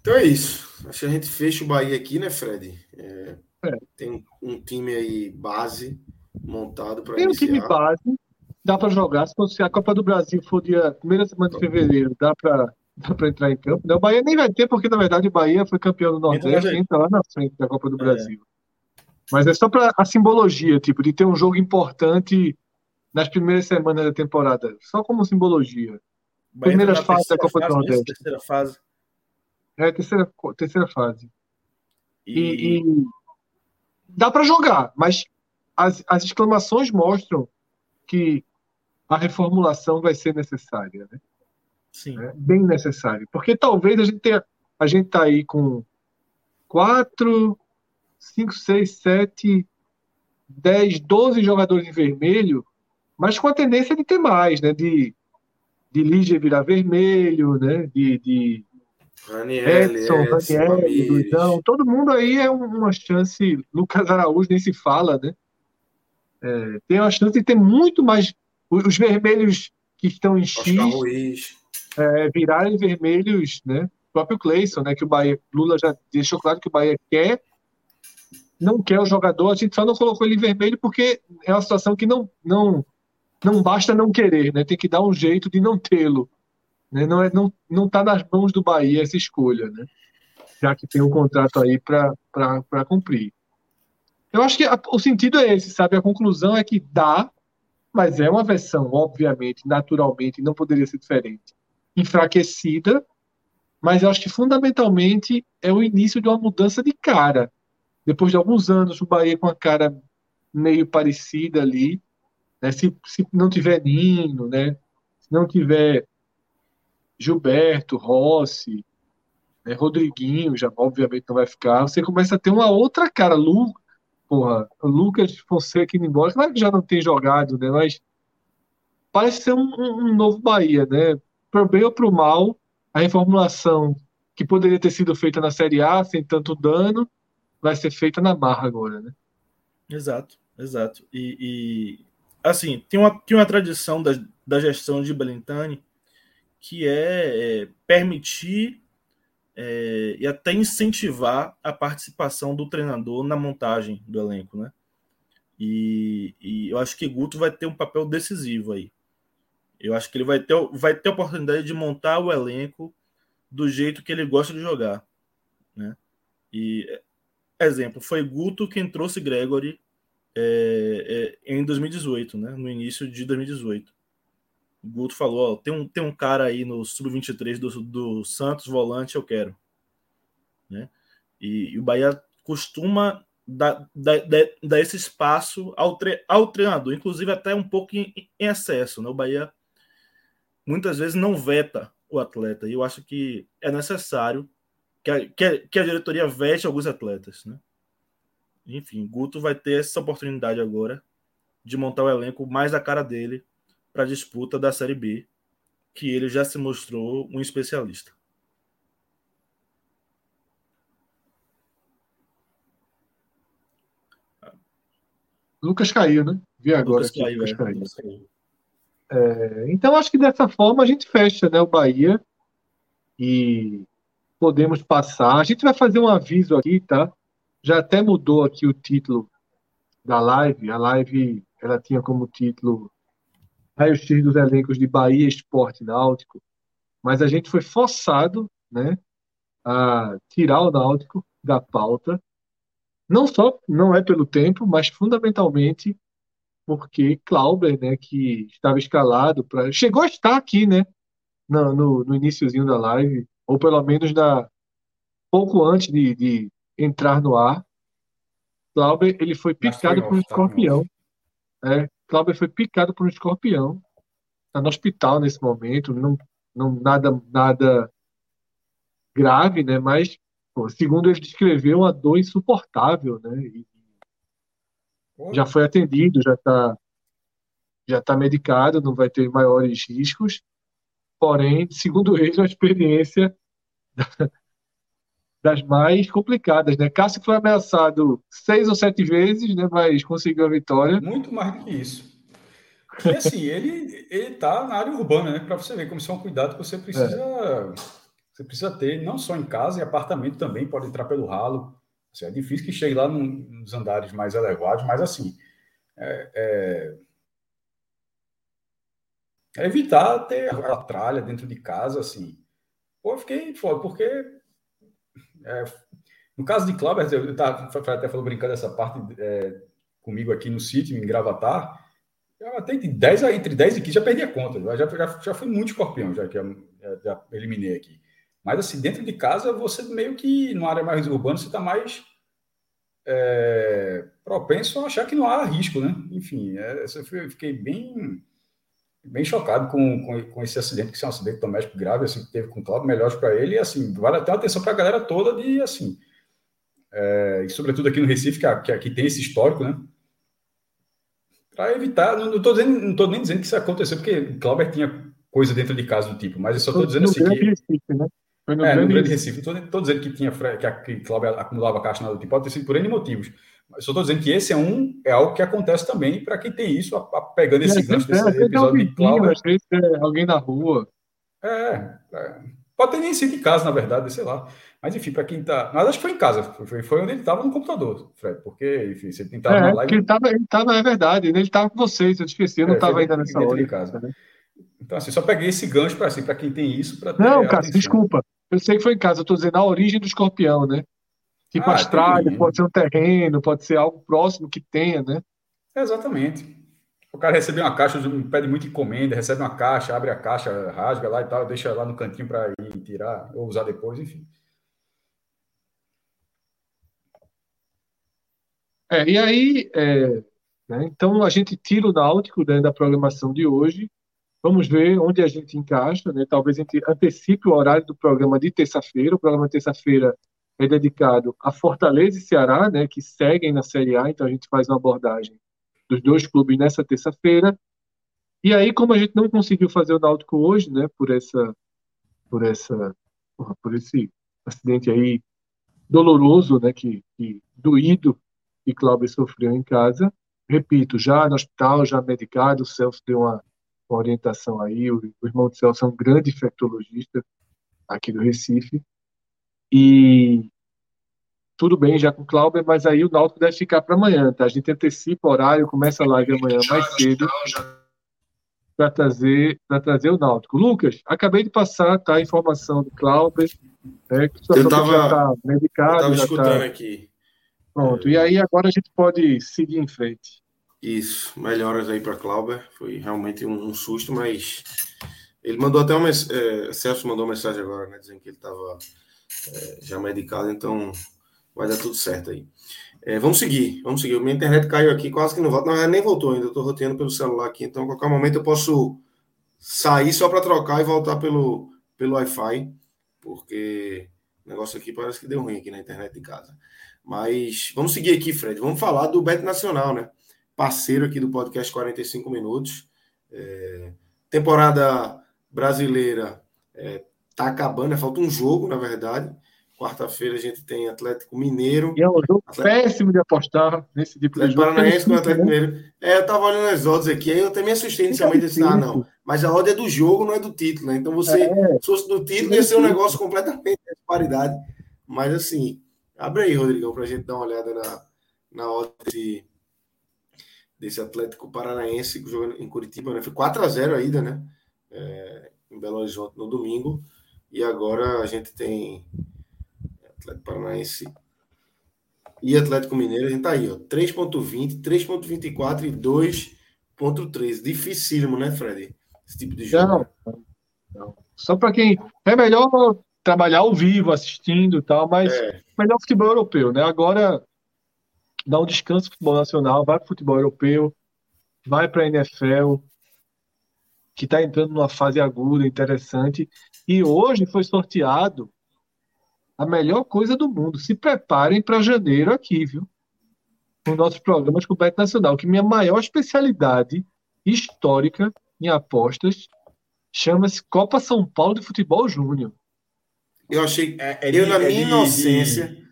Então é isso. Acho que a gente fecha o Bahia aqui, né, Fred? É, é. Tem um time aí base montado para Tem um time base, dá para jogar. Se fosse a Copa do Brasil for dia primeira semana de fevereiro, dá para dá para entrar em campo. O Bahia nem vai ter, porque na verdade o Bahia foi campeão do Nordeste e entra lá na frente da Copa do é. Brasil. Mas é só para a simbologia, tipo, de ter um jogo importante nas primeiras semanas da temporada, só como simbologia. Primeiras fases da Copa do Nordeste. Terceira fase. É, terceira, terceira fase. E, e, e dá para jogar, mas as, as exclamações mostram que a reformulação vai ser necessária, né? Sim. É bem necessária. Porque talvez a gente tenha. A gente tá aí com quatro, cinco, seis, sete, dez, doze jogadores em vermelho, mas com a tendência de ter mais, né? De de Lígia virar vermelho, né? De, de Raniel, Edson, Raniel, Luizão, todo mundo aí é uma chance. Lucas Araújo nem se fala, né? É, tem uma chance de ter muito mais. Os vermelhos que estão em X é, virarem vermelhos, né? O próprio Cleison, né? Que o Bahia, Lula já deixou claro que o Bahia quer, não quer o jogador. A gente só não colocou ele em vermelho porque é uma situação que não, não, não basta não querer, né? Tem que dar um jeito de não tê-lo. Né? Não é, não, não está nas mãos do Bahia essa escolha, né? Já que tem um contrato aí para cumprir. Eu acho que a, o sentido é esse, sabe? A conclusão é que dá, mas é uma versão, obviamente, naturalmente, não poderia ser diferente, enfraquecida, mas eu acho que fundamentalmente é o início de uma mudança de cara. Depois de alguns anos, o Bahia com a cara meio parecida ali, né? se, se não tiver Nino, né? se não tiver Gilberto, Rossi, né? Rodriguinho, já obviamente não vai ficar, você começa a ter uma outra cara. Lu, porra, Lucas Fonseca indo embora, claro que já não tem jogado, né? Mas parece ser um, um, novo Bahia, né? Pro bem ou pro mal, a reformulação que poderia ter sido feita na Série A sem tanto dano, vai ser feita na barra agora, né? Exato, exato. E, e assim, tem uma, tem uma tradição da, da gestão de Belintani que é, é permitir é, e até incentivar a participação do treinador na montagem do elenco, né? E, e, eu acho que Guto vai ter um papel decisivo aí. Eu acho que ele vai ter, vai ter a oportunidade de montar o elenco do jeito que ele gosta de jogar, né? E exemplo, foi Guto quem trouxe Gregory é, é, em 2018, né? No início de 2018. Guto falou: ó, tem, um, tem um cara aí no sub-23 do, do Santos, volante, eu quero. Né? E, e o Bahia costuma dar, dar, dar, esse espaço ao, tre, ao treinador, inclusive até um pouco em, em excesso. Né? O Bahia muitas vezes não veta o atleta, e eu acho que é necessário que a, que a, que a diretoria veste alguns atletas. Né? Enfim, Guto vai ter essa oportunidade agora de montar o elenco mais a cara dele para a disputa da Série B, que ele já se mostrou um especialista. Lucas caiu, né? Vi agora Lucas caiu, Lucas é, caiu. Lucas caiu. É, então acho que dessa forma a gente fecha, né, o Bahia e podemos passar. A gente vai fazer um aviso aqui, tá? Já até mudou aqui o título da live. A live ela tinha como título raio-x dos elencos de Bahia Esporte Náutico, mas a gente foi forçado né, a tirar o Náutico da pauta, não só não é pelo tempo, mas fundamentalmente porque Clauber, né, que estava escalado para chegou a estar aqui, né, no, no, no iníciozinho da live, ou pelo menos na pouco antes de, de entrar no ar. Clauber, ele foi picado por um tá escorpião. É, Cláudio foi picado por um escorpião. Está no hospital nesse momento, não, não nada, nada grave, né? Mas, pô, segundo ele descreveu, uma dor insuportável, né? E já foi atendido, já está já tá medicado, não vai ter maiores riscos. Porém, segundo ele, uma experiência das mais complicadas, né? Cássio foi ameaçado seis ou sete vezes, né? Mas conseguiu a vitória. Muito mais do que isso. E assim, ele ele tá na área urbana, né? Para você ver como isso é um cuidado que você precisa é. você precisa ter, não só em casa, e apartamento também pode entrar pelo ralo. Assim, é difícil que chegue lá nos andares mais elevados, mas assim é, é, é evitar ter a tralha dentro de casa, assim. Pô, eu fiquei foda, porque é, no caso de Cláudio, eu tava, até falou brincando essa parte é, comigo aqui no sítio, em Gravatar. Eu até entre 10, entre 10 e 15 já perdi a conta. Já, já, já fui muito escorpião, já que já, já eliminei aqui. Mas assim, dentro de casa, você meio que, numa área mais urbana, você está mais é, propenso a achar que não há risco, né? Enfim, é, eu fiquei bem bem chocado com, com, com, esse acidente, que é um acidente doméstico grave, assim, que teve com o Cláudio, melhores para ele, e assim, vale até atenção para a galera toda de, assim, é, e sobretudo aqui no Recife, que, que, que tem esse histórico, né, para evitar, não estou não nem dizendo que isso aconteceu, porque Cláudio tinha coisa dentro de casa do tipo, mas eu só estou dizendo assim que... Recife, né? Foi no, é, grande, no grande Recife. Estou dizendo que tinha que que Cláudio acumulava caixa na tipo, pode ter sido por N motivos. Mas só estou dizendo que esse é um é algo que acontece também para quem tem isso, a, a, pegando esse é, gancho desse é, episódio de Cláudio. É alguém na rua. É, é, pode ter nem sido em casa, na verdade, sei lá. Mas enfim, para quem está. Mas acho que foi em casa, foi, foi onde ele estava no computador, Fred, porque, enfim, você tentava é, na live. Ele estava, ele tava, é verdade, ele estava com vocês, eu esqueci, eu não estava é, ainda nessa hora. De casa. Né? Então, assim, só peguei esse gancho para assim, quem tem isso. Não, cara, desculpa. Eu sei que foi em casa, eu estou dizendo a origem do escorpião, né? Tipo ah, pode ser um terreno, pode ser algo próximo que tenha, né? Exatamente. O cara recebe uma caixa, pede muita encomenda, recebe uma caixa, abre a caixa, rasga lá e tal, deixa lá no cantinho para ir tirar ou usar depois, enfim. É, e aí, é, né, então a gente tira o Náutico né, da programação de hoje Vamos ver onde a gente encaixa, né? Talvez a gente antecipe o horário do programa de terça-feira. O programa de terça-feira é dedicado a Fortaleza e Ceará, né? Que seguem na Série A. Então a gente faz uma abordagem dos dois clubes nessa terça-feira. E aí, como a gente não conseguiu fazer o Náutico hoje, né? Por essa, por essa, por esse acidente aí doloroso, né? Que, que doído que Cláudio sofreu em casa. Repito, já no hospital, já medicado, o Celso deu uma com orientação aí. O, o irmão de Celso é um grande infectologista aqui do Recife. E tudo bem já com o Clauber, mas aí o Náutico deve ficar para amanhã, tá? A gente antecipa o horário, começa a live amanhã mais cedo para trazer, para trazer o Náutico. Lucas, acabei de passar tá, a informação do Clauber, né, que eu estava tá medicado. Estava escutando tá... aqui. Pronto, e aí agora a gente pode seguir em frente. Isso, melhoras aí para Clauber. Foi realmente um, um, susto, mas ele mandou até uma. É, Celso mandou uma mensagem agora, né? Dizendo que ele estava é, já medicado, então vai dar tudo certo aí. É, vamos seguir, vamos seguir. Minha internet caiu aqui, quase que não volta. Não, nem voltou ainda, eu estou roteando pelo celular aqui, então a qualquer momento eu posso sair só para trocar e voltar pelo, pelo Wi-Fi, porque o negócio aqui parece que deu ruim aqui na internet de casa. Mas vamos seguir aqui, Fred. Vamos falar do Bet Nacional, né? parceiro aqui do podcast 45 Minutos. É, temporada brasileira é, tá acabando, né? falta um jogo, na verdade. Quarta-feira a gente tem Atlético Mineiro. E é um jogo Atlético... péssimo de apostar nesse tipo de jogo. Paranaense com Atlético né? Mineiro. É, eu tava olhando as odds aqui, aí eu também assustei inicialmente disse, ah, não. Mas a odd é do jogo, não é do título, né? Então você, é. se fosse do título, ia ser um negócio completamente de paridade. Mas assim, abre aí, Rodrigão, pra gente dar uma olhada na, na odd de desse Atlético Paranaense jogando em Curitiba, né? Foi 4 a 0 a ida, né? É, em Belo Horizonte no domingo. E agora a gente tem Atlético Paranaense e Atlético Mineiro. A gente tá aí, ó. 3.20, 3.24 e 2.13. Dificílimo, né, Fred? Esse tipo de jogo. Não, não. Só para quem. É melhor trabalhar ao vivo, assistindo e tal, mas é. melhor futebol europeu, né? Agora dá um descanso pro futebol nacional, vai pro futebol europeu, vai para a NFL, que está entrando numa fase aguda, interessante. E hoje foi sorteado a melhor coisa do mundo. Se preparem para janeiro aqui, viu? Nos nossos programas com o Bet Nacional, que minha maior especialidade histórica em apostas chama-se Copa São Paulo de Futebol Júnior. Eu achei, é, é de, eu na minha é de, inocência, de,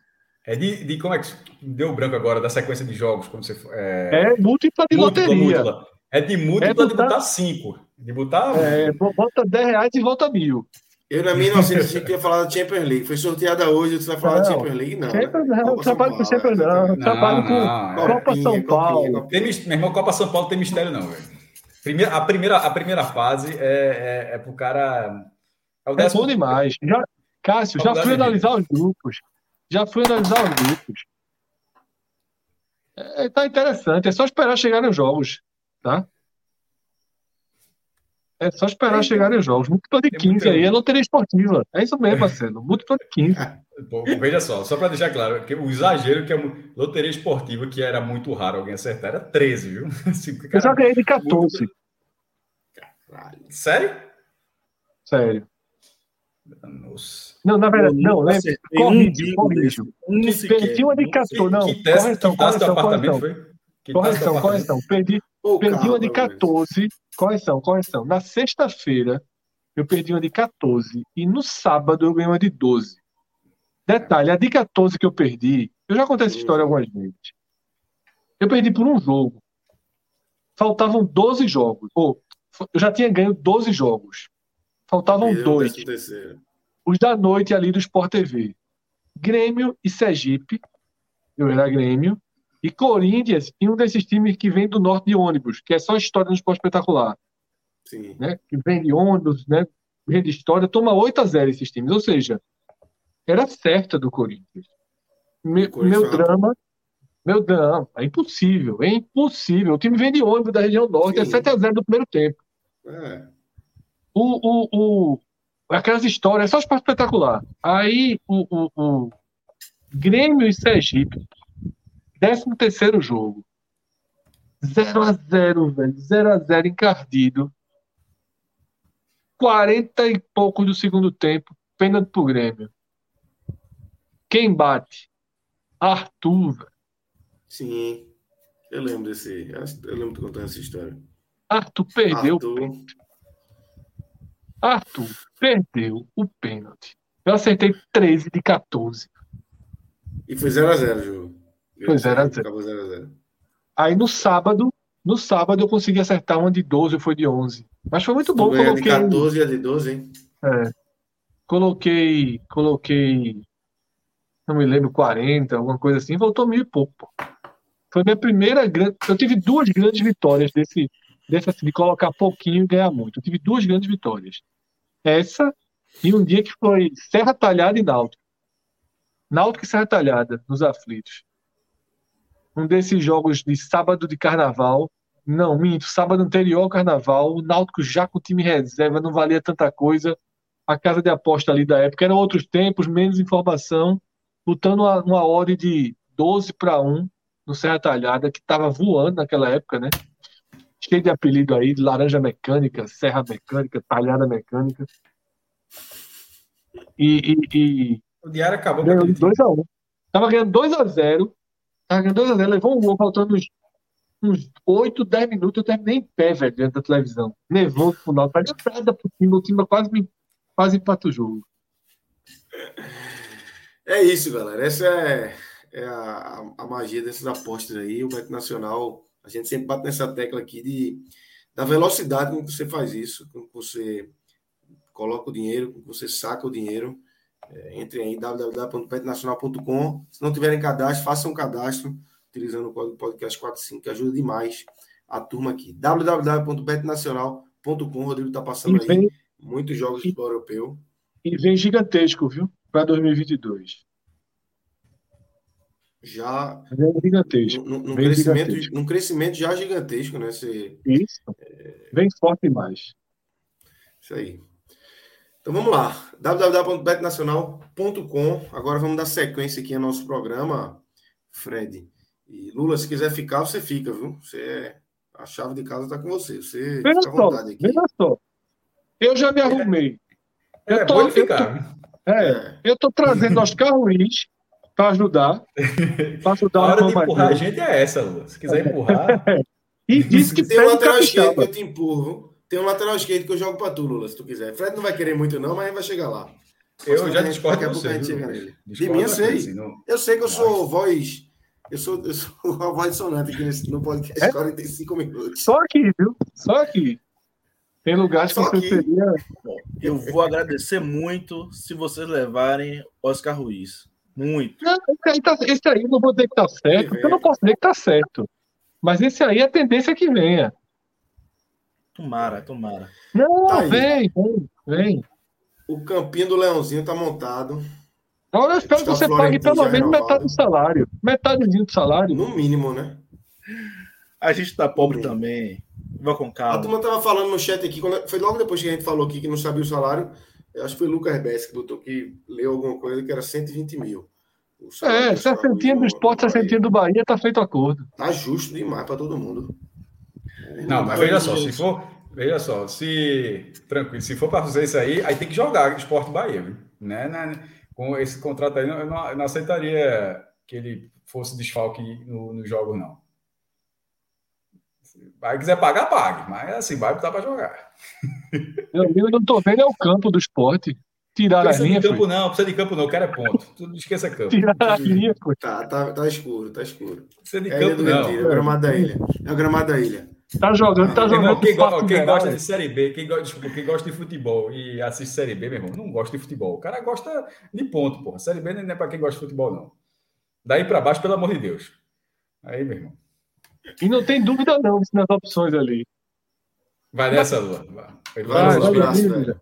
é de, de como é que deu branco agora da sequência de jogos, como você é, é múltipla de múltipla, loteria. Múltipla. É de múltipla é botar, de botar cinco. De botar. É, bota 10 reais e volta mil. Eu, na minha inocência, tinha falado da Champions League. Foi sorteada hoje, você vai falar da Champions League? Não. Champions, né? não, trabalho com Champions não. Trabalho com Copa São Paulo. Tem, meu irmão, Copa São Paulo tem mistério, não, velho. Primeira, a, primeira, a primeira fase é, é, é pro cara. É, o décimo... é bom demais. Já, Cássio, já fui analisar os grupos. Já fui analisar os grupos. É, tá interessante. É só esperar chegarem os jogos, tá? É só esperar é, chegarem os jogos. Múltiplo de 15 aí é loteria esportiva. É isso mesmo, Marcelo. Múltiplo de 15. Bom, veja só, só para deixar claro, que o exagero que é loteria esportiva, que era muito raro alguém acertar, era 13, viu? Cara, Eu já ganhei de 14. Muito... Sério? Sério. Nossa. Não, na verdade, não, né? Corrijo, corrijo. Perdi uma de 14. Não, que teste, correção, correção, correção. Correção, correção. Perdi, perdi uma de 14. Correção, correção. Na sexta-feira, eu perdi uma de 14. E no sábado eu ganhei uma de 12. Detalhe, a de 14 que eu perdi, eu já contei essa história algumas vezes. Eu perdi por um jogo. Faltavam 12 jogos. Ou, eu já tinha ganho 12 jogos. Faltavam dois. Os da noite ali do Sport TV. Grêmio e Sergipe. Eu era Grêmio. E Corinthians e um desses times que vem do norte de ônibus, que é só história no esporte espetacular. Sim. né? Que vem de ônibus, né? Vem de história, toma 8 a 0 esses times. Ou seja, era certa do Corinthians. Me- Corinthians meu drama, meu drama, é impossível, é impossível. O time vem de ônibus da região norte, é Sim. 7 a 0 do primeiro tempo. É. O, o, o, aquelas histórias, é só esporte espetacular. Aí o, o, o Grêmio e Sergipe, 13 terceiro jogo. 0 a 0 velho. 0 a 0 encardido. 40 e pouco do segundo tempo, pênalti pro Grêmio. Quem bate? Arthur. velho. Sim. Eu lembro desse. Eu lembro de contar essa história. Arthur perdeu. Arthur, Arthur perdeu o pênalti. Eu acertei 13 de 14. E foi 0x0 o jogo. Foi 0 a 0. Acabou 0x0. Aí no sábado, no sábado eu consegui acertar uma de 12 ou foi de 11. Mas foi muito bom. Tu ganha de Coloquei, 14 e a de 12, hein? é, coloquei, coloquei, não me lembro, 40, alguma coisa assim. Voltou mil e pouco. Foi minha primeira grande. Eu tive duas grandes vitórias desse, desse assim, de colocar pouquinho e ganhar muito. Eu tive duas grandes vitórias. Essa e um dia que foi Serra Talhada e Náutico. Náutico e Serra Talhada, nos aflitos. Um desses jogos de sábado de carnaval. Não, minto, sábado anterior ao carnaval, o Náutico já com o time reserva, não valia tanta coisa. A casa de aposta ali da época eram outros tempos, menos informação, lutando uma, uma odd de 12 para 1 no Serra Talhada, que estava voando naquela época, né? Cheio de apelido aí, de laranja mecânica, serra mecânica, talhada mecânica. E, e, e O diário acabou ganhou time. 2x1. Tava ganhando 2x0. Tava ganhando 2x0, levou um gol faltando uns, uns 8, 10 minutos. Eu terminei em pé, velho, diante da televisão. Nervoso pro final. Não nada pro time. O time quase, me- quase empata o jogo. É isso, galera. Essa é, é a, a magia dessas apostas aí. O Beto Nacional, a gente sempre bate nessa tecla aqui de, da velocidade com que você faz isso, com que você coloca o dinheiro, com que você saca o dinheiro. É, entre aí www.petnacional.com. Se não tiverem cadastro, façam um cadastro utilizando o código podcast45, que ajuda demais a turma aqui. www.betnacional.com. O Rodrigo está passando E aí vem, muitos jogos de futebol europeu. e vem gigantesco, viu? Para 2022. Já Vem gigantesco. num, num crescimento, gigantesco. num crescimento já gigantesco, né? Esse, Isso. Vem forte demais. isso aí. Então vamos lá. www.betnacional.com. Agora vamos dar sequência aqui ao nosso programa, Fred. E Lula, se quiser ficar, você fica, viu? Você é... A chave de casa está com você. Você Veja fica à só, vontade aqui. veja só. Eu já me arrumei. É, Eu tô- bom ele eu tô- ficar. É, É. eu tô trazendo Oscar Ruiz para ajudar. Para A ajudar hora o de empurrar a gente é essa, Lula. Se quiser empurrar. E disse que Tem um lateral esquerdo que eu te empurro. Tem um lateral esquerdo que eu jogo para tu, Lula, se tu quiser. Fred não vai querer muito, não, mas vai chegar lá. Eu já Daqui a discordo de pouco você. a gente chega nele. De mim eu sei. assim, não- Eu sei que eu sou voz. Eu sou, eu sou a voz sonante aqui nesse, no podcast É? 45 minutos. Só aqui, viu? Só aqui. Tem lugares que Só você aqui. seria. Eu vou agradecer muito se vocês levarem Oscar Ruiz. Muito. Não, esse aí, tá, esse aí eu não vou dizer que tá certo, porque eu não posso dizer que tá certo. Mas esse aí a tendência é que venha. Tomara, tomara. Não, Tá vem, vem, vem. O campinho do Leãozinho tá montado. Agora eu espero que Está você pague pelo menos metade do salário. Metadezinho do salário. No mínimo, né? A gente tá pobre Sim. também. Vá com A calma. turma tava falando no chat aqui, quando- foi logo depois que a gente falou aqui que não sabia o salário. Eu acho que foi o Lucas Bess que botou que leu alguma coisa que era 120 mil. É, do Oscar sessentinha do Ruiz no- esporte, Bahia. sessentinha do Bahia, tá feito acordo. Tá justo demais para todo mundo. Não, mas veja só, se for. Veja só, se. Tranquilo, se for para fazer isso aí, aí tem que jogar Esporte Bahia, viu? Né, né? Com esse contrato aí, eu não, eu não aceitaria que ele fosse desfalque no, no jogo, não. Vai quiser pagar, pague. Mas assim, vai botar para jogar. Eu, eu não tô vendo é o campo do esporte. Tirar a linha. de campo foi. não, precisa de campo não, o cara é ponto. Tudo esqueça campo. Tirar a linha, pô. Tá, tá, tá escuro, tá escuro. Precisa de é campo não. É o gramado da ilha. É o gramado da ilha. Tá jogando, tá jogando. Quem, go quem gosta de Série B, quem, go desculpa, quem gosta de futebol e assiste Série B, meu irmão, não gosta de futebol. O cara gosta de ponto, porra. Série B não é para quem gosta de futebol, não. Daí para baixo, pelo amor de Deus. Aí, meu irmão. E não tem dúvida, não, nas opções ali. Vai nessa, Lua. Vai, vai, vai, vai, vai,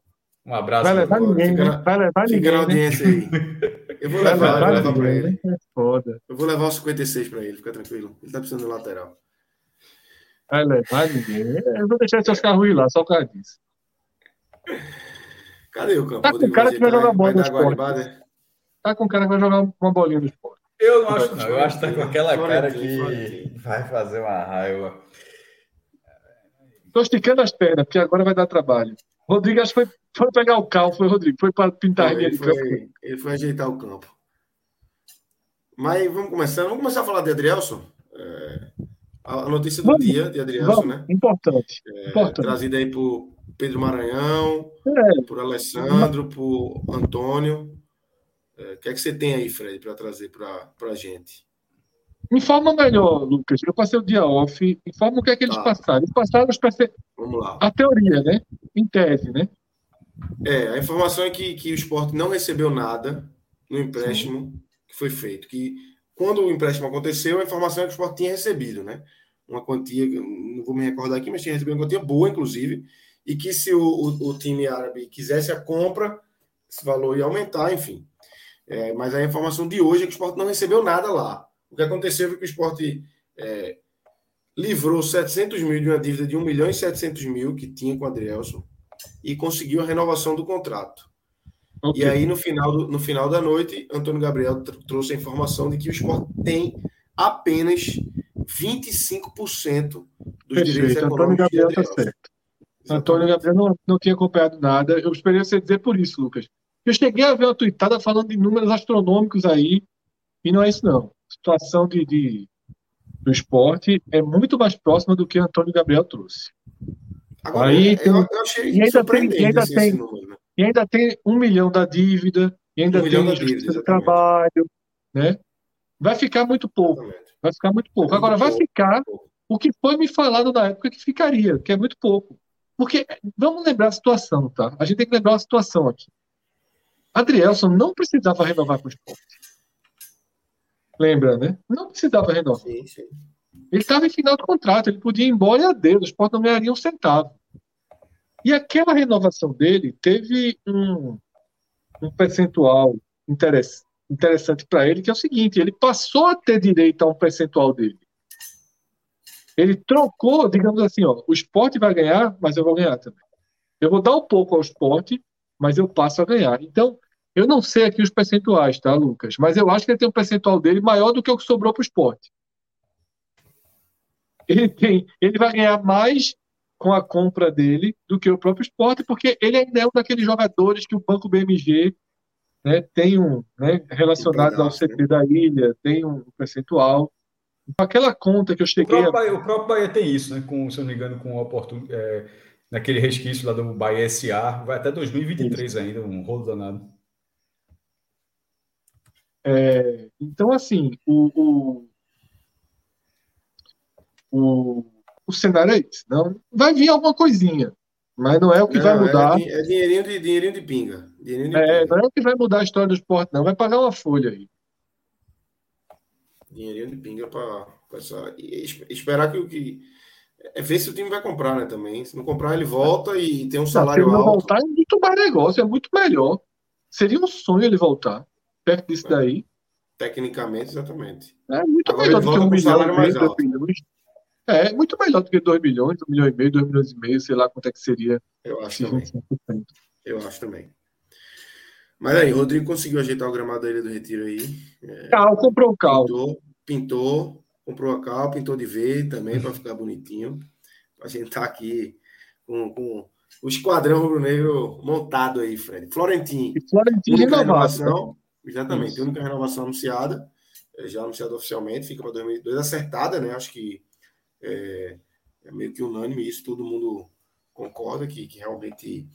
um abraço. Vai levar ninguém, fica, né? Vai levar ninguém. Fica na audiência né? aí. Eu vou levar, levar, vou levar para ele. É foda. Eu vou levar os 56 para ele, fica tranquilo. Ele tá precisando de lateral. Vai levar ninguém. Eu vou deixar seus carros ir lá, só o cara disso. Cadê o campo? Tá com o cara que vai jogar bola no esporte. Tá com o cara que vai jogar uma bolinha no esporte. Eu não acho, não. Eu acho que tá com aquela cara que vai fazer uma raiva. Tô esticando as pernas, porque agora vai dar trabalho. Rodrigo acho que foi, foi pegar o cal, foi Rodrigo, foi para pintar ele, foi, ele foi ajeitar o campo. Mas vamos começar, vamos começar a falar de Adrielson. É, a notícia do vamos, dia de Adrielson, vamos, né? Importante, é, importante. Trazida aí por Pedro Maranhão, é. por Alessandro, por Antônio. É, o que é que você tem aí, Fred, para trazer para a gente? Informa melhor, Lucas. Eu passei o dia off. Informa o que é que eles tá. passaram. Eles passaram os Vamos lá. a teoria, né? Em tese, né? É, a informação é que, que o esporte não recebeu nada no empréstimo Sim. que foi feito. Que quando o empréstimo aconteceu, a informação é que o esporte tinha recebido, né? Uma quantia, não vou me recordar aqui, mas tinha recebido uma quantia boa, inclusive, e que se o, o, o time árabe quisesse a compra, esse valor ia aumentar, enfim. É, mas a informação de hoje é que o esporte não recebeu nada lá. O que aconteceu foi que o esporte é, livrou 700 mil de uma dívida de 1 milhão e 700 mil que tinha com o Adrielson e conseguiu a renovação do contrato. Okay. E aí, no final, do, no final da noite, Antônio Gabriel trouxe a informação de que o esporte tem apenas 25% dos Perfeito. direitos econômicos. Antônio Gabriel está certo. Antônio Gabriel não, não tinha acompanhado nada. Eu esperei você dizer por isso, Lucas. Eu cheguei a ver uma tuitada falando de números astronômicos aí, e não é isso, não situação de, de, do esporte é muito mais próxima do que Antônio Gabriel trouxe. Agora, Aí, eu, eu achei e ainda tem, e ainda tem, número, né? E ainda tem um milhão da dívida, e ainda um tem a justiça do trabalho, né? Vai ficar muito pouco. Exatamente. Vai ficar muito pouco. Agora, vai ficar o que foi me falado na época que ficaria, que é muito pouco. Porque, vamos lembrar a situação, tá? A gente tem que lembrar a situação aqui. Adrielson não precisava renovar com o esporte. Lembra, né? Não precisava renovar. Sim, sim. Ele estava em final de contrato, ele podia ir embora e adeus, o esporte não ganharia um centavo. E aquela renovação dele teve um, um percentual interessante, para ele, que é o seguinte: ele passou a ter direito a um percentual dele. Ele trocou, digamos assim, ó, o esporte vai ganhar, mas eu vou ganhar também. Eu vou dar um pouco ao esporte, mas eu passo a ganhar. Então, eu não sei aqui os percentuais, tá, Lucas? Mas eu acho que ele tem um percentual dele maior do que o que sobrou para o esporte. Ele, tem, ele vai ganhar mais com a compra dele do que o próprio esporte, porque ele ainda é um daqueles jogadores que o Banco BMG né, tem um né, relacionado ao CT da ilha, tem um percentual. Então, aquela conta que eu cheguei. O próprio, Bahia, o próprio Bahia tem isso, né? Com, se eu não me engano, com o oportun... É, naquele resquício lá do Bahia SA, vai até 2023 isso. ainda, um rolo danado. É, então, assim, o, o, o, o, cenário é esse. Não, vai vir alguma coisinha, mas não é o que não, vai mudar. É, é, dinheirinho, de, dinheirinho de pinga. Dinheirinho de é, pinga. não é o que vai mudar a história do esporte, não. Vai pagar uma folha aí. Dinheirinho de pinga para esperar que o que. É ver se o time vai comprar, né? Também. Se não comprar, ele volta e tem um salário não, se ele não alto. voltar, é muito mais negócio, é muito melhor. Seria um sonho ele voltar perto disso daí. Tecnicamente, exatamente. É muito Agora melhor do que um milhão e dois milhões. É, muito melhor do que 2 milhões, 1 um milhão e meio, 2 milhões e meio, sei lá quanto é que seria. Eu acho também. Eu acho também. Mas aí, o Rodrigo conseguiu ajeitar o gramado da Ilha do Retiro aí. É, cal, comprou o cal. Pintou, pintou, comprou a cal, pintou de verde também para ficar bonitinho. A gente tá aqui com, com o esquadrão rubro-negro montado aí, Fred. Florentino. E Florentino renovação. Exatamente, Isso. única renovação anunciada, é, já anunciada oficialmente, fica para 2022, acertada, né? Acho que é, é meio que unânime isso, todo mundo concorda que, que realmente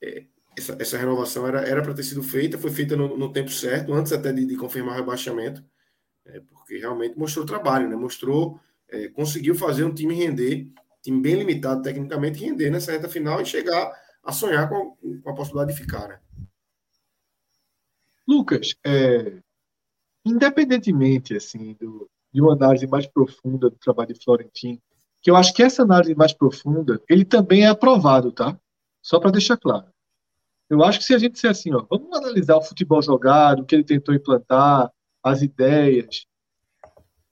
é, essa, essa, renovação era para ter sido feita, foi feita no, no tempo certo, antes até de, de confirmar o rebaixamento, é, porque realmente mostrou trabalho, né? mostrou, é, conseguiu fazer um time render, time bem limitado tecnicamente, render nessa reta final e chegar a sonhar com, com a possibilidade de ficar. Né? Lucas, é, independentemente assim do, de uma análise mais profunda do trabalho de Florentino, que eu acho que essa análise mais profunda, ele também é aprovado, tá? Só para deixar claro. Eu acho que se a gente disser assim, ó, vamos analisar o futebol jogado, o que ele tentou implantar, as ideias,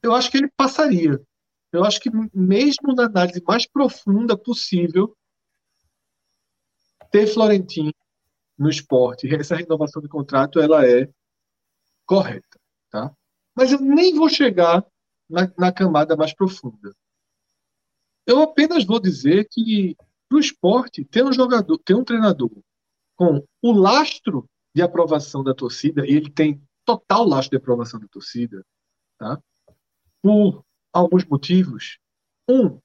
eu acho que ele passaria. Eu acho que mesmo na análise mais profunda possível, ter Florentino no esporte, essa renovação de contrato, ela é correta, tá? Mas eu nem vou chegar na, na camada mais profunda. Eu apenas vou dizer que para o esporte ter um jogador, ter um treinador com o lastro de aprovação da torcida, e ele tem total lastro de aprovação da torcida, tá? por alguns motivos. Um,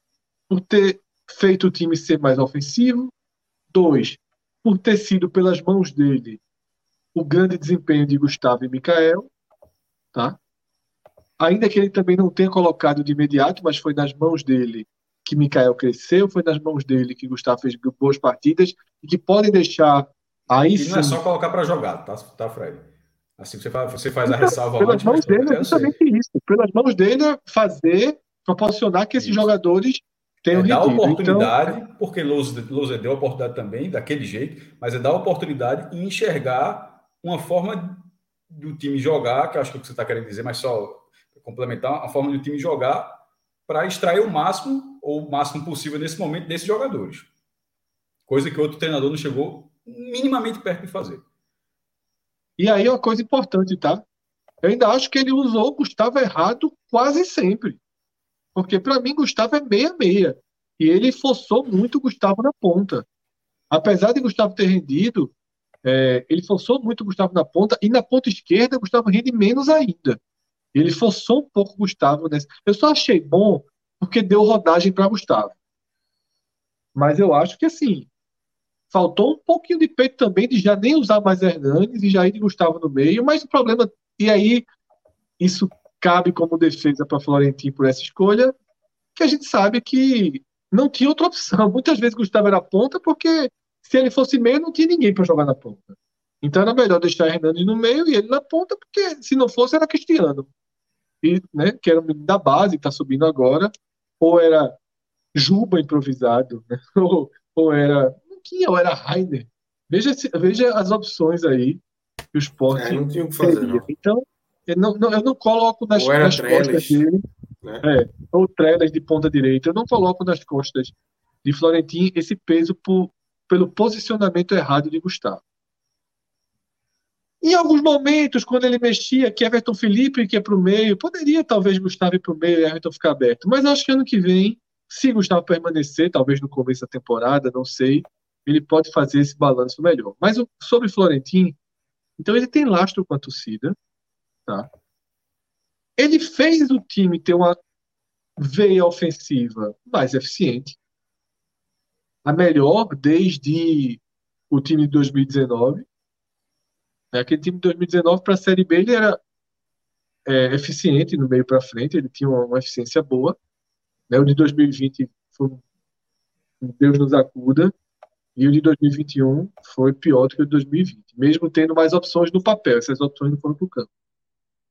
por ter feito o time ser mais ofensivo. Dois, por ter sido pelas mãos dele o grande desempenho de Gustavo e Mikael, tá? Ainda que ele também não tenha colocado de imediato, mas foi nas mãos dele que Mikael cresceu, foi nas mãos dele que Gustavo fez boas partidas e que podem deixar aí e sim... não é só colocar para jogar, tá, tá, Fred? Assim você faz, você faz a então, ressalva pelas mãos dele é justamente isso. Pelas mãos dele é fazer, proporcionar que esses isso. jogadores tem é dar oportunidade, então... porque Lousa deu oportunidade também, daquele jeito, mas é dar oportunidade e enxergar uma forma do time jogar, que acho que é o que você está querendo dizer, mas só complementar, a forma do time jogar para extrair o máximo ou o máximo possível nesse momento desses jogadores. Coisa que outro treinador não chegou minimamente perto de fazer. E aí uma coisa importante, tá? Eu ainda acho que ele usou o Gustavo errado quase sempre. Porque para mim Gustavo é meia-meia. E ele forçou muito o Gustavo na ponta. Apesar de Gustavo ter rendido, é, ele forçou muito o Gustavo na ponta. E na ponta esquerda, Gustavo rende menos ainda. Ele forçou um pouco o Gustavo nessa. Eu só achei bom porque deu rodagem para Gustavo. Mas eu acho que assim, faltou um pouquinho de peito também de já nem usar mais Hernandes e já ir de Gustavo no meio. Mas o problema. E aí, isso cabe como defesa para Florentino por essa escolha, que a gente sabe que não tinha outra opção. Muitas vezes Gustavo era ponta, porque se ele fosse meio, não tinha ninguém para jogar na ponta. Então era melhor deixar Hernandes no meio e ele na ponta, porque se não fosse era Cristiano. E, né, que era o menino da base, está subindo agora, ou era Juba improvisado, né? ou, ou era. Tinha, ou era Rainer. Veja, veja as opções aí que o esporte. É, não tinha o que fazer, não. Então, eu não, não, eu não coloco nas, nas costas dele, né? é, ou Trelas de ponta direita, eu não coloco nas costas de Florentino esse peso por, pelo posicionamento errado de Gustavo. Em alguns momentos, quando ele mexia, que Everton Felipe que é para o meio, poderia talvez Gustavo ir para o meio e Everton ficar aberto. Mas acho que ano que vem, se Gustavo permanecer, talvez no começo da temporada, não sei, ele pode fazer esse balanço melhor. Mas sobre Florentino, então ele tem lastro com a torcida, Tá? Ele fez o time ter uma veia ofensiva mais eficiente, a melhor desde o time de 2019. Né? Aquele time de 2019 para a Série B ele era é, eficiente no meio para frente, ele tinha uma, uma eficiência boa. Né? O de 2020 foi Deus nos acuda, e o de 2021 foi pior do que o de 2020, mesmo tendo mais opções no papel, essas opções não foram para o campo.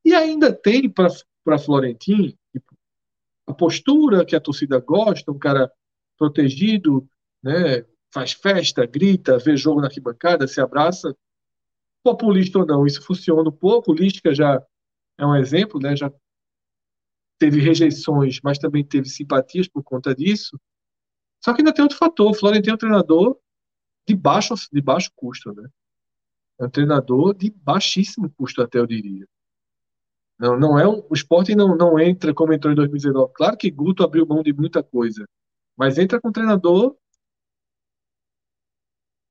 E ainda tem para Florentino a postura que a torcida gosta, um cara protegido, né, faz festa, grita, vê jogo na arquibancada, se abraça. Populista ou não, isso funciona um pouco. Já é um exemplo, né, já teve rejeições, mas também teve simpatias por conta disso. Só que ainda tem outro fator. O Florentino é um treinador de baixo, de baixo custo, né? É um treinador de baixíssimo custo, até eu diria. Não, não é um, o esporte não, não entra como entrou em 2019. Claro que Guto abriu mão de muita coisa, mas entra com um treinador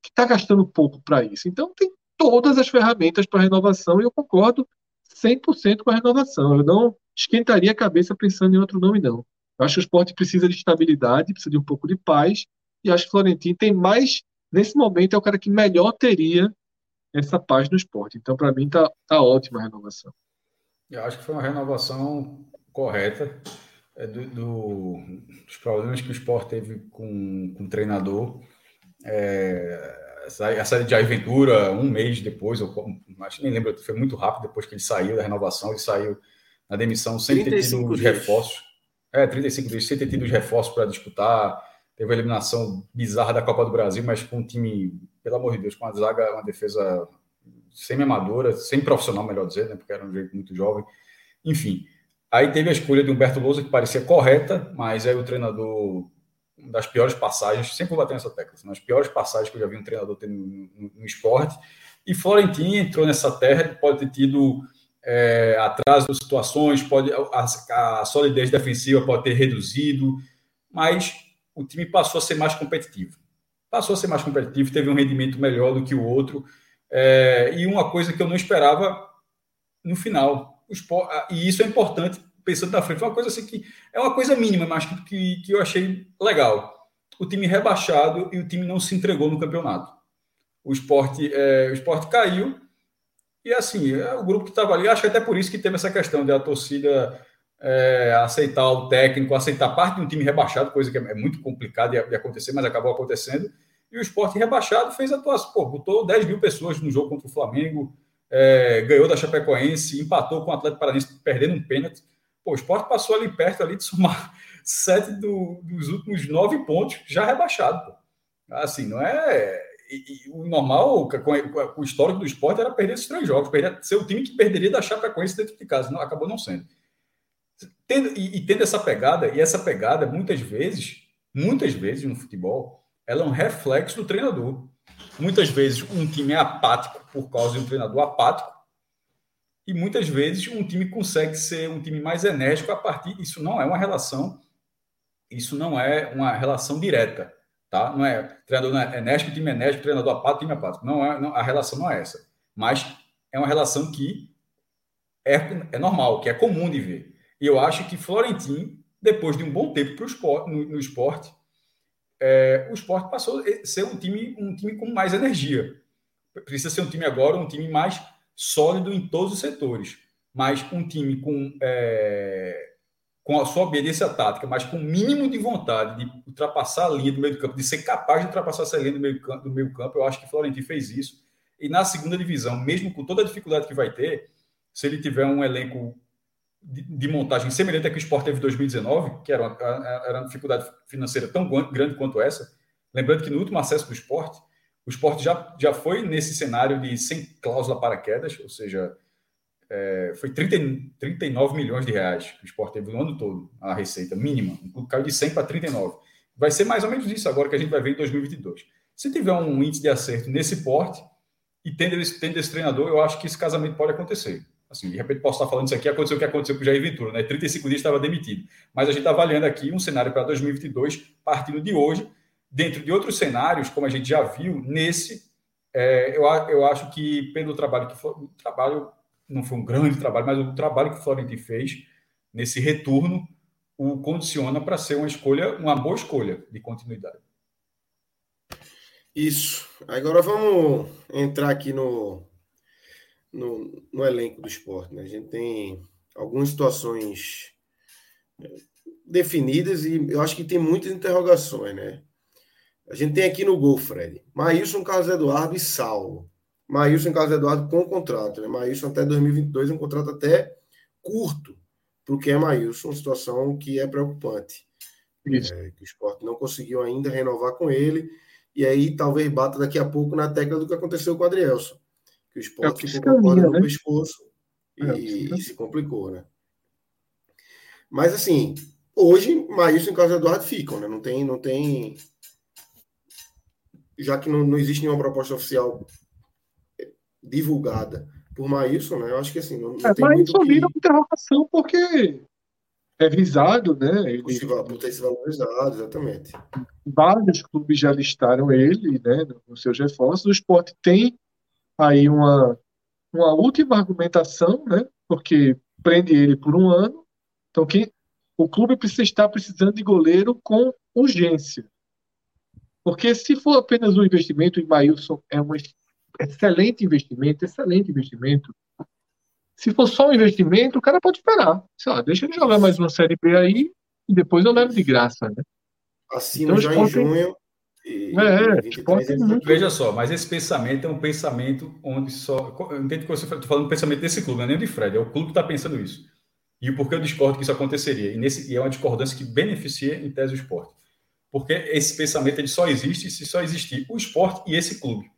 que está gastando pouco para isso. Então tem todas as ferramentas para renovação e eu concordo 100% com a renovação. Eu não esquentaria a cabeça pensando em outro nome, não. Eu acho que o esporte precisa de estabilidade, precisa de um pouco de paz, e acho que Florentino tem mais, nesse momento, é o cara que melhor teria essa paz no esporte. Então, para mim, tá, tá ótima a renovação. Eu acho que foi uma renovação correta é, do, do, dos problemas que o esporte teve com, com o treinador. É, a saída de Aventura, um mês depois, eu acho, nem lembro, foi muito rápido depois que ele saiu da renovação, ele saiu na demissão sem ter tido os reforços. É, 35 dias, sem ter tido os reforços para disputar. Teve a eliminação bizarra da Copa do Brasil, mas com um time, pelo amor de Deus, com uma zaga, uma defesa semi-amadora, semi-profissional, melhor dizer, né, porque era um jeito muito jovem. Enfim, aí teve a escolha de Humberto Lousa, que parecia correta, mas aí o treinador das piores passagens, sempre vou bater nessa tecla, nas piores passagens que eu já vi um treinador ter no, no, no esporte. E Florentino entrou nessa terra, pode ter tido é, atraso de situações, pode a, a, solidez defensiva pode ter reduzido, mas o time passou a ser mais competitivo. Passou a ser mais competitivo, teve um rendimento melhor do que o outro. É, e uma coisa que eu não esperava no final. Esporte, e isso é importante pensando na frente, uma coisa assim que é uma coisa mínima, mas que, que, eu achei legal. O time rebaixado e o time não se entregou no campeonato. O esporte, é, o esporte caiu e assim, é o grupo que estava ali, acho que até por isso que teve essa questão de a torcida é, aceitar o técnico, aceitar parte de um time rebaixado, coisa que é, é muito complicada de, acontecer, mas acabou acontecendo. E o esporte rebaixado fez a atuação, pô, botou 10 mil pessoas no jogo contra o Flamengo, é, ganhou da Chapecoense, empatou com o Atlético Paranaense, perdendo um pênalti. Pô, o esporte passou ali perto ali de somar sete do, dos últimos nove pontos, já rebaixado. Pô. Assim, não é. E, e, o normal, com, o histórico do esporte, era perder esses três jogos, perder, ser o time que perderia da Chapecoense dentro de casa. Não, acabou não sendo. Tendo, e, e tendo essa pegada, e essa pegada, muitas vezes, muitas vezes no futebol, ela é um reflexo do treinador. Muitas vezes um time é apático por causa de um treinador apático, e muitas vezes um time consegue ser um time mais enérgico a partir. Isso não é uma relação, isso não é uma relação direta, tá? Não é treinador é enérgico, time enérgico, treinador apático, time apático. Não é, não, a relação não é essa. Mas é uma relação que é, é normal, que é comum de ver. E eu acho que Florentino, depois de um bom tempo pro esporte, no, no esporte, é, o esporte passou a ser um time, um time com mais energia. Precisa ser um time agora, um time mais sólido em todos os setores, mas um time com, é, com a sua obediência tática, mas com o mínimo de vontade de ultrapassar a linha do meio do campo, de ser capaz de ultrapassar essa linha do meio, do meio campo, eu acho que Florentino fez isso. E na segunda divisão, mesmo com toda a dificuldade que vai ter, se ele tiver um elenco de, de montagem semelhante a que o Sport teve em 2019, que era uma, era uma dificuldade financeira tão grande quanto essa, lembrando que no último acesso do esporte, o esporte já, já foi nesse cenário de sem cláusula para quedas, ou seja, é, foi 30, 39 milhões de reais que o esporte teve no ano todo, a receita mínima. Caiu de 100 para 39. Vai ser mais ou menos isso agora que a gente vai ver em 2022. Se tiver um índice de acerto nesse porte e tendo esse, tendo esse treinador, eu acho que esse casamento pode acontecer. Assim, de repente posso estar falando isso aqui, aconteceu o que aconteceu com o Jair Ventura, né? 35 dias estava demitido. Mas a gente está avaliando aqui um cenário para 2022, partindo de hoje, dentro de outros cenários, como a gente já viu, nesse, é, eu, eu acho que pelo trabalho que o trabalho não foi um grande trabalho, mas o trabalho que o Florentino fez nesse retorno o condiciona para ser uma escolha, uma boa escolha de continuidade. Isso. Agora vamos entrar aqui no, no, no elenco do esporte. Né? A gente tem algumas situações é, definidas e eu acho que tem muitas interrogações, né? A gente tem aqui no gol, Fred, Maílson, Carlos Eduardo e Saulo. Maílson e Carlos Eduardo com contrato, né? Maílson até 2022, um contrato até curto para o que é Maílson, uma situação que é preocupante. É, que o esporte não conseguiu ainda renovar com ele, e aí talvez bata daqui a pouco na tecla do que aconteceu com o Adrielson, que o esporte é ficou com a corda no né? pescoço e, é, e, se complicou, né? Mas assim, hoje Maílson e Carlos Eduardo ficam, né? Não tem, não tem já que não, não existe nenhuma proposta oficial divulgada por Maílson, né? Eu acho que assim, não, não é, tem Maílson vira que... interrogação porque é visado, né? Ele... Por ter se valorizado, exatamente. Vários clubes já listaram ele, né? Nos seus reforços. O esporte tem aí uma, uma última argumentação, né? Porque prende ele por um ano. Então, quem, o clube precisa estar precisando de goleiro com urgência. Porque se for apenas um investimento, o Maílson é um excelente investimento, excelente investimento. Se for só um investimento, o cara pode esperar. Sei lá, deixa ele jogar mais uma Série B aí e depois eu levo de graça, né? Assino então, já em junho. E, é, 23, é muito... Veja só, mas esse pensamento é um pensamento onde só. Eu entendo que você está falando do pensamento desse clube, não é nem de Fred, é o clube que está pensando isso. E o porquê eu discordo que isso aconteceria. E, nesse, e é uma discordância que beneficia, em tese, o esporte. Porque esse pensamento ele só existe se só existir o esporte e esse clube.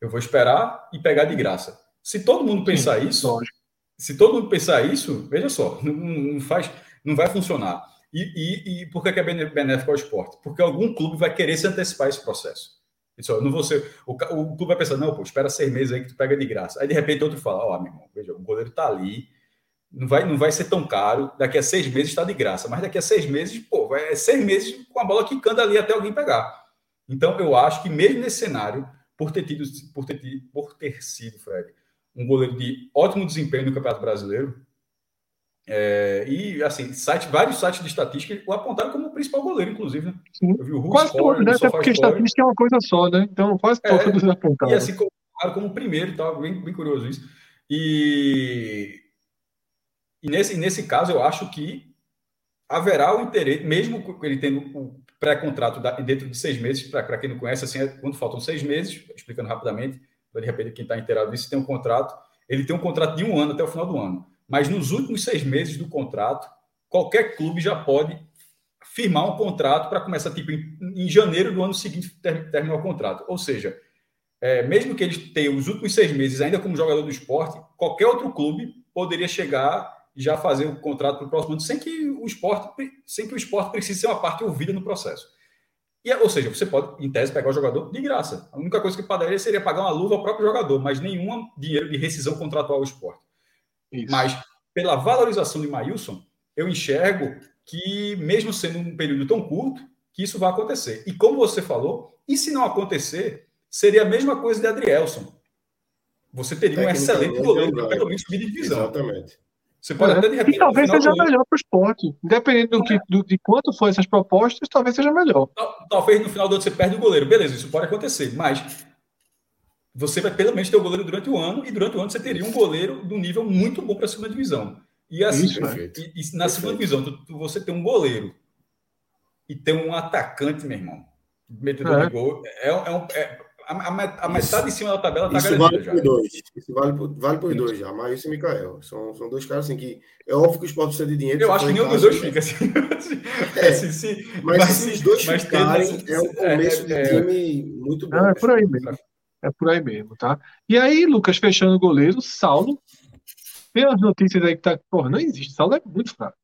Eu vou esperar e pegar de graça. Se todo mundo pensar Sim, isso, lógico. se todo mundo pensar isso, veja só, não, não faz, não vai funcionar. E, e, e por que é benéfico ao esporte? Porque algum clube vai querer se antecipar esse processo. Isso, não vou ser, o, o clube vai pensar, não, pô, espera seis meses aí que tu pega de graça. Aí de repente outro fala, ó, oh, meu irmão, veja, o goleiro tá ali, não vai, não vai ser tão caro, daqui a seis meses está de graça, mas daqui a seis meses, pô, vai é seis meses com a bola quicando ali até alguém pegar. Então eu acho que mesmo nesse cenário, por ter tido, por ter, tido, por ter sido, Fred, um goleiro de ótimo desempenho no Campeonato Brasileiro, é, e assim, site, vários sites de estatística o apontaram como o principal goleiro, inclusive. Né? Eu vi o quase todos, né? Até porque estatística é uma coisa só, né? Então, quase é, todos apontaram. E assim, como, como primeiro tal, bem, bem curioso isso. E, e nesse, nesse caso, eu acho que haverá o interesse, mesmo ele tendo o pré-contrato dentro de seis meses, para quem não conhece, assim, é quando faltam seis meses, explicando rapidamente, para de repente quem está inteirado disso, tem um contrato, ele tem um contrato de um ano até o final do ano. Mas nos últimos seis meses do contrato, qualquer clube já pode firmar um contrato para começar, tipo, em, em, janeiro do ano seguinte ter, terminar o contrato. Ou seja, é, mesmo que eles tenham os últimos seis meses ainda como jogador do esporte, qualquer outro clube poderia chegar já fazer o contrato para o próximo ano, sem que o esporte, sem que o esporte precise ser uma parte ouvida no processo. E, ou seja, você pode, em tese, pegar o jogador de graça. A única coisa que pagaria seria pagar uma luva ao próprio jogador, mas nenhum dinheiro de rescisão contratual ao esporte. Isso. Mas, pela valorização de Maílson, eu enxergo que, mesmo sendo um período tão curto, que isso vai acontecer. E como você falou, e se não acontecer, seria a mesma coisa de Adrielson. Você teria um excelente goleiro para pelo menos subir de divisão. Exatamente. Você pode é. até de repente. E talvez seja do... melhor para o esporte. Independente do que, do, de quanto for essas propostas, talvez seja melhor. Talvez no final do ano você perde o goleiro. Beleza, isso pode acontecer. Mas você vai pelo menos ter o goleiro durante o ano, e durante o ano você teria um goleiro do nível muito bom para a segunda divisão. E assim, Isso, e, e, na segunda divisão, tu, tu, você tem um goleiro e tem um atacante, meu irmão, metedor é. de gol, é, é, um, é a, a, metade de cima da tabela está garantida vale já. Por dois. Isso vale por, vale por dois já, Maílson e Mikael. São, são dois caras assim que. É óbvio que os esporte precisa de dinheiro. Eu acho que nenhum dos dois fica assim. É, assim, se, mas, mas se os dois ficarem, é um começo de time muito bom. É por aí mesmo. É por aí mesmo, tá? E aí, Lucas, fechando o goleiro, Saulo. Tem as notícias aí que tá. Porra, não existe. Saulo é muito fraco.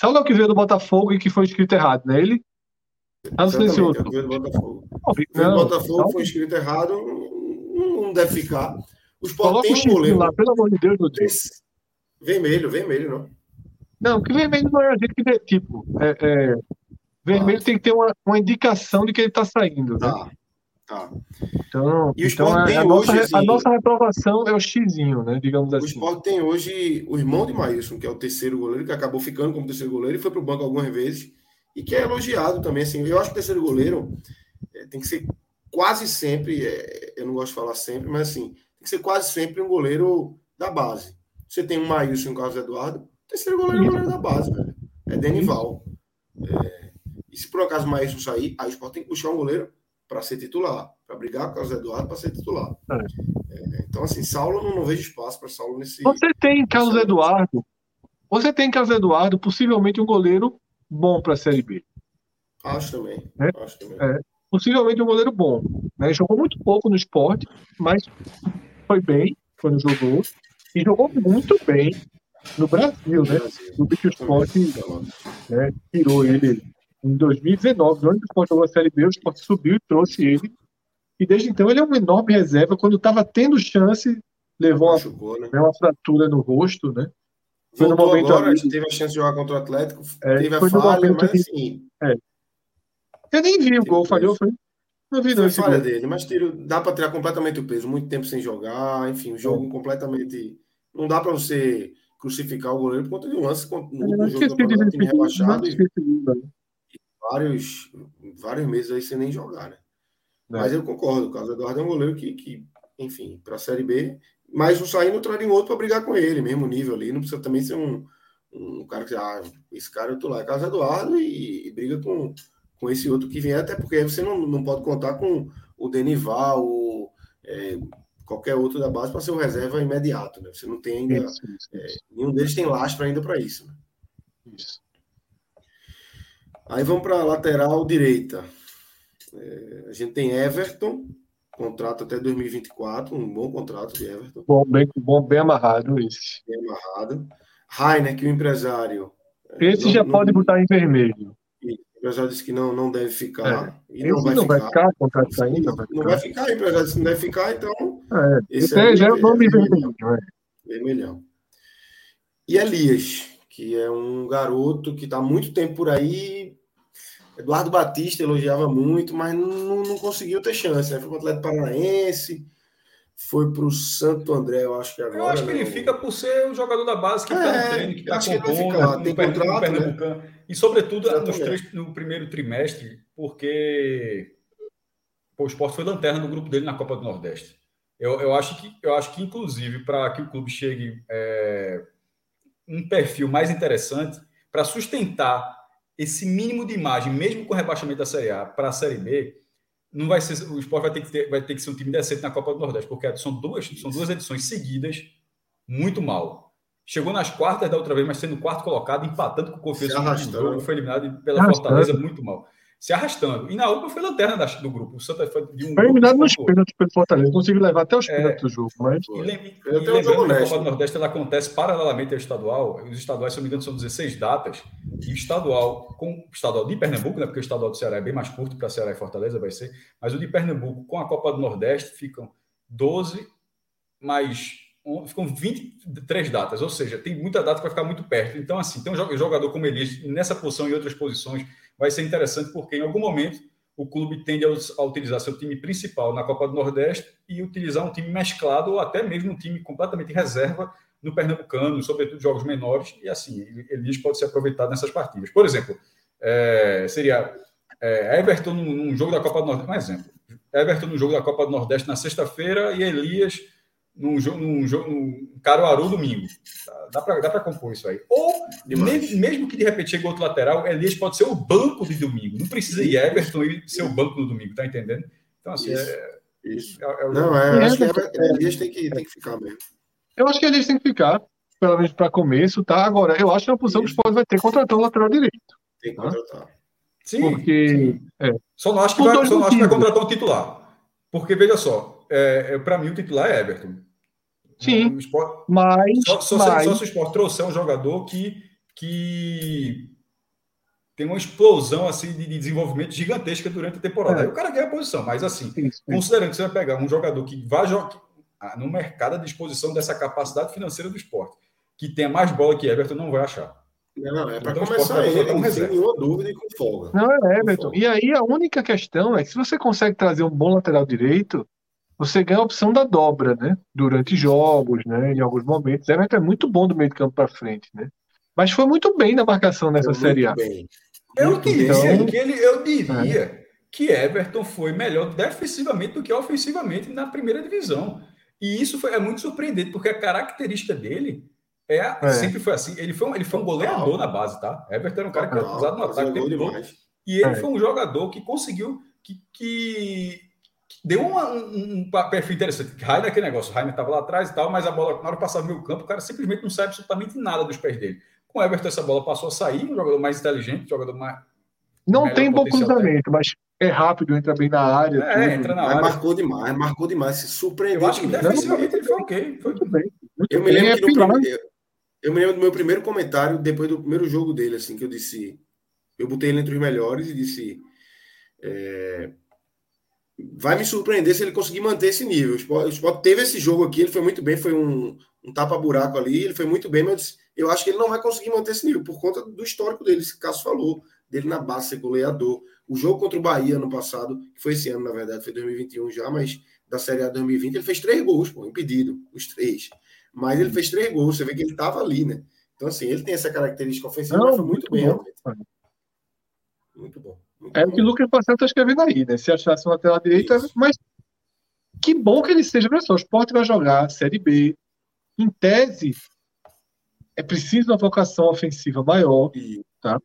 Saulo é o que veio do Botafogo e que foi escrito errado, né? Ele. Ah, não se outro. Veio do Botafogo. Não, do Botafogo não. foi escrito errado, não deve ficar. O Sport tem um goleiro. Lá, pelo amor de Deus, meu Deus. Vermelho, vermelho, não. Não, que vermelho não é a gente que vê, tipo. É, é, vermelho ah. tem que ter uma, uma indicação de que ele está saindo. Né? Tá. Tá. Então, e o então é, a, hoje, nossa, assim, a nossa reprovação é o xizinho, né? Digamos o assim. O Sport tem hoje o irmão de Maílson, que é o terceiro goleiro, que acabou ficando como terceiro goleiro e foi para o banco algumas vezes, e que é elogiado também. Assim, eu acho que o terceiro goleiro é, tem que ser quase sempre, é, eu não gosto de falar sempre, mas assim, tem que ser quase sempre um goleiro da base. Você tem um Maílson e um Carlos Eduardo, o terceiro goleiro é o goleiro da base, velho. É Denival. É, e se por acaso o Maílson sair, aí o Sport tem que puxar um goleiro para ser titular, para brigar com o Carlos Eduardo para ser titular. É. É, então, assim, Saulo não, não vejo espaço para Saulo nesse. Você tem Carlos Eduardo. Você tem Carlos Eduardo, possivelmente um goleiro bom para a Série B. Acho também. É? Acho também. É, possivelmente um goleiro bom. Né? Jogou muito pouco no esporte, mas foi bem quando jogou. E jogou muito bem no Brasil, né? No que o esporte né, tirou ele em 2019, onde o Sport jogou a Série B, o Sport subiu e trouxe ele. E desde então ele é uma enorme reserva. Quando estava tendo chance, levou uma, né? uma fratura no rosto, né? Foi no momento agora, ali, teve a chance de jogar contra o Atlético, é, teve a falha, mas assim... É. Eu nem vi o gol, falhou, foi... Não vi não, falha gol. dele, mas tiro, dá para tirar completamente o peso. Muito tempo sem jogar, enfim, o jogo é. completamente... Não dá para você crucificar o goleiro por conta de um lance no último jogo do time rebaixado e, vários, vários meses aí sem nem jogar, né? É. Mas eu concordo, o Carlos Eduardo é um goleiro que, que enfim, para a Série B, mas o saindo traria um outro para brigar com ele, mesmo nível ali, não precisa também ser um, um cara que, ah, esse cara eu tô lá, é Carlos Eduardo e, e briga com, com esse outro que vier, até porque você não, não pode contar com o Denival, o, é, qualquer outro da base para ser um reserva imediato, né? Você não tem ainda. Isso, isso, é, nenhum deles tem lastro ainda para isso. Né? Isso. Aí vamos para a lateral direita. É, a gente tem Everton, contrato até 2024, um bom contrato de Everton. Bom, bem, bom, bem amarrado esse. Bem amarrado. Rainer, que o empresário. É, esse não, já não, pode botar em vermelho. O empresário disse que não, não deve ficar. É. E não, vai, não ficar. vai ficar, contrato ainda. Não, não vai ficar, o empresário disse que não deve ficar, então. É, esse é, já é o nome vermelho. Vermelhão. E Elias, que é um garoto que está muito tempo por aí. Eduardo Batista elogiava muito, mas não, não conseguiu ter chance. Né? Foi para o Atlético Paranaense, foi para o Santo André, eu acho que agora. Eu acho que ele né? fica por ser o jogador da base que está é, no treino, que está compondo, tem contrato, né? E, sobretudo, nos três, no primeiro trimestre, porque pô, o Sport foi lanterna no grupo dele na Copa do Nordeste. Eu, eu, acho, que, eu acho que, inclusive, para que o clube chegue é, um perfil mais interessante, para sustentar esse mínimo de imagem, mesmo com o rebaixamento da Série A para a Série B, não vai ser, o Sport vai ter, que ter, vai ter que ser um time decente na Copa do Nordeste, porque são duas, são duas edições seguidas muito mal. Chegou nas quartas da outra vez, mas sendo quarto colocado, empatando com o Confiança no jogo, foi eliminado pela Fortaleza muito mal se arrastando. E na última foi lanterna da, do grupo. O Santa foi de um. Foi eliminado nos pênaltis pelo Fortaleza. Conseguiu levar até os é. pênaltis é, do jogo. Mas... E, lem, e lembrando que a Copa do Nordeste ela acontece paralelamente ao estadual. Os estaduais, se não me engano, são 16 datas. E o estadual, com o estadual de Pernambuco, né, porque o estadual do Ceará é bem mais curto para Ceará e Fortaleza, vai ser. Mas o de Pernambuco com a Copa do Nordeste ficam 12 mais ficam 23 datas, ou seja, tem muita data para ficar muito perto. Então, assim, tem um jogador como Elias nessa posição e outras posições vai ser interessante porque em algum momento o clube tende a, utilizar seu time principal na Copa do Nordeste e utilizar um time mesclado ou até mesmo um time completamente reserva no Pernambucano, sobretudo jogos menores, e assim, Elias pode ser aproveitado nessas partidas. Por exemplo, é, seria é, Everton num, jogo da Copa do Nordeste, um exemplo. Everton no jogo da Copa do Nordeste na sexta-feira e Elias num jogo, num jogo, num Caruaru domingo. Dá para dá compor isso aí. Ou, mesmo, mesmo que de repente chegue outro lateral, Elias pode ser o banco de domingo. Não precisa ir Everton e ser o banco no domingo, tá entendendo? Então, assim, isso, é, isso. É, é Não, é, acho que é, Elias tem que, tem que ficar mesmo. Eu acho que Elias tem que ficar, pelo menos para começo, tá? Agora, eu acho que é uma posição que o Sport vai ter contratar o lateral direito. Tem que tá? contratar. Sim. Porque. Sim. É. Só não acho que, vai, só não acho que vai contratar um titular. Porque, veja só, é, é para mim o titular é Everton. Sim, esporte, mas, só, só, mas... Se, só se o esporte trouxer um jogador que, que tem uma explosão assim de, de desenvolvimento gigantesca durante a temporada. É. Aí o cara ganha a posição, mas assim, sim, sim. considerando que você vai pegar um jogador que vai jogar ah, no mercado à disposição dessa capacidade financeira do esporte, que tenha mais bola que Everton, não vai achar. Não, é para então, começar ele, não tem nenhuma dúvida e com folga. Não é Everton. E aí a única questão é que se você consegue trazer um bom lateral direito, você ganha a opção da dobra, né? Durante jogos, né? Em alguns momentos. Everton é muito bom do meio de campo para frente, né? Mas foi muito bem na marcação nessa foi Série A. Bem. Eu diria, então, que ele, eu diria é. que Everton foi melhor defensivamente do que ofensivamente na primeira divisão. E isso foi, é muito surpreendente, porque a característica dele é, é. sempre foi assim. Ele foi, um, ele foi um goleador ah, na base, tá? Everton era um cara que era usado no ataque. E ele é. foi um jogador que conseguiu que, que deu uma, um, um, perfil interessante. Rainer, aquele negócio, Rainer estava lá atrás e tal, mas a bola, na hora de passar no meio campo, o cara simplesmente não sabe absolutamente nada dos pés dele. Com o Everton, essa bola passou a sair, um jogador mais inteligente, um jogador mais. Não tem bom cruzamento, mas é rápido, entra bem na área. É, tudo. entra na área. Marcou demais, marcou demais, se surpreendeu. Eu acho que defensivamente ele foi ok. Foi tudo bem. Muito eu, me lembro é primeiro, eu me lembro do meu primeiro comentário, depois do primeiro jogo dele, assim, que eu disse. Eu botei ele entre os melhores e disse. É, vai me surpreender se ele conseguir manter esse nível. O Sport, o Sport teve esse jogo aqui, ele foi muito bem, foi um, um tapa-buraco ali, ele foi muito bem, mas eu acho que ele não vai conseguir manter esse nível por conta do histórico dele, esse Cássio falou, dele na base ser goleador. O jogo contra o Bahia no passado, que foi esse ano, na verdade, foi 2021 já, mas da Série A 2020, ele fez três gols, pô, impedido, os três. mas ele fez três gols. Você vê que ele estava ali, né? Então, assim, ele tem essa característica ofensiva, Não, muito, muito bem, bom. Muito bom. É o que o Lucas Marcelo está escrevendo aí, né? Se achasse um lateral direita, Isso. mas que bom que ele seja. Olha só, o Sport vai jogar Série B. Em tese, é preciso uma vocação ofensiva maior. E Tá.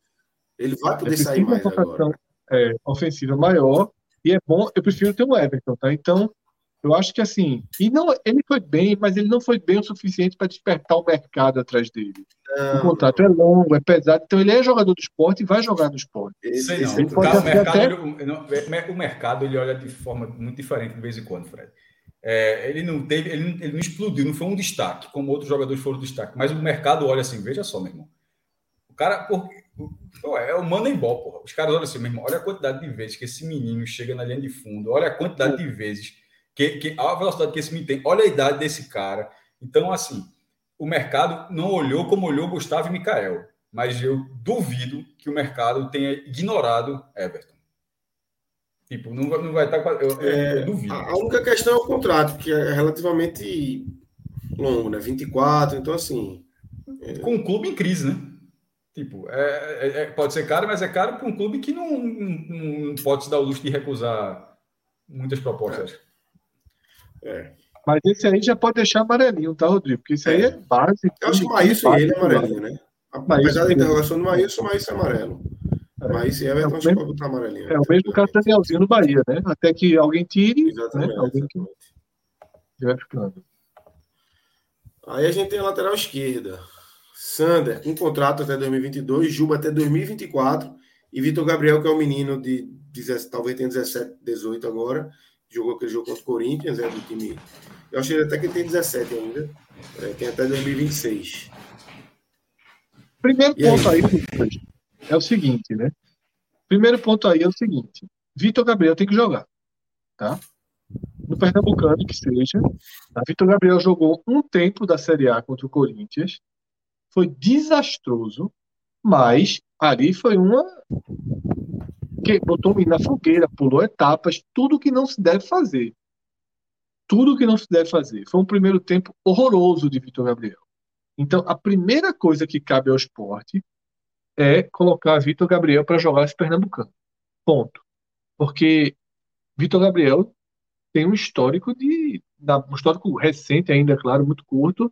Ele vai É poder sair preciso uma mais vocação é, ofensiva maior. E é bom, eu prefiro ter um Everton, tá? Então, eu acho que assim. E não, ele foi bem, mas ele não foi bem o suficiente para despertar o mercado atrás dele. O Não, contrato é longo, é pesado, então ele é jogador do esporte e vai jogar no esporte. esse- Sei esse não. é ele o pode o, mercado, até- ele- não, o mercado ele olha de forma muito diferente de vez em quando, Fred. É, ele não teve, ele não, ele não explodiu, não foi um destaque, como outros jogadores foram destaque. Mas o mercado olha assim, veja só, meu irmão. O cara, por, pô, é o Moneyball, porra. Os caras olham assim, meu irmão, olha a quantidade de vezes que esse menino chega na linha de fundo, olha a quantidade de vezes que, que a velocidade que esse menino tem, olha a idade desse cara. Então, assim, o mercado não olhou como olhou Gustavo e Mikael, mas eu duvido que o mercado tenha ignorado Everton. Tipo, não vai, não vai estar. com a- Eu, eu- eu duvido. A única questão é o contrato, que é relativamente longo, né? 24, então assim. Com um clube em crise, né? Tipo, é, é- é- pode ser caro, mas é caro para um clube que não, não, não pode se dar o luxo de recusar muitas propostas. É. Mas esse aí já pode deixar amarelinho, tá, Rodrigo? Porque isso aí é base. Eu acho que o Maílson e ele é amarelinho, né? Apesar da interrogação do Maílson, o Maílson é amarelo. Maílson e Everton, É o acho que mesmo- pode botar amarelinho. É o mesmo caso do Danielzinho no Bahia, né? Até que alguém tire, Exatamente. né? Alguém que ficando. Aí a gente tem a lateral esquerda. Sander, com contrato até 2022, Juba até 2024 e Vitor Gabriel, que é o menino de 17, talvez tenha 17, 18 agora, jogou aquele jogo contra o Corinthians, é do time. Eu achei até que ele tem 17 ainda, é, tem até 2026. Primeiro E aí? ponto aí, Lucas, é o seguinte, né? Primeiro ponto aí é o seguinte: Vitor Gabriel tem que jogar, tá? No Pernambucano, que seja. A Vitor Gabriel jogou um tempo da Série A contra o Corinthians, foi desastroso, mas ali foi uma que botou o menino na fogueira, pulou etapas, tudo que não se deve fazer. Tudo que não se deve fazer. Foi um primeiro tempo horroroso de Vitor Gabriel. Então, a primeira coisa que cabe ao esporte é colocar Vitor Gabriel para jogar esse Pernambucano. Ponto. Porque Vitor Gabriel tem um histórico de. Um histórico recente ainda, claro, muito curto,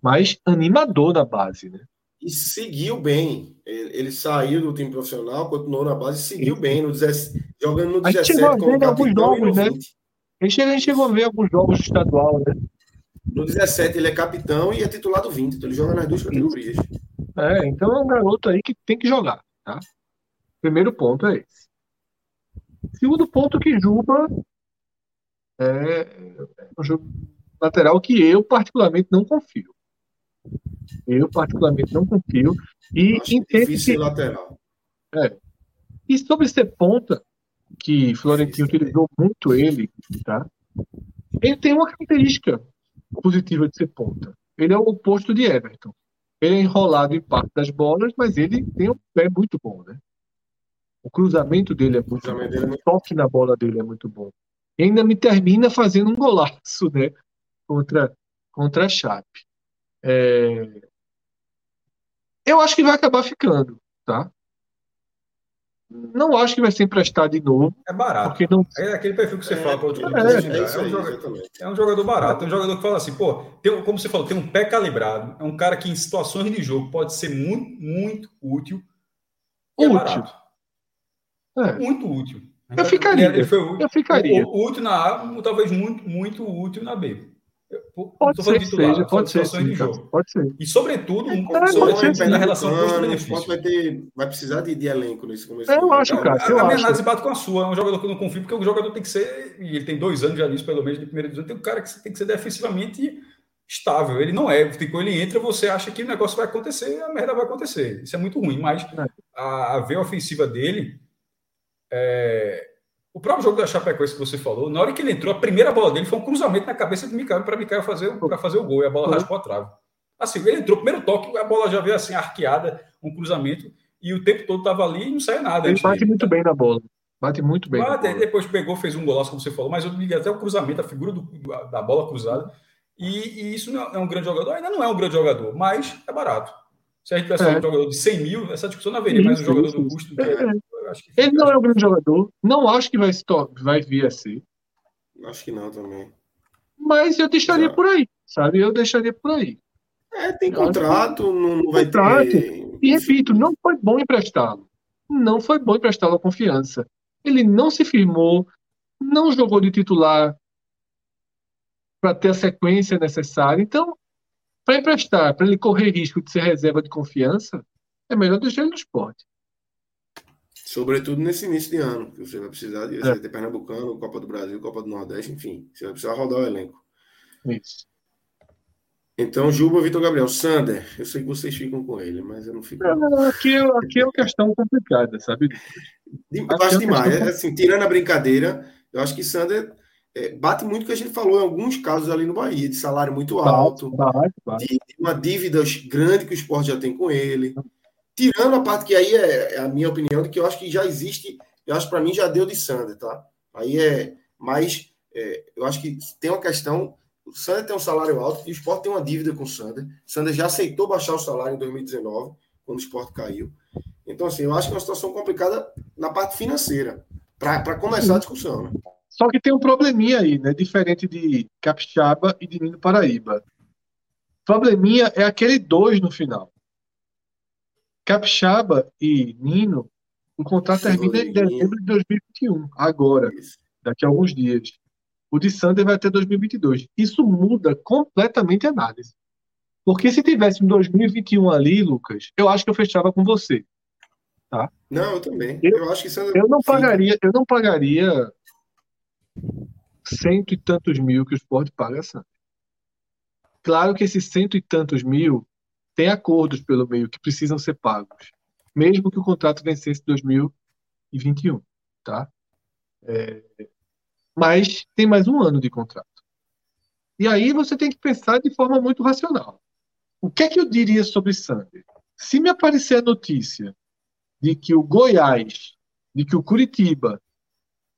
mas animador na base, né? E seguiu bem. Ele, saiu do time profissional, continuou na base e seguiu bem, no 17, jogando no A gente 17 chegou a como ver alguns jogos, né? 20. A gente, chegou a ver alguns jogos estadual, né? No 17 ele é capitão e é titular do 20, então ele joga nas duas categorias. É, então é um garoto aí que tem que jogar, tá? Primeiro ponto é esse. Segundo ponto que Juba é um jogo lateral que eu particularmente não confio. Eu particularmente não confio e entendo que lateral. e sobre ser ponta, que Florentino Difícil utilizou muito ele, tá? Ele tem uma característica positiva de ser ponta. Ele é o oposto de Everton. Ele é enrolado em parte das bolas, mas ele tem um pé muito bom, né? O cruzamento dele é muito bom. dele é O toque na bola dele é muito bom. E ainda me termina fazendo um golaço, né? Contra, contra a Chape. É, Eu acho que vai acabar ficando, tá? Não acho que vai ser emprestado de novo, É barato. porque não. É aquele perfil que você É, fala para outro é, é É, É um jogador, é um jogador barato. É um jogador que fala assim, pô, tem, um- como você falou, tem um pé calibrado. É um cara que em situações de jogo pode ser muito, muito útil. É Útil. barato. É, Muito útil. Eu ficaria. Ele, ele foi útil. eu ficaria. O, o útil na A, talvez muito, muito útil na B. Pode ser titular, seja, pode ser sim. Pode ser. E, sobretudo, um, pode sobretudo ser, na relação custo-benefício. vai ter, vai precisar de, de elenco nesse começo. Eu acho, cara. A, eu a minha acho. análise bate com a sua. É um jogador que eu não confio, porque o jogador tem que ser, e ele tem dois anos já nisso, pelo menos, de primeira divisão, tem um cara que tem que ser defensivamente estável. Ele não é. Tipo, ele entra, você acha que o negócio vai acontecer, a merda vai acontecer. Isso é muito ruim, mas É. a, a veia ofensiva dele. é, O próprio jogo da Chapecoense que você falou, na hora que ele entrou, a primeira bola dele foi um cruzamento na cabeça do Mikael para Mikael fazer, pra fazer o gol, e a bola Foi. raspou a trave. Assim, ele entrou, primeiro toque, a bola já veio assim, arqueada, um cruzamento, e o tempo todo estava ali e não saiu nada. Ele bate muito bem na bola. Bate muito bem Bate, depois pegou, fez um golaço, como você falou, mas eu liguei até o cruzamento, a figura do- da bola cruzada. E, e, isso não é um grande jogador, ainda não é um grande jogador, mas é barato. Se a gente tivesse é. um jogador de 100 mil, essa discussão não haveria, isso, mas um jogador isso, do custo. É. Que, Ele não é um grande jogador, não acho que vai, se vai vir a ser. Acho que não também. Mas eu deixaria Já. por aí, sabe? Eu deixaria por aí. É, tem contrato, não, não vai contrato. ter. E repito, não foi bom emprestá-lo. Não foi bom emprestá-lo a confiança. Ele não se firmou, não jogou de titular para ter a sequência necessária. Então, para emprestar, para ele correr risco de ser reserva de confiança, é melhor deixar ele no esporte. Sobretudo nesse início de ano, que você vai precisar de é. ter Pernambucano, Copa do Brasil, Copa do Nordeste, enfim, você vai precisar rodar o elenco. Isso. Então, Juba, Vitor Gabriel, Sander, eu sei que vocês ficam com ele, mas eu não fico. Não, aqui, é, aqui é uma questão complicada, sabe? Eu acho é demais. É, assim, tirando a brincadeira, eu acho que Sander é, bate muito o que a gente falou em alguns casos ali no Bahia, de salário muito alto, bate, bate. De, de, uma dívida grande que o esporte já tem com ele. Tirando a parte que aí é, é a minha opinião, de que eu acho que já existe, eu acho para mim já deu de Sander, tá? Aí é mais. É, eu acho que tem uma questão o Sander tem um salário alto e o Sport tem uma dívida com o Sander. O Sander já aceitou baixar o salário em 2019, quando o Sport caiu. Então, assim, eu acho que é uma situação complicada na parte financeira, para começar a discussão. Né? Só que tem um probleminha aí, né? Diferente de Capixaba e de Nino Paraíba. Probleminha é aquele dois no final. Capixaba e Nino, o contrato termina em dezembro de 2021, agora, daqui a alguns dias. O de Sander vai até 2022. Isso muda completamente a análise. Porque se tivesse em 2021 ali, Lucas, eu acho que eu fechava com você. Tá? Não, eu também. Eu, eu acho que Sander eu não pagaria, eu não pagaria cento e tantos mil que o Sport paga a Sander. Claro que esses cento e tantos mil tem acordos pelo meio que precisam ser pagos, mesmo que o contrato vencesse em 2021, tá? É, mas tem mais um ano de contrato. E aí você tem que pensar de forma muito racional. O que é que eu diria sobre Sander? Se me aparecer a notícia de que o Goiás, de que o Curitiba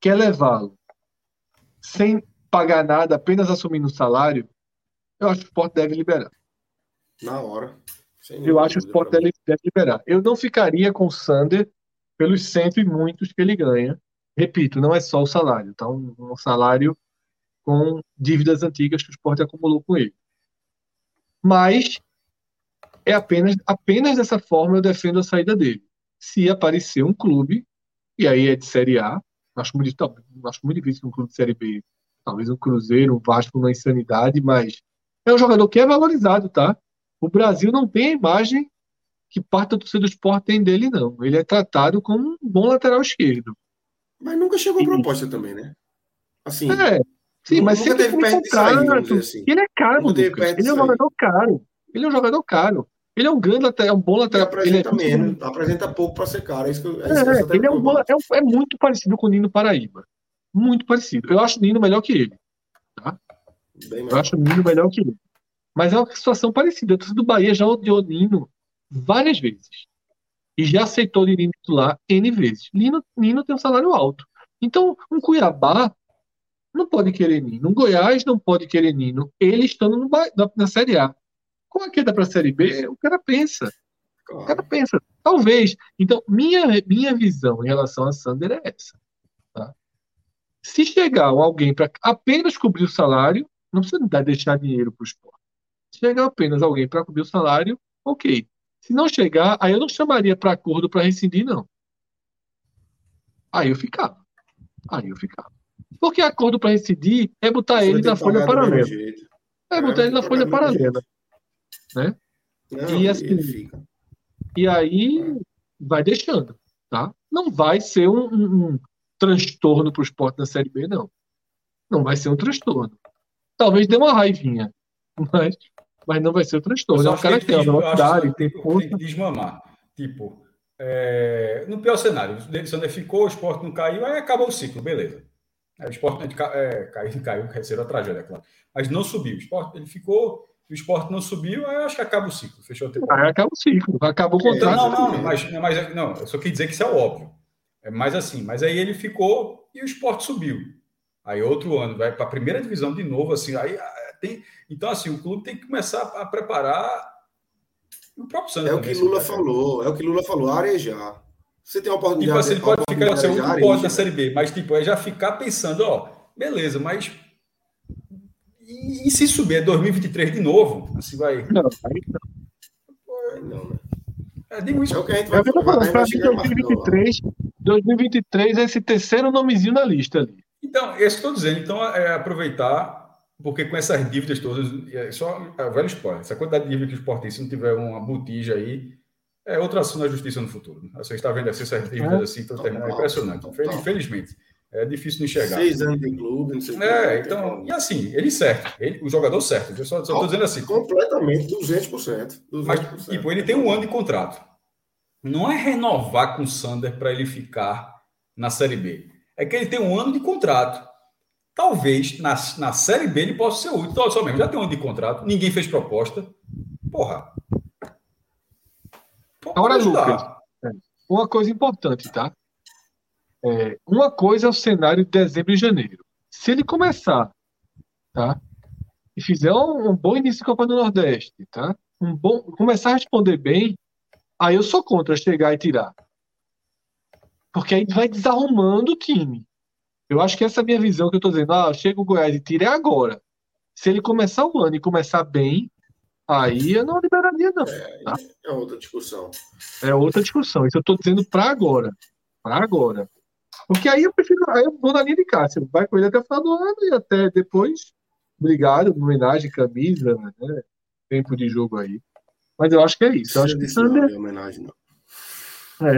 quer levá-lo sem pagar nada, apenas assumindo o salário, eu acho que o Sport deve liberar. Na hora. eu acho que o Sport deve, deve liberar. Eu não ficaria com o Sander pelos cento e muitos que ele ganha, repito, não é só o salário, tá? Um, um salário com dívidas antigas que o esporte acumulou com ele. Mas é apenas, apenas dessa forma eu defendo a saída dele. Se aparecer um clube, e aí é de Série A, acho muito, acho muito difícil um clube de Série B, talvez um Cruzeiro, um Vasco na insanidade, mas é um jogador que é valorizado, tá? O Brasil não tem a imagem que parte da torcida do esporte tem dele, não. Ele é tratado como um bom lateral esquerdo. Mas nunca chegou a proposta também, né? Assim. É, sim, mas sempre teve perto de sair, assim. Ele é caro, Lucas. Ele é um jogador caro. Ele é um jogador caro. Ele é um grande lateral, é um bom lateral. Ele apresenta é menos, apresenta pouco para ser caro. É, isso que eu, é, é ele é, um bom, é, é, muito parecido com o Nino Paraíba. Muito parecido. Eu acho o Nino melhor que ele. Tá? eu acho o Nino melhor que ele. Mas é uma situação parecida. A torcida do Bahia já odiou o Nino várias vezes e já aceitou de Nino titular N vezes. Nino, Nino tem um salário alto. Então, um Cuiabá não pode querer Nino. Um Goiás não pode querer Nino. Ele estando no, na, na Série A. Com a queda para a Série B, o cara pensa. O cara pensa. Talvez. Então, minha, minha visão em relação a Sander é essa. Tá? Se chegar alguém para apenas cobrir o salário, não precisa deixar dinheiro para o esporte. Se chegar apenas alguém para cobrir o salário, ok. Se não chegar, aí eu não chamaria para acordo para rescindir, não. Aí eu ficava. Aí eu ficava. Porque acordo para rescindir é botar Você ele na folha paralela. É botar é, ele na folha paralela. Né? Não, e assim. E aí vai deixando. Tá? Não vai ser um, um, um transtorno para o esporte na Série B, não. Não vai ser um transtorno. Talvez dê uma raivinha. Mas mas não vai ser o transtorno. É um cara que tem uma velocidade, tem força. Tem que desmamar. Tipo, é, no pior cenário, o Sander ficou, o esporte não caiu, aí acabou o ciclo, beleza. Aí o esporte é, caiu, caiu, quer ser uma tragédia, é claro. Mas não subiu. O esporte, ele ficou, o esporte não subiu, aí eu acho que acaba o ciclo. Fechou a temporada. Aí acaba o ciclo, acabou o contrato. Não, não, mas, mas não, eu só queria dizer que isso é óbvio. É mais assim, mas aí ele ficou e o esporte subiu. Aí outro ano vai para a primeira divisão de novo, assim, aí tem, então, assim, o clube tem que começar a preparar o próprio Sander. É o que Lula falou, é o que Lula falou, arejar. Você tem uma oportunidade. Tipo assim, ele pode ficar assim, um pode na Série B, mas tipo, é já ficar pensando, ó, beleza, mas. E, e se subir é 2023 de novo? Assim vai. Não, aí não. não né? É, digo isso. É o que a gente vai, é falar. Para 2023, 2023 é esse terceiro nomezinho na lista ali. Então, é isso que eu estou dizendo. Então, é aproveitar, porque com essas dívidas todas, é só é, velho spoiler, essa quantidade de dívida que o Sport tem, se não tiver uma botija aí, é outra ação da justiça no futuro. Você está vendo assim, essas dívidas assim, então, é impressionante. Infelizmente. É difícil de enxergar. Seis anos de clube, não sei É, então, e assim, ele certo, ele, o jogador certo. Eu só estou dizendo assim. Completamente, 200%, 200%. Mas, tipo, ele tem um ano de contrato. Não é renovar com o Sander para ele ficar na Série B. É que ele tem um ano de contrato. Talvez na, na Série B ele possa ser útil. Então, só mesmo, já tem um ano de contrato, ninguém fez proposta. Porra, Agora, Lucas, é, uma coisa importante, tá? É, uma coisa é o cenário de dezembro e janeiro. Se ele começar, tá? E fizer um, um bom início de Copa do Nordeste, tá? Um bom, começar a responder bem, aí eu sou contra chegar e tirar. Porque aí vai desarrumando o time. Eu acho que essa é a minha visão que eu tô dizendo. Ah, chega o Goiás e tira é agora. Se ele começar o ano e começar bem, Aí eu não liberaria, não. É, tá? é outra discussão. É outra discussão. Isso eu estou dizendo para agora. Para agora. Porque aí eu prefiro. Aí eu vou na linha de Cássio. Vai com ele até o final do ano e até depois. Obrigado, homenagem, camisa, né? Tempo de jogo aí. Mas eu acho que é isso. Eu acho que não é homenagem, não. É.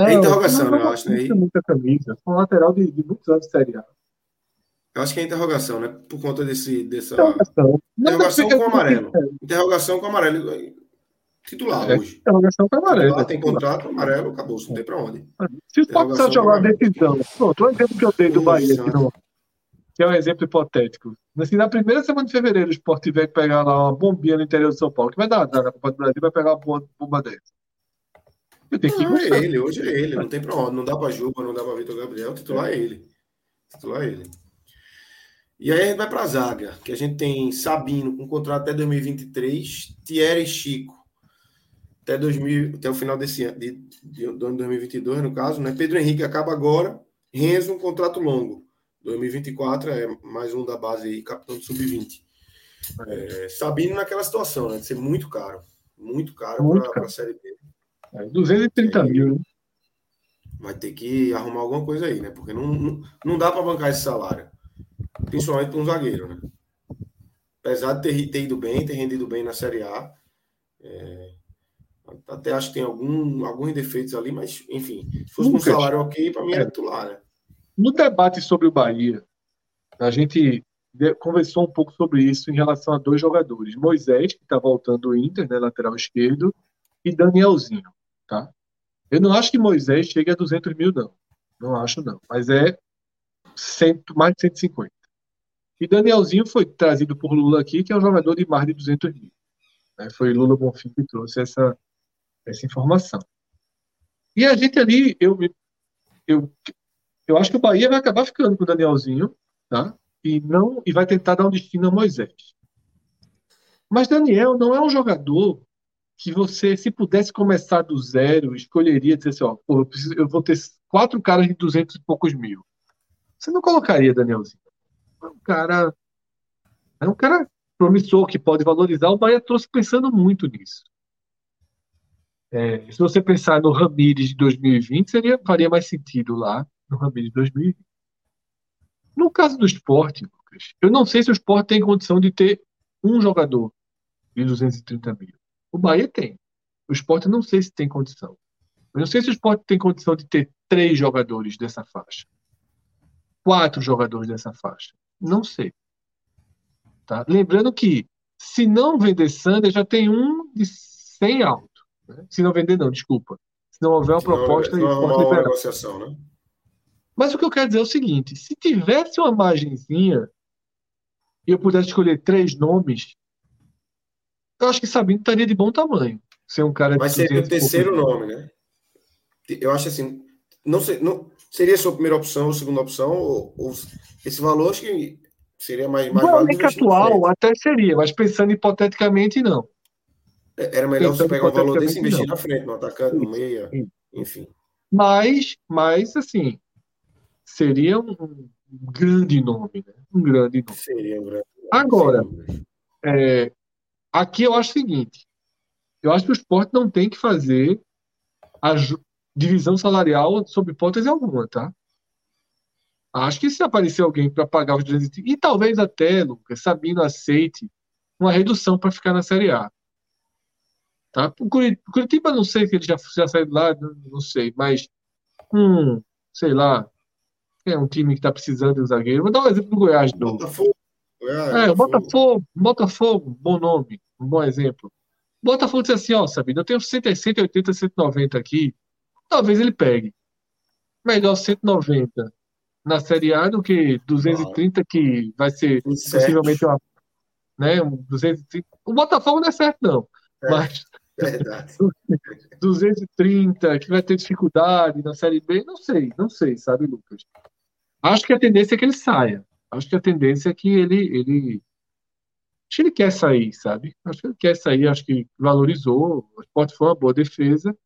É, é interrogação, né? Eu acho, né? Muita camisa. Foi um lateral de, de muitos anos de Série A. Eu acho que é interrogação, né? Por conta desse, dessa. Interrogação, interrogação com amarelo. Interrogação com amarelo. Titular é, hoje. Interrogação com amarelo. Titular, tem contrato, amarelo, acabou. Não tem pra onde. Se o Sport precisar jogar a decisão. Pronto, o exemplo que eu dei do Bahia, que, não, que é um exemplo hipotético. Assim, na primeira semana de fevereiro, o Sport tiver que pegar lá uma bombinha no interior de São Paulo, que vai dar na Copa do Brasil, vai pegar uma bomba dessa. Eu tenho que não, é ele, hoje é ele, não tem pra. Não dá pra Juba, não dá pra Vitor Gabriel, titular é ele. Titular é ele. E aí a gente vai para a zaga, que a gente tem Sabino com contrato até 2023, Thierry e Chico até, 2000, até o final desse ano, de, de, do ano 2022, no caso, né? Pedro Henrique acaba agora, Renzo um contrato longo, 2024 é mais um da base aí, capitão do sub-20. É, Sabino naquela situação, né? De ser muito caro, muito caro para a Série B. É, 230 mil, né? Vai ter que arrumar alguma coisa aí, né? Porque não, não, não dá para bancar esse salário principalmente para um zagueiro, né? Apesar de ter, ter, ido bem, ter rendido bem na Série A, é, até acho que tem algum, alguns defeitos ali, mas enfim, se fosse um salário ok, para mim é titular, né? No debate sobre o Bahia, a gente conversou um pouco sobre isso em relação a dois jogadores: Moisés, que está voltando do Inter, né, lateral esquerdo, e Danielzinho, tá? Eu não acho que Moisés chegue a 200 mil, não. Não acho, não. Mas é cento, mais de 150. E Danielzinho foi trazido por Lula aqui, que é um jogador de mais de 200 mil. Né? Foi Lula Bonfim que trouxe essa, essa informação. E a gente ali, eu, eu, eu acho que o Bahia vai acabar ficando com o Danielzinho, tá? E, não, e vai tentar dar um destino a Moisés. Mas Daniel não é um jogador que você, se pudesse começar do zero, escolheria dizer assim, ó, pô, eu, preciso, eu vou ter quatro caras de 200 e poucos mil. Você não colocaria Danielzinho. É um cara. É um cara promissor que pode valorizar. O Bahia trouxe pensando muito nisso. É, se você pensar no Ramires de 2020, seria, faria mais sentido lá no Ramires de 2020. No caso do esporte, Lucas, eu não sei se o esporte tem condição de ter um jogador de 230 mil. O Bahia tem. O esporte não sei se tem condição. Eu não sei se o esporte tem condição de ter três jogadores dessa faixa quatro jogadores dessa faixa? Não sei. Tá? Lembrando que, se não vender Sander, já tem um de 100 alto. Né? Se não vender, não, desculpa. Se não houver uma se proposta... Não, não uma negociação, né? Mas o que eu quero dizer é o seguinte, se tivesse uma margenzinha e eu pudesse escolher três nomes, eu acho que Sabino estaria de bom tamanho. Ser um cara Mas seria o terceiro nome, né? Eu acho assim, não sei, não, Seria a sua primeira opção ou segunda opção? Ou, ou esse valor, acho que Seria mais, mais no elenco atual até seria, mas pensando hipoteticamente, não. É, era melhor você pegar o valor desse e investir não. na frente, no atacante, no meia, enfim. Mas, mas assim, seria um, grande nome, né? Um grande nome. Seria um grande nome. Agora, é, aqui eu acho o seguinte: eu acho que o esporte não tem que fazer a divisão salarial sob hipótese alguma, tá? Acho que se aparecer alguém para pagar os 230, e talvez até, Lucas, Sabino aceite uma redução para ficar na Série A. Tá? O Curitiba, não sei se ele já, já saiu lá, não, sei, mas um, sei lá, é um time que está precisando de um zagueiro. Vou dar um exemplo do Goiás de novo. Botafogo. Goiás, é, Botafogo, Botafogo, bom nome, um bom exemplo. Botafogo diz assim, ó, Sabino, eu tenho 180, 190 aqui, talvez ele pegue. Melhor 190 na Série A do que 230 que vai ser possivelmente uma, né, um 230. O Botafogo não é certo não, é, mas verdade. 230 que vai ter dificuldade na Série B, não sei, não sei, sabe, Lucas? Acho que a tendência é que ele saia. Acho que a tendência é que ele ele acho que ele quer sair, sabe? Acho que ele quer sair, acho que valorizou, o esporte foi uma boa defesa.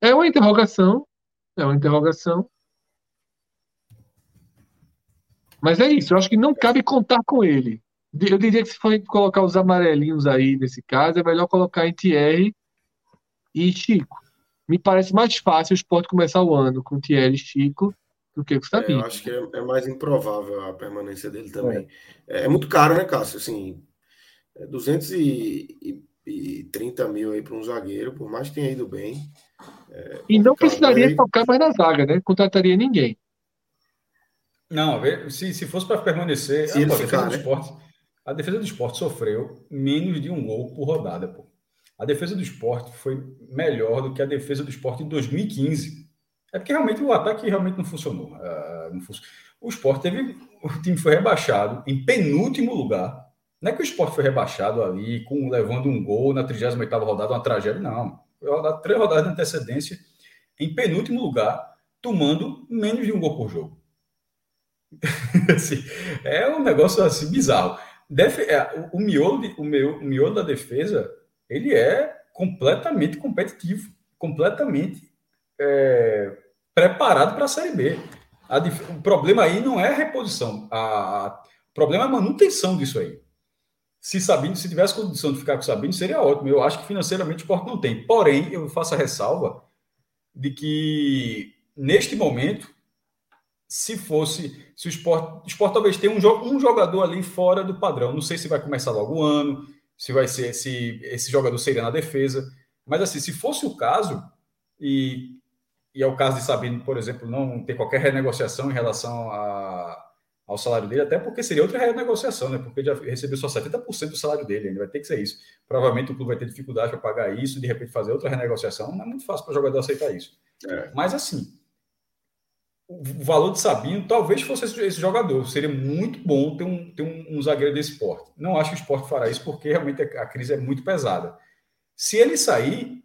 É uma interrogação, é uma interrogação. Mas é isso, eu acho que não cabe contar com ele. Eu diria que se for colocar os amarelinhos aí nesse caso, é melhor colocar em Thierry e Chico. Me parece mais fácil o esporte começar o ano com Thierry e Chico do que com o Sabino. É, eu acho que é, é, mais improvável a permanência dele também. É, é muito caro, né, Cássio? Assim, 230 é mil aí para um zagueiro, por mais que tenha ido bem. É e não precisaria aí... tocar mais na zaga, né? Contrataria ninguém. Não, se, se fosse para permanecer, se a, defesa ficar, do né? esporte, a defesa do esporte sofreu menos de um gol por rodada. Pô. A defesa do esporte foi melhor do que a defesa do esporte em 2015. É porque realmente o ataque realmente não funcionou. Uh, não O esporte teve. O time foi rebaixado em penúltimo lugar. Não é que o esporte foi rebaixado ali, com levando um gol na 38 rodada, uma tragédia, não. Foi rodado três rodadas de antecedência, em penúltimo lugar, tomando menos de um gol por jogo. assim, é um negócio assim bizarro. É, o, miolo de, o, meu, o miolo da defesa ele é completamente competitivo, completamente é, preparado para a Série B. A, o problema aí não é a reposição, a, a, o problema é a manutenção disso aí. Se Sabino, se tivesse condição de ficar com Sabino, seria ótimo. Eu acho que financeiramente o esporte não tem. Porém, eu faço a ressalva de que neste momento se fosse, se o esporte talvez tenha um, um jogador ali fora do padrão. Não sei se vai começar logo o ano, se vai ser, se esse jogador seria na defesa. Mas assim, se fosse o caso, e, e é o caso de Sabino, por exemplo, não ter qualquer renegociação em relação a, ao salário dele, até porque seria outra renegociação, né? Porque já recebeu só 70% do salário dele, ainda vai ter que ser isso. Provavelmente o clube vai ter dificuldade para pagar isso, de repente fazer outra renegociação. Não é muito fácil para o jogador aceitar isso. É. Mas assim, o valor de Sabino talvez fosse esse jogador. Seria muito bom ter um, ter um, um, zagueiro desse esporte. Não acho que o esporte fará isso porque realmente a, a crise é muito pesada. Se ele sair,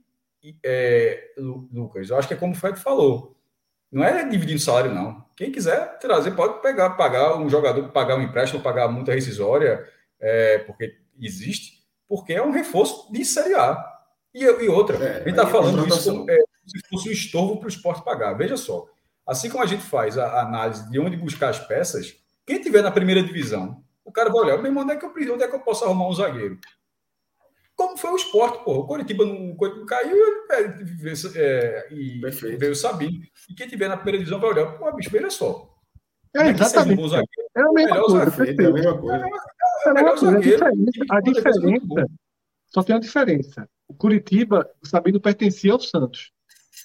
é, Lucas, eu acho que é como o Fred falou. Não é dividindo salário, não. Quem quiser trazer, pode pegar, pagar um jogador, pagar um empréstimo, pagar multa rescisória, é, porque existe, porque é um reforço de Série A. E, e outra, é, a gente está falando isso como, é, se fosse um estorvo para o esporte pagar. Veja só. Assim como a gente faz a análise de onde buscar as peças, quem tiver na primeira divisão, o cara vai olhar, meu irmão, onde é que eu, onde é que eu posso arrumar um zagueiro? Como foi o esporte, pô. O Coritiba não, caiu é, é, e Perfeito. veio o Sabino. E quem tiver na primeira divisão vai olhar, pô, bicho, veja só. É, exatamente. Um zagueiro, é a mesma coisa. Zagueiro, é a mesma coisa. É, é, é zagueiro, a diferença, só tem uma diferença. O Curitiba, o Sabino pertencia ao Santos.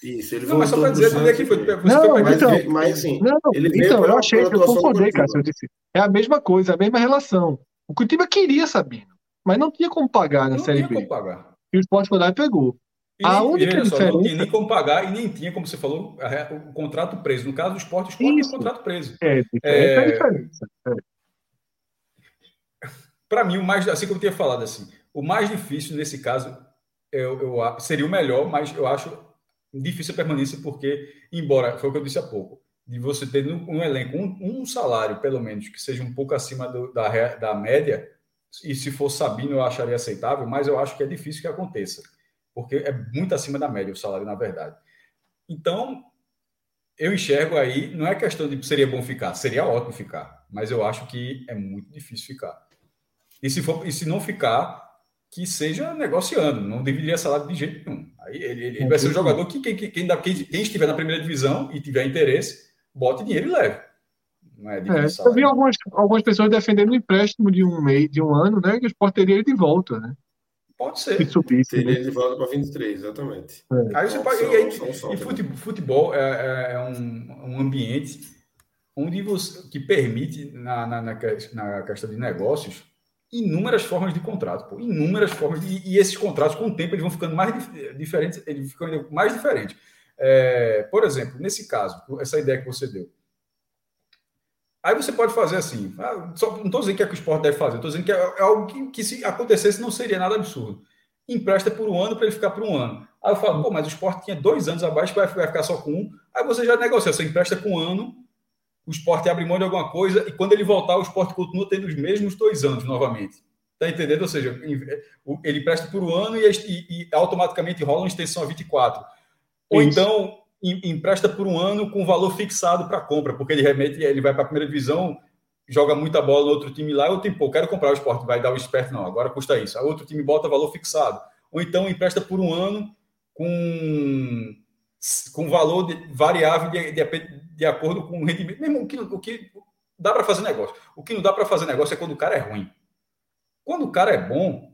Isso, ele não, mas só para dizer onde é que foi. Não, foi mas, então, mas assim, não, então, eu achei que eu concordei, Cássio. Eu disse, é a mesma coisa, a mesma relação. O Curitiba queria Sabino, mas não tinha como pagar na não Série B. Pagar. E o Sport e pegou. E a única diferença... Só, não tinha nem como pagar e nem tinha, como você falou, o contrato preso. No caso do esporte, o esporte tem um contrato preso. É, é... a diferença. É. Para mim, o mais, assim como eu tinha falado, assim, o mais difícil nesse caso eu, eu, seria o melhor, mas eu acho difícil a permanência, porque, embora, foi o que eu disse há pouco, de você ter um, um elenco, um, um, salário, pelo menos, que seja um pouco acima do, da, da média, e se for Sabino eu acharia aceitável, mas eu acho que é difícil que aconteça, porque é muito acima da média o salário, na verdade. Então, eu enxergo aí, não é questão de seria bom ficar, seria ótimo ficar, mas eu acho que é muito difícil ficar. E se, for, e se não ficar, que seja negociando, não deveria salário de jeito nenhum. Aí ele, ele vai ser um jogador que quem, quem, quem, quem, estiver na primeira divisão e tiver interesse, bote dinheiro e leve. Não é, é eu vi algumas, algumas pessoas defendendo o empréstimo de um mês, de um ano, né? Que o Sport teria ele de volta, né? Pode ser. Se subisse, teria né? de volta para 23, exatamente. É. Aí você pode, e, aí, e futebol, futebol é, é, é, um, um ambiente onde você, que permite, na, na, na, na questão de negócios, inúmeras formas de contrato, pô, inúmeras formas. De, e esses contratos, com o tempo, eles vão ficando mais diferentes, eles ficam mais diferentes. É, por exemplo, nesse caso, essa ideia que você deu. Aí você pode fazer assim. Ah, só, não estou dizendo que é que o esporte deve fazer, estou dizendo que é, é algo que, que, se acontecesse, não seria nada absurdo. Empresta por um ano para ele ficar por um ano. Aí eu falo, pô, mas o esporte tinha dois anos abaixo, vai, vai ficar só com um. Aí você já negocia, você empresta com um ano o esporte abre mão de alguma coisa e quando ele voltar, o esporte continua tendo os mesmos dois anos novamente. Está entendendo? Ou seja, ele presta por um ano e, e, e automaticamente rola uma extensão a 24. Ou Isso. então empresta por um ano com valor fixado para compra, porque ele remete, ele vai para a primeira divisão, joga muita bola no outro time lá, eu tenho, pô, quero comprar o esporte, vai dar o esperto, não, agora custa isso. Aí outro time bota valor fixado. Ou então empresta por um ano com com valor de, variável de, de, de, acordo com o rendimento. Mesmo o que, o que dá para fazer negócio. O que não dá para fazer negócio é quando o cara é ruim. Quando o cara é bom,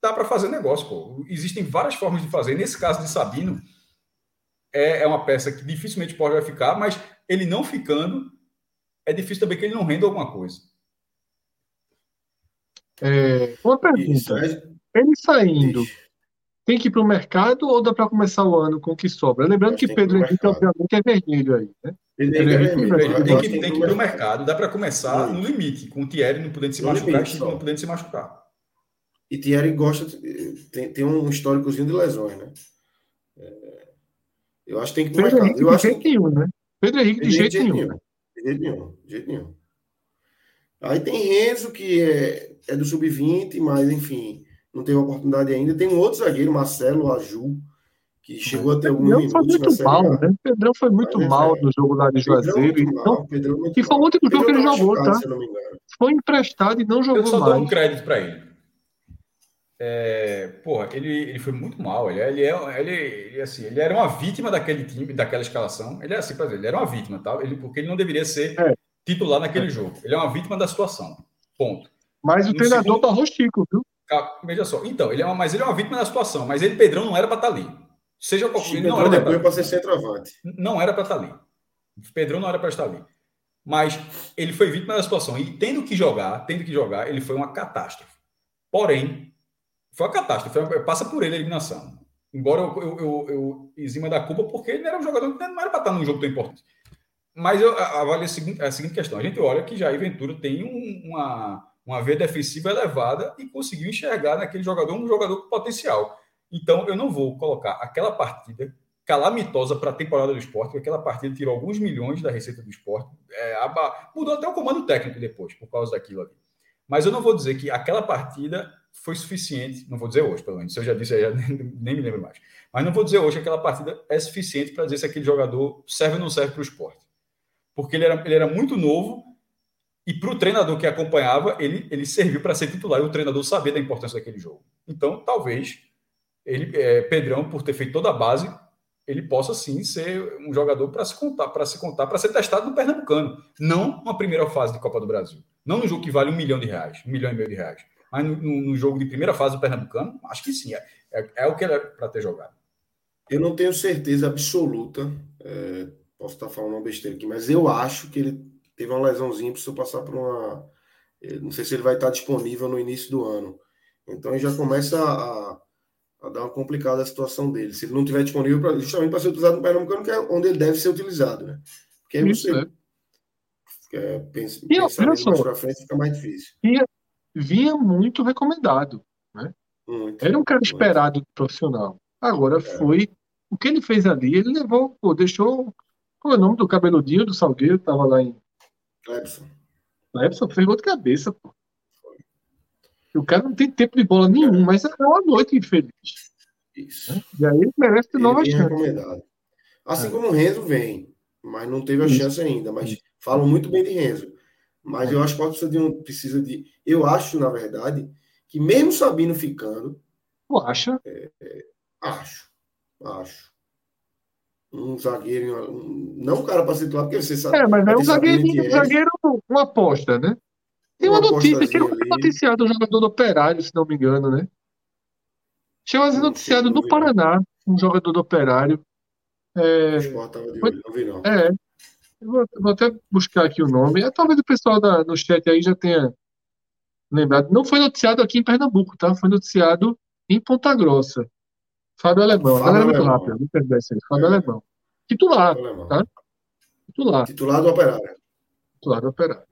dá para fazer negócio. Pô. Existem várias formas de fazer. Nesse caso de Sabino, é, é uma peça que dificilmente pode vai ficar, mas ele não ficando, é difícil também que ele não renda alguma coisa. É, uma pergunta. Ele saindo, tem que ir para o mercado ou dá para começar o ano com o que sobra? Lembrando que Pedro Henrique, obviamente, é vermelho aí, né? Pedro Henrique é vermelho. Tem que, tem que ir para o mercado. Dá para começar no limite, com o Thierry não podendo se machucar e não podendo se machucar. E Thierry gosta, tem, tem um históricozinho de lesões, né? É, eu acho que tem que ir para o mercado. Eu de acho jeito que... nenhum, né? Pedro Henrique de, de jeito, jeito nenhum. De jeito nenhum, de jeito nenhum. Aí tem Renzo, que é, é do sub-20, mas enfim não teve oportunidade ainda. Tem um outro zagueiro, Marcelo Aju, que chegou a ter alguns minutos. Foi muito mal, né? O Pedrão foi muito Mas, mal é, no jogo lá de Juazeiro. Então, e foi o último jogo que ele jogou, tá? Foi emprestado e não jogou mais. Eu só mais. dou um crédito para ele. É, porra, ele, ele foi muito mal. Ele, ele, é, ele, ele, assim, ele era uma vítima daquele time, daquela escalação. Ele é assim, para ele era uma vítima, tá? Ele, porque ele não deveria ser é. titular naquele é. jogo. Ele é uma vítima da situação. Ponto. Mas o no treinador segundo... Chico, viu? Veja só. Então, ele é uma, mas ele é uma vítima da situação. Mas ele, Pedrão, não era para estar tá ali. Seja qualquer ele não era depois para ser centroavante. Não era para estar tá ali. Pedrão não era para estar ali. Mas ele foi vítima da situação. E tendo que jogar, tendo que jogar, ele foi uma catástrofe. Porém, foi uma catástrofe. Passa por ele a eliminação. Embora eu, eu, eu, eu exima da culpa, porque ele era um jogador que não era para estar num jogo tão importante. Mas eu avalio a seguinte, a seguinte questão. A gente olha que Jair Ventura tem um, uma uma veia defensiva elevada e conseguiu enxergar naquele jogador um jogador com potencial. Então, eu não vou colocar aquela partida calamitosa para a temporada do esporte, aquela partida tirou alguns milhões da receita do esporte, é, mudou até o comando técnico depois, por causa daquilo ali. Mas eu não vou dizer que aquela partida foi suficiente, não vou dizer hoje, pelo menos, se eu já disse, eu já nem me lembro mais. Mas não vou dizer hoje que aquela partida é suficiente para dizer se aquele jogador serve ou não serve para o esporte. Porque ele era, ele era muito novo e para o treinador que acompanhava, ele, ele serviu para ser titular e o treinador sabia da importância daquele jogo. Então, talvez, ele, é, Pedrão, por ter feito toda a base, ele possa sim ser um jogador para se contar, para se contar, para ser testado no Pernambucano. Não uma primeira fase de Copa do Brasil. Não no jogo que vale um milhão de reais, um milhão e meio de reais. Mas no, no jogo de primeira fase do Pernambucano, acho que sim. É, é, é o que ele é para ter jogado. Eu não tenho certeza absoluta, é, posso estar falando uma besteira aqui, mas eu acho que ele teve uma lesãozinha, precisou passar por uma. Eh, não sei se ele vai estar disponível no início do ano. Então já começa a, a dar uma complicada a situação dele. Se ele não estiver disponível pra, justamente para ser utilizado no Pernambucano, que é onde ele deve ser utilizado, né? Porque aí você é. É, pensa, e, pensar mais para frente fica mais difícil. Vinha, vinha muito recomendado, né? Muito, Era um cara muito. esperado profissional. Agora é. foi o que ele fez ali, ele levou, pô, deixou Qual é o nome do cabeludinho do Salgueiro? Tava lá em. Clebson. Clebson fez gol de cabeça, pô. O cara não tem tempo de bola nenhum, mas é uma noite infeliz. Isso. E aí ele merece ter chances. recomendado. Assim É. como o Renzo vem, mas não teve a Isso. chance ainda. Mas falam muito bem de Renzo. Mas É. eu acho que pode precisar de um. Precisa de. Eu acho, na verdade, que mesmo Sabino ficando, Tu acha? acho. Acho. Um zagueiro. um- não um cara para situar, porque você sabe. É, mas é vai um zagueirinho, um zagueiro, uma aposta, né? Tem uma, Uma notícia que foi ali. noticiado, um jogador do Operário, se não me engano, né? Chegou a ser noticiado no Paraná, um jogador do Operário. É, O não vi, não. é, eu vou, vou até buscar aqui o nome. É, talvez o pessoal da- no chat aí já tenha lembrado. Não foi noticiado aqui em Pernambuco, tá? Foi noticiado em Ponta Grossa. Fábio Alemão. Fábio é muito Alemão. não perde essa aí. Fábio É. Alemão. Titular, Alemão. tá? titular, Titular do Operário. titular do Operário.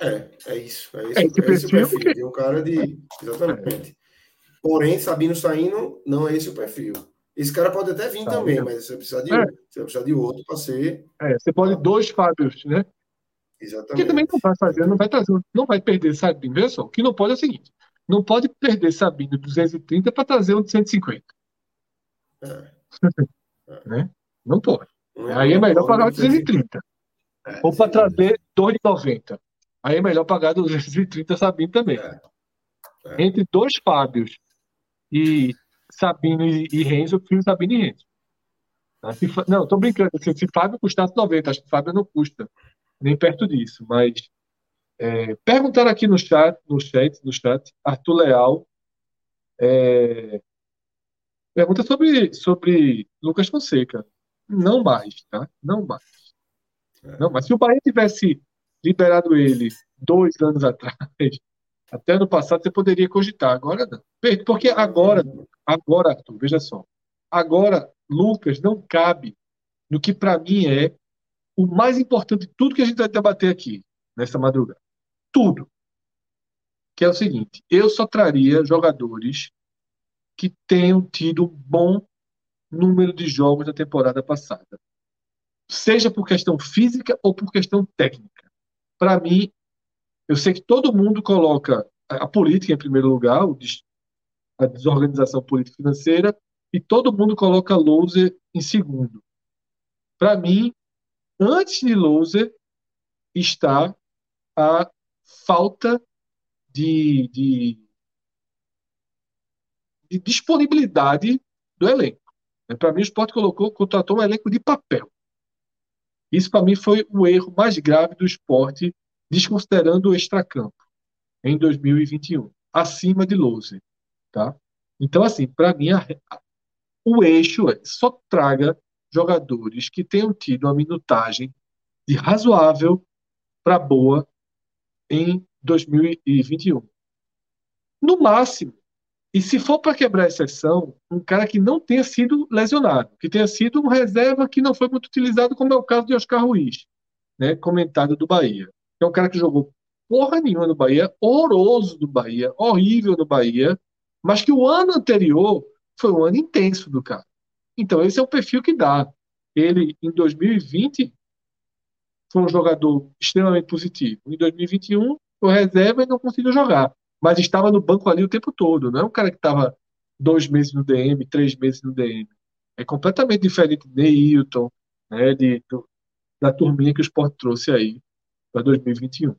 É, é isso. É, É esse, esse é esse o perfil perfil que- de um cara de. Exatamente. Porém, Sabino saindo, não é esse o perfil. Esse cara pode até vir Tá, também, mas você precisa de, É. outro. você vai precisar de outro para ser. É, você pode dois Fábios, né? Que Exatamente. também não vai fazer, não vai trazer, não vai perder Sabino. Veja só, o que não pode é o seguinte: não pode perder Sabino de 230 para trazer um de 150. É. né? Não pode. Não é Aí é uma melhor forma pagar de 230. É, Ou para trazer 2,90. Aí é melhor pagar 230 Sabino também. É. É. Entre dois Fábios e Sabino e, e Renzo, eu prefiro Sabino e Renzo. Tá? Se não, tô brincando. Se, se Fábio custasse 90, acho que Fábio não custa nem perto disso. Mas é, perguntaram aqui no chat, no chat, no chat, Arthur Leal. é, pergunta sobre, sobre Lucas Fonseca. Não mais, tá? Não mais. Não, mas se o Bahia tivesse liberado ele dois anos atrás, até ano passado, você poderia cogitar. Agora não. Porque agora, agora, Arthur, veja só. Agora, Lucas não cabe no que para mim é o mais importante de tudo que a gente vai debater aqui nessa madrugada. Tudo. Que é o seguinte: eu só traria jogadores que tenham tido um bom número de jogos na temporada passada seja por questão física ou por questão técnica. Para mim, eu sei que todo mundo coloca a política em primeiro lugar, a desorganização política financeira, e todo mundo coloca Louser em segundo. Para mim, antes de Louser está a falta de, de, de disponibilidade do elenco. Para mim, o Sport colocou, contratou um elenco de papel. Isso, para mim, foi o erro mais grave do esporte, desconsiderando o extracampo, em 2021, acima de Louser. Tá? Então, assim, para mim, a- a- o eixo é só traga jogadores que tenham tido uma minutagem de razoável para boa em 2021. No máximo, e se for para quebrar a exceção, um cara que não tenha sido lesionado, que tenha sido um reserva que não foi muito utilizado, como é o caso de Oscar Ruiz, né, comentado do Bahia. É um cara que jogou porra nenhuma no Bahia, horroroso do Bahia, horrível no Bahia, mas que o ano anterior foi um ano intenso do cara. Então, esse é o perfil que dá. Ele, em 2020, foi um jogador extremamente positivo. Em 2021, foi reserva e não conseguiu jogar. Mas estava no banco ali o tempo todo. Não é um cara que estava dois meses no DM, três meses no DM. É completamente diferente de Neilton, né, de, do- da turminha que o Sport trouxe aí para 2021.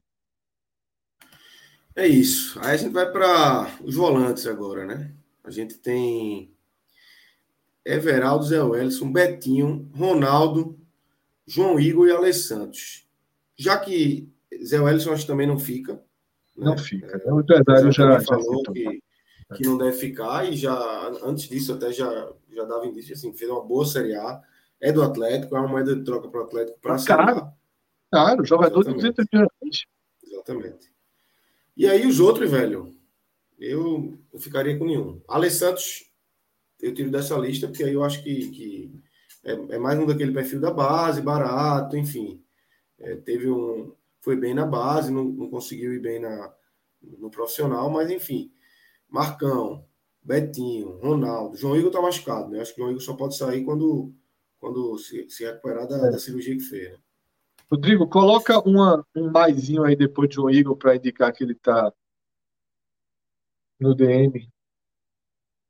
É isso. Aí a gente vai para os volantes agora, né? A gente tem Everaldo, Zé Wellison, Betinho, Ronaldo, João Igor e Alessandro. Já que Zé Wellison acho que também não fica. né? Não fica. né? O empresário já, já falou citou. que, que não deve ficar e já antes disso até já, já dava indício assim, fez uma boa Série A. É do Atlético, é uma moeda de troca para o Atlético para a Claro. Jogador de Exatamente. 200 mil reais. Exatamente. E aí os outros, velho, eu não ficaria com nenhum. Alessandro, eu tiro dessa lista, porque aí eu acho que, que é, é mais um daquele perfil da base, barato, enfim. É, teve um. Foi bem na base, não, não conseguiu ir bem na, no profissional, mas enfim. Marcão, Betinho, Ronaldo, João Igor tá machucado, né? Acho que o João Igor só pode sair quando, quando se, se recuperar da, é. da cirurgia que fez. Né? Rodrigo, coloca uma, um maisinho aí depois de um Igor para indicar que ele está no DM.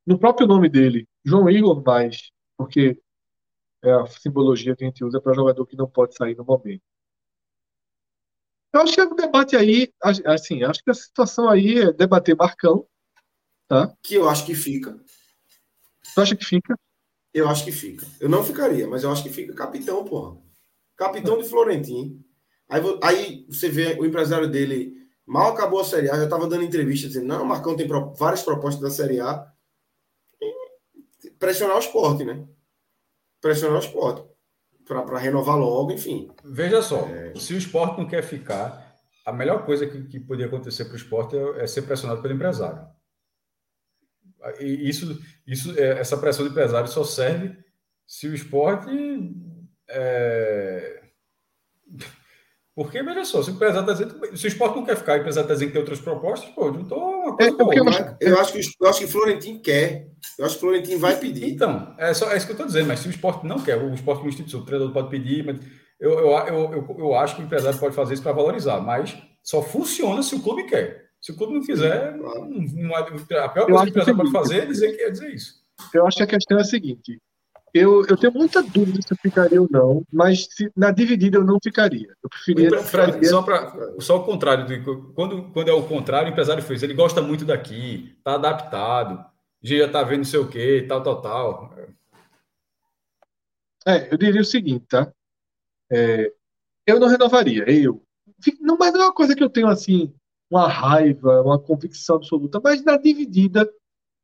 No próprio nome dele, João Igor mais, porque é a simbologia que a gente usa para jogador que não pode sair no momento. Eu acho que o debate aí, assim, acho que a situação aí é debater Marcão, tá? Que eu acho que fica. Tu acha que fica? Eu acho que fica. Eu não ficaria, mas eu acho que fica capitão, porra capitão de Florentino. Aí, aí você vê o empresário dele, mal acabou a Série A, já estava dando entrevista dizendo: não, o Marcão tem pro, várias propostas da Série A. E pressionar o esporte, né? Pressionar o esporte. Para renovar logo, enfim. Veja só, é... se o esporte não quer ficar, a melhor coisa que, que podia acontecer para o esporte é, é, ser pressionado pelo empresário. E isso, isso, é, essa pressão do empresário só serve se o esporte é... Porque, veja só, se o empresário está dizendo. Se o esporte não quer ficar e o empresário está dizendo que tem outras propostas, pô, juntou uma coisa. É, boa, eu, acho, eu, acho que, eu acho que Florentino quer. Eu acho que Florentino vai pedir. Então, é, só, é isso que eu estou dizendo, mas se o esporte não quer, o esporte como instituição, o treinador pode pedir, mas eu, eu, eu, eu, eu acho que o empresário pode fazer isso para valorizar, mas só funciona se o clube quer. Se o clube não quiser, não, não, a pior coisa que o empresário pode fazer é dizer, que, é dizer isso. Eu acho que a questão é a seguinte: eu, eu tenho muita dúvida se eu ficaria ou não, mas se, na dividida eu não ficaria. Eu preferia. Pra, só, pra, só o contrário. Do, quando, quando é o contrário, o empresário fez. Ele gosta muito daqui, está adaptado, já está vendo não sei o quê, tal, tal, tal. É, eu diria o seguinte, tá? É, eu não renovaria, eu. Não, mas não é uma coisa que eu tenho assim, uma raiva, uma convicção absoluta, mas na dividida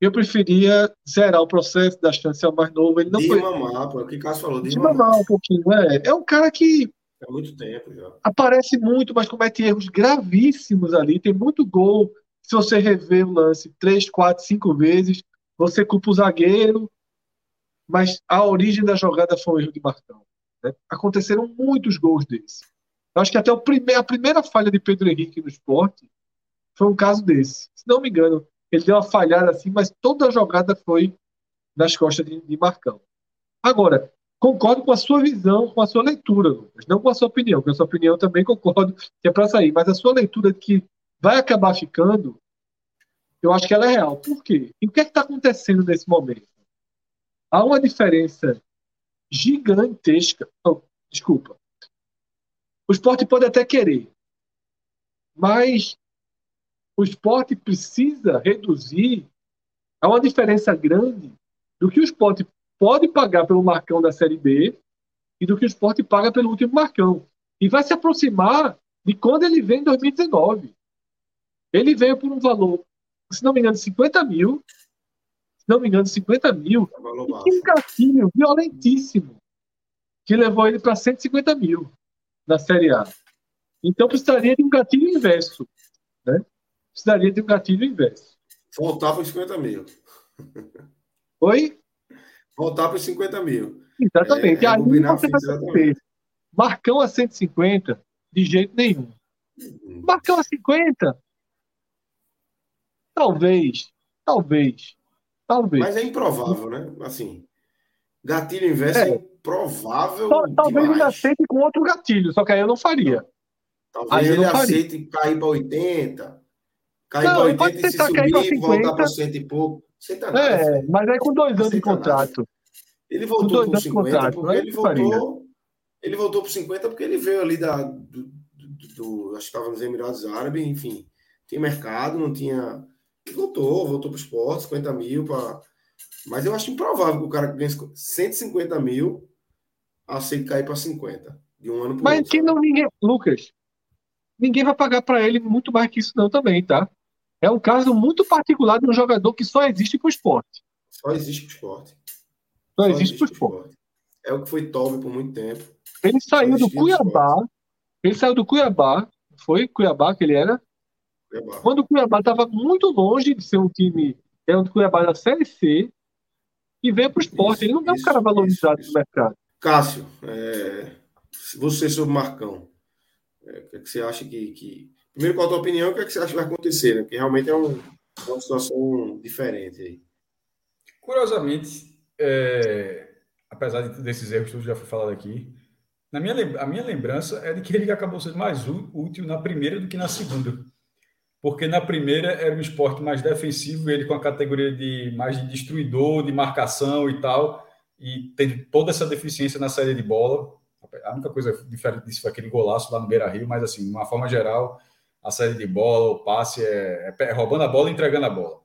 eu preferia zerar o processo, dar chance ao mais novo. Ele não foi. Mamar, o que o Cássio falou, de mamar um pouquinho. É, é um cara que. Há muito tempo já. Aparece muito, mas comete erros gravíssimos ali. Tem muito gol. Se você rever o lance três, quatro, cinco vezes, você culpa o zagueiro. Mas a origem da jogada foi um erro de Marcão. Né? Aconteceram muitos gols desse. Eu acho que até o prime a primeira falha de Pedro Henrique no esporte foi um caso desse. Se não me engano, ele deu uma falhada assim, mas toda a jogada foi nas costas de, de Marcão. Agora, concordo com a sua visão, com a sua leitura, Lucas. Não com a sua opinião, com a sua opinião também concordo que é para sair, mas a sua leitura de que vai acabar ficando, eu acho que ela é real. Por quê? E o que é está acontecendo nesse momento? Há uma diferença gigantesca. Oh, desculpa. O esporte pode até querer, mas o esporte precisa reduzir a uma diferença grande do que o esporte pode pagar pelo Marcão da Série B e do que o esporte paga pelo último Marcão. E vai se aproximar de quando ele veio em 2019. Ele veio por um valor, se não me engano, 50 mil. Se não me engano, 50 mil. É e um gatilho violentíssimo que levou ele para 150 mil na Série A. Então precisaria de um gatilho inverso. Precisaria de um gatilho inverso. Voltar para os 50 mil. Oi? Voltar para os 50 mil. Exatamente. É, Aí você vai saber. Marcão a 150, de jeito nenhum. Hum. Marcão a 50? Talvez. Talvez. Talvez. Mas é improvável, né? Assim, gatilho inverso é, é improvável. Talvez ele aceite com outro gatilho, só que aí eu não faria. Talvez aí ele aceite cair para 80. Cair para 80 e se subir, voltar para 100 e pouco. Você tá é, mas aí com dois anos de contrato. Ele voltou para 50 contrato, porque ele voltou. Ele voltou para 50 porque ele veio ali da, do, do, do acho que estava nos Emirados Árabes, enfim. Tinha mercado, não tinha. Ele voltou, voltou para o esporte, 50 mil para. Mas eu acho improvável que o cara que ganha 150 mil aceite cair para 50 de um ano para Mas outro. Mas não ninguém. Lucas, ninguém vai pagar para ele muito mais que isso, não, também, tá? É um caso muito particular de um jogador que só existe para o esporte. Só existe para o esporte. Só, só existe para o esporte. É o que foi top por muito tempo. Ele saiu do Cuiabá. Ele saiu do Cuiabá. Foi Cuiabá que ele era? Cuiabá. Quando o Cuiabá estava muito longe de ser um time. Era um Cuiabá da Série C. E veio para o esporte. Isso, ele não é um cara valorizado isso. no mercado. Cássio, é, você sobre Marcão. É, o que, é que você acha que, que Primeiro, qual a tua opinião? O que, é que você acha que vai acontecer? Né? Porque realmente é, um, é uma situação diferente aí. Curiosamente, é, apesar desses erros que já foi falado aqui, na minha, a minha lembrança é de que ele acabou sendo mais útil na primeira do que na segunda. Porque na primeira era um esporte mais defensivo, ele com a categoria de mais de destruidor, de marcação e tal, e tem toda essa deficiência na saída de bola. A única coisa diferente disso foi aquele golaço lá no Beira Rio, mas assim, de uma forma geral, a saída de bola, o passe é, é roubando a bola e entregando a bola.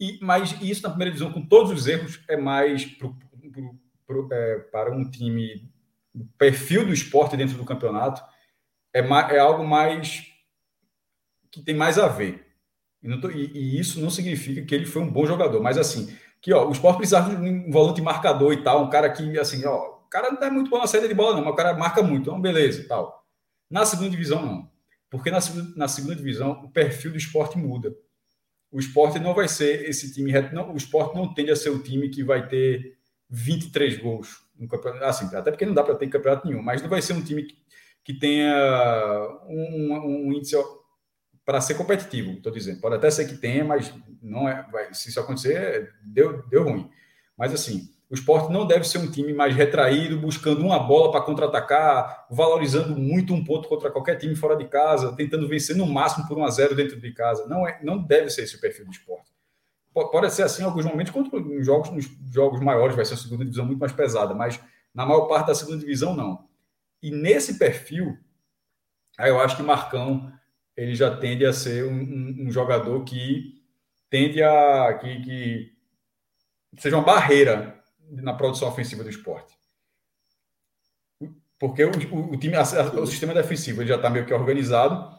E, mas isso na primeira divisão, com todos os erros, é mais pro, pro, pro, é, para um time perfil do esporte dentro do campeonato é, é algo mais que tem mais a ver. E, tô, e, e, isso não significa que ele foi um bom jogador, mas assim, que ó, o esporte precisava de um volante marcador e tal, um cara que, assim, ó, o cara não é muito bom na saída de bola, não, mas o cara marca muito, então beleza e tal. Na segunda divisão, não. Porque na, na segunda divisão, o perfil do esporte muda. O esporte não vai ser esse time. Não, o esporte não tende a ser o time que vai ter 23 gols no campeonato. Assim, até porque não dá para ter campeonato nenhum, mas não vai ser um time que, que tenha um, um índice para ser competitivo, estou dizendo. Pode até ser que tenha, mas não é. Vai, se isso acontecer, deu, deu ruim. Mas assim, o esporte não deve ser um time mais retraído, buscando uma bola para contra-atacar, valorizando muito um ponto contra qualquer time fora de casa, tentando vencer no máximo por 1 a 0 dentro de casa. Não, é, não deve ser esse o perfil do esporte. Pode ser assim em alguns momentos, quando nos jogos, nos jogos maiores vai ser a segunda divisão muito mais pesada, mas na maior parte da segunda divisão, não. E nesse perfil, aí eu acho que Marcão ele já tende a ser um, um, um jogador que tende a que, que, seja uma barreira na produção ofensiva do esporte. Porque o, o, o time, a, o sistema defensivo ele já está meio que organizado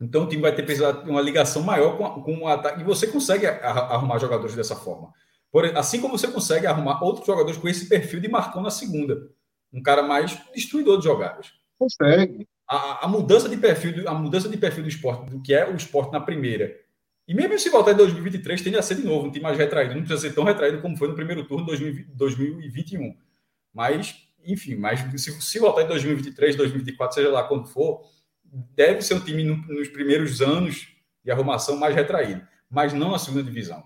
então o time vai ter precisado de uma ligação maior com, com o ataque. E você consegue arrumar jogadores dessa forma. Por, assim como você consegue arrumar outros jogadores com esse perfil de Marcão na segunda. Um cara mais destruidor de jogadas. Consegue. A, a, mudança de perfil, a mudança de perfil do esporte, do que é o esporte na primeira. E mesmo se voltar em 2023, tende a ser de novo um time mais retraído. Não precisa ser tão retraído como foi no primeiro turno de 2021. Mas, enfim, mas se, se voltar em 2023, 2024, seja lá quando for, deve ser um time no, nos primeiros anos de arrumação mais retraído, mas não na segunda divisão.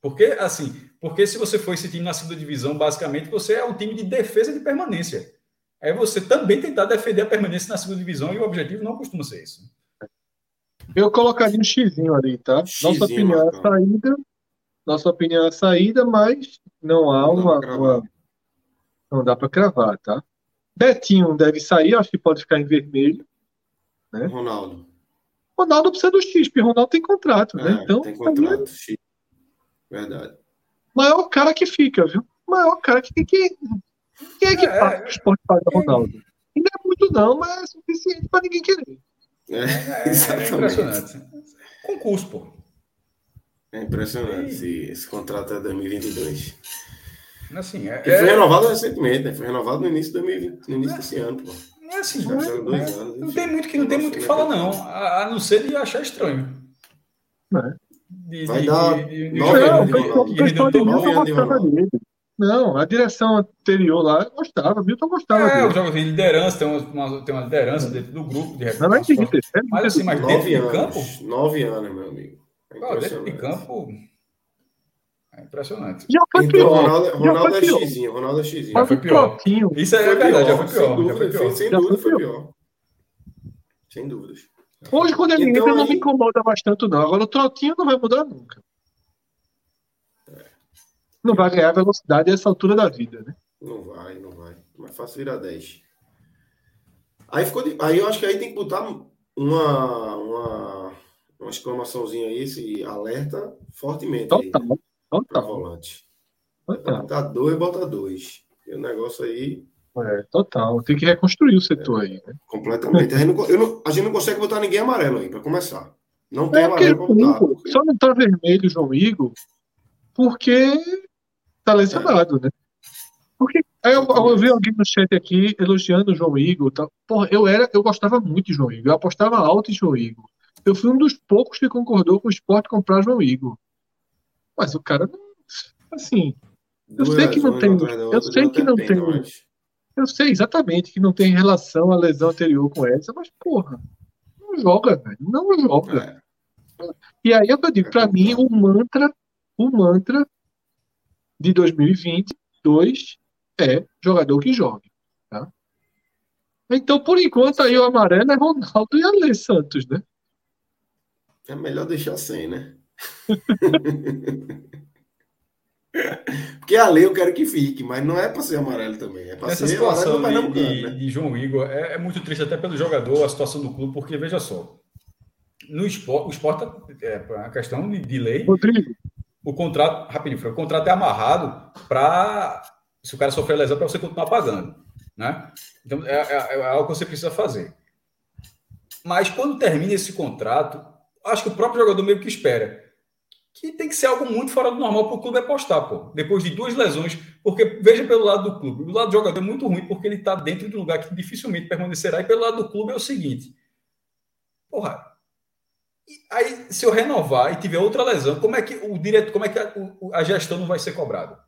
Porque, assim, porque se você for esse time na segunda divisão, basicamente você é um time de defesa de permanência. É você também tentar defender a permanência na segunda divisão e o objetivo não costuma ser isso. Eu colocaria um xizinho ali, tá? Xizinho, nossa opinião é saída, nossa opinião é saída, mas não há uma, uma não dá para cravar, tá? Betinho deve sair, acho que pode ficar em vermelho. Né? Ronaldo. Ronaldo precisa do X, porque Ronaldo tem contrato, né? é, né? Então, tem contrato, X. Verdade. Maior cara que fica, viu? Maior cara que. que quem é que é, paga o esporte para Ronaldo? Não é muito, não, mas é suficiente para ninguém querer. É, é, é impressionante. Concurso, pô. É impressionante esse, esse contrato é 2022. Assim, é, foi renovado recentemente, né? Foi renovado no início, 2020, no início desse ano, pô. Não é assim, não, é, né? não tem muito que não tem muito que falar não, a, a, não ser de achar estranho. É. De, Vai de, dar de, de, nove anos Não, a direção anterior lá gostava, Milton gostava. É, o jogo de liderança, tem uma, tem uma liderança dentro do grupo. De não, não é mas assim, mas dentro de campo. Nove anos, meu amigo. É dentro de campo. É impressionante. Já foi então, pior. Ronaldo, Ronaldo é xizinho, Ronaldo é xizinho. Já foi pior. Isso é verdade, já foi pior. Sem dúvida, foi pior. Sem dúvida foi pior. Sem dúvidas. Hoje, quando ele então, entra, não me incomoda mais tanto, não. Agora, o trotinho não vai mudar nunca. É. Não vai ganhar velocidade a essa altura da vida, né? Não vai, não vai. Mais fácil virar 10. Aí, ficou de... aí eu acho que aí tem que botar uma, uma, uma exclamaçãozinha aí, esse alerta fortemente. Total. Aí para volante. Total. Bota dois, bota dois. E o negócio aí. É, total. Tem que reconstruir o setor é, aí. Né? Completamente. A gente, não, não, a gente, não, consegue botar ninguém amarelo aí, para começar. Não tem é amarelo para botar. Porque... Só não tá vermelho, João Igor, porque tá lesionado, é. né? Porque eu, eu, vi alguém no chat aqui elogiando o João Igor. Tá? Porra, eu, era, eu gostava muito de João Igor. Eu apostava alto em João Igor. Eu fui um dos poucos que concordou com o esporte comprar João Igor. Mas o cara, assim, eu sei que não tem, eu sei que não tem, eu sei exatamente que não tem relação à lesão anterior com essa, mas porra, não joga, velho, não joga. É. E aí é eu digo, para mim o mantra, o mantra de 2022 é jogador que joga. Tá? Então, por enquanto, aí o amarelo é Ronaldo e Ale Santos, né? É melhor deixar sem, né? Porque a lei eu quero que fique, mas não é para ser amarelo também. É para ser situação de, de, né? de, João Igor é, é, muito triste até pelo jogador, a situação do clube, porque veja só. No esporte, o esporte é a questão de, de lei. Rodrigo. O contrato, rapidinho, o contrato é amarrado para se o cara sofrer lesão, para você continuar pagando. Né? Então, é, é, é, algo que você precisa fazer. Mas quando termina esse contrato, acho que o próprio jogador meio que espera que tem que ser algo muito fora do normal para o clube apostar, pô. Depois de duas lesões, porque veja pelo lado do clube, do lado do jogador é muito ruim porque ele está dentro de um lugar que dificilmente permanecerá, e pelo lado do clube é o seguinte, porra, aí se eu renovar e tiver outra lesão, como é que o direto, como é que a, a gestão não vai ser cobrada?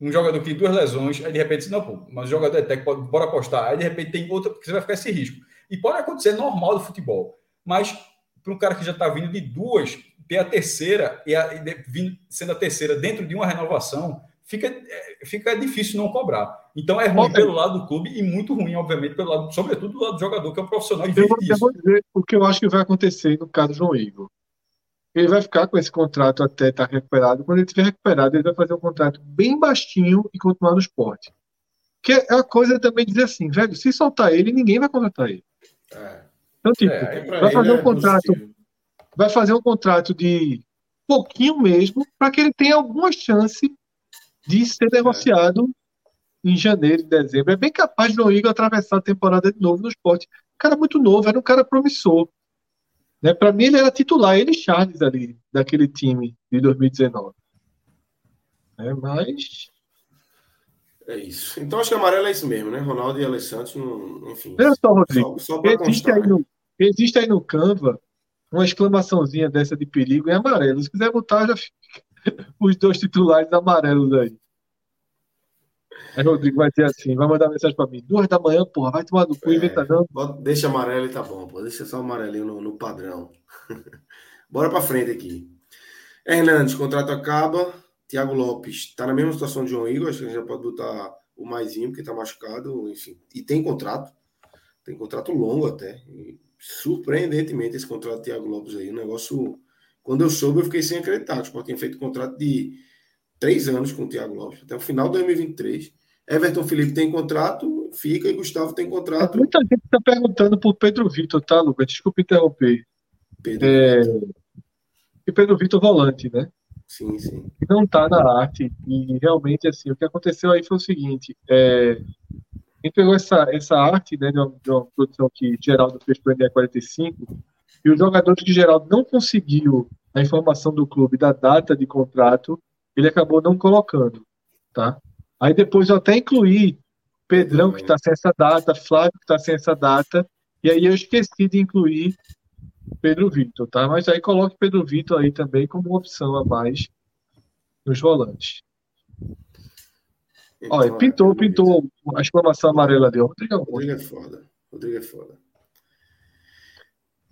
Um jogador que tem duas lesões, aí de repente, não, pô, mas o jogador é técnico, bora apostar, aí de repente tem outra, porque você vai ficar esse risco. E pode acontecer normal do futebol, mas para um cara que já está vindo de duas, ter a terceira e, a, e sendo a terceira dentro de uma renovação, fica, é, fica difícil não cobrar. Então é ruim pelo lado do clube e muito ruim, obviamente, pelo lado, sobretudo do lado do jogador, que é um profissional e vou dizer o que eu acho que vai acontecer no caso do João Igor. Ele vai ficar com esse contrato até estar recuperado. Quando ele estiver recuperado, ele vai fazer um contrato bem baixinho e continuar no esporte. Que é uma coisa também dizer assim, velho, se soltar ele, ninguém vai contratar ele. É. Então, tipo, é, vai fazer um é contrato. Possível vai fazer um contrato de pouquinho mesmo, para que ele tenha alguma chance de ser negociado é. em janeiro, em dezembro. É bem capaz de o Igor atravessar a temporada de novo no esporte. Um cara muito novo, era um cara promissor. Né? Para mim, ele era titular, ele e Charles ali, daquele time de 2019. É, mas. É isso. Então acho que amarelo é isso mesmo, né? Ronaldo e Alessandro, enfim. Olha só, Rodrigo. Só, só existe, constar, aí no, existe aí no Canva uma exclamaçãozinha dessa de perigo em amarelo. Se quiser botar, já fica os dois titulares amarelos aí. Aí Rodrigo vai ter assim, vai mandar mensagem para mim. Duas da manhã, porra, vai tomar do cu é, inventa não. Deixa amarelo e tá bom, pô. Deixa só o amarelinho no, no padrão. Bora para frente aqui. Hernandes, contrato acaba. Thiago Lopes tá na mesma situação de João Igor, acho que a gente já pode botar o maisinho, porque tá machucado, enfim. E tem contrato. Tem contrato longo até. E surpreendentemente esse contrato de Thiago Lopes aí, um negócio. Quando eu soube, eu fiquei sem acreditar. O Sport tinha feito contrato de três anos com o Thiago Lopes, até o final de 2023. Everton Felipe tem contrato, fica, e Gustavo tem contrato. Muita gente está perguntando por Pedro Vitor, tá, Lucas? Desculpa interromper. Pedro é... E Pedro Vitor volante, né? Sim, sim. Não está na arte. E realmente, assim, o que aconteceu aí foi o seguinte: é gente pegou essa, essa arte né, de, uma, de uma produção que Geraldo fez para o NE 45 e os jogadores que Geraldo não conseguiu a informação do clube da data de contrato, ele acabou não colocando. Tá? Aí depois eu até incluí Pedrão, que está sem essa data, Flávio, que está sem essa data, e aí eu esqueci de incluir Pedro Vitor, tá? Mas aí coloque Pedro Vitor aí também como uma opção a mais nos volantes. Olha, então, pintou, é, pintou a exclamação amarela dele. Rodrigo, Rodrigo é foda. Rodrigo é foda.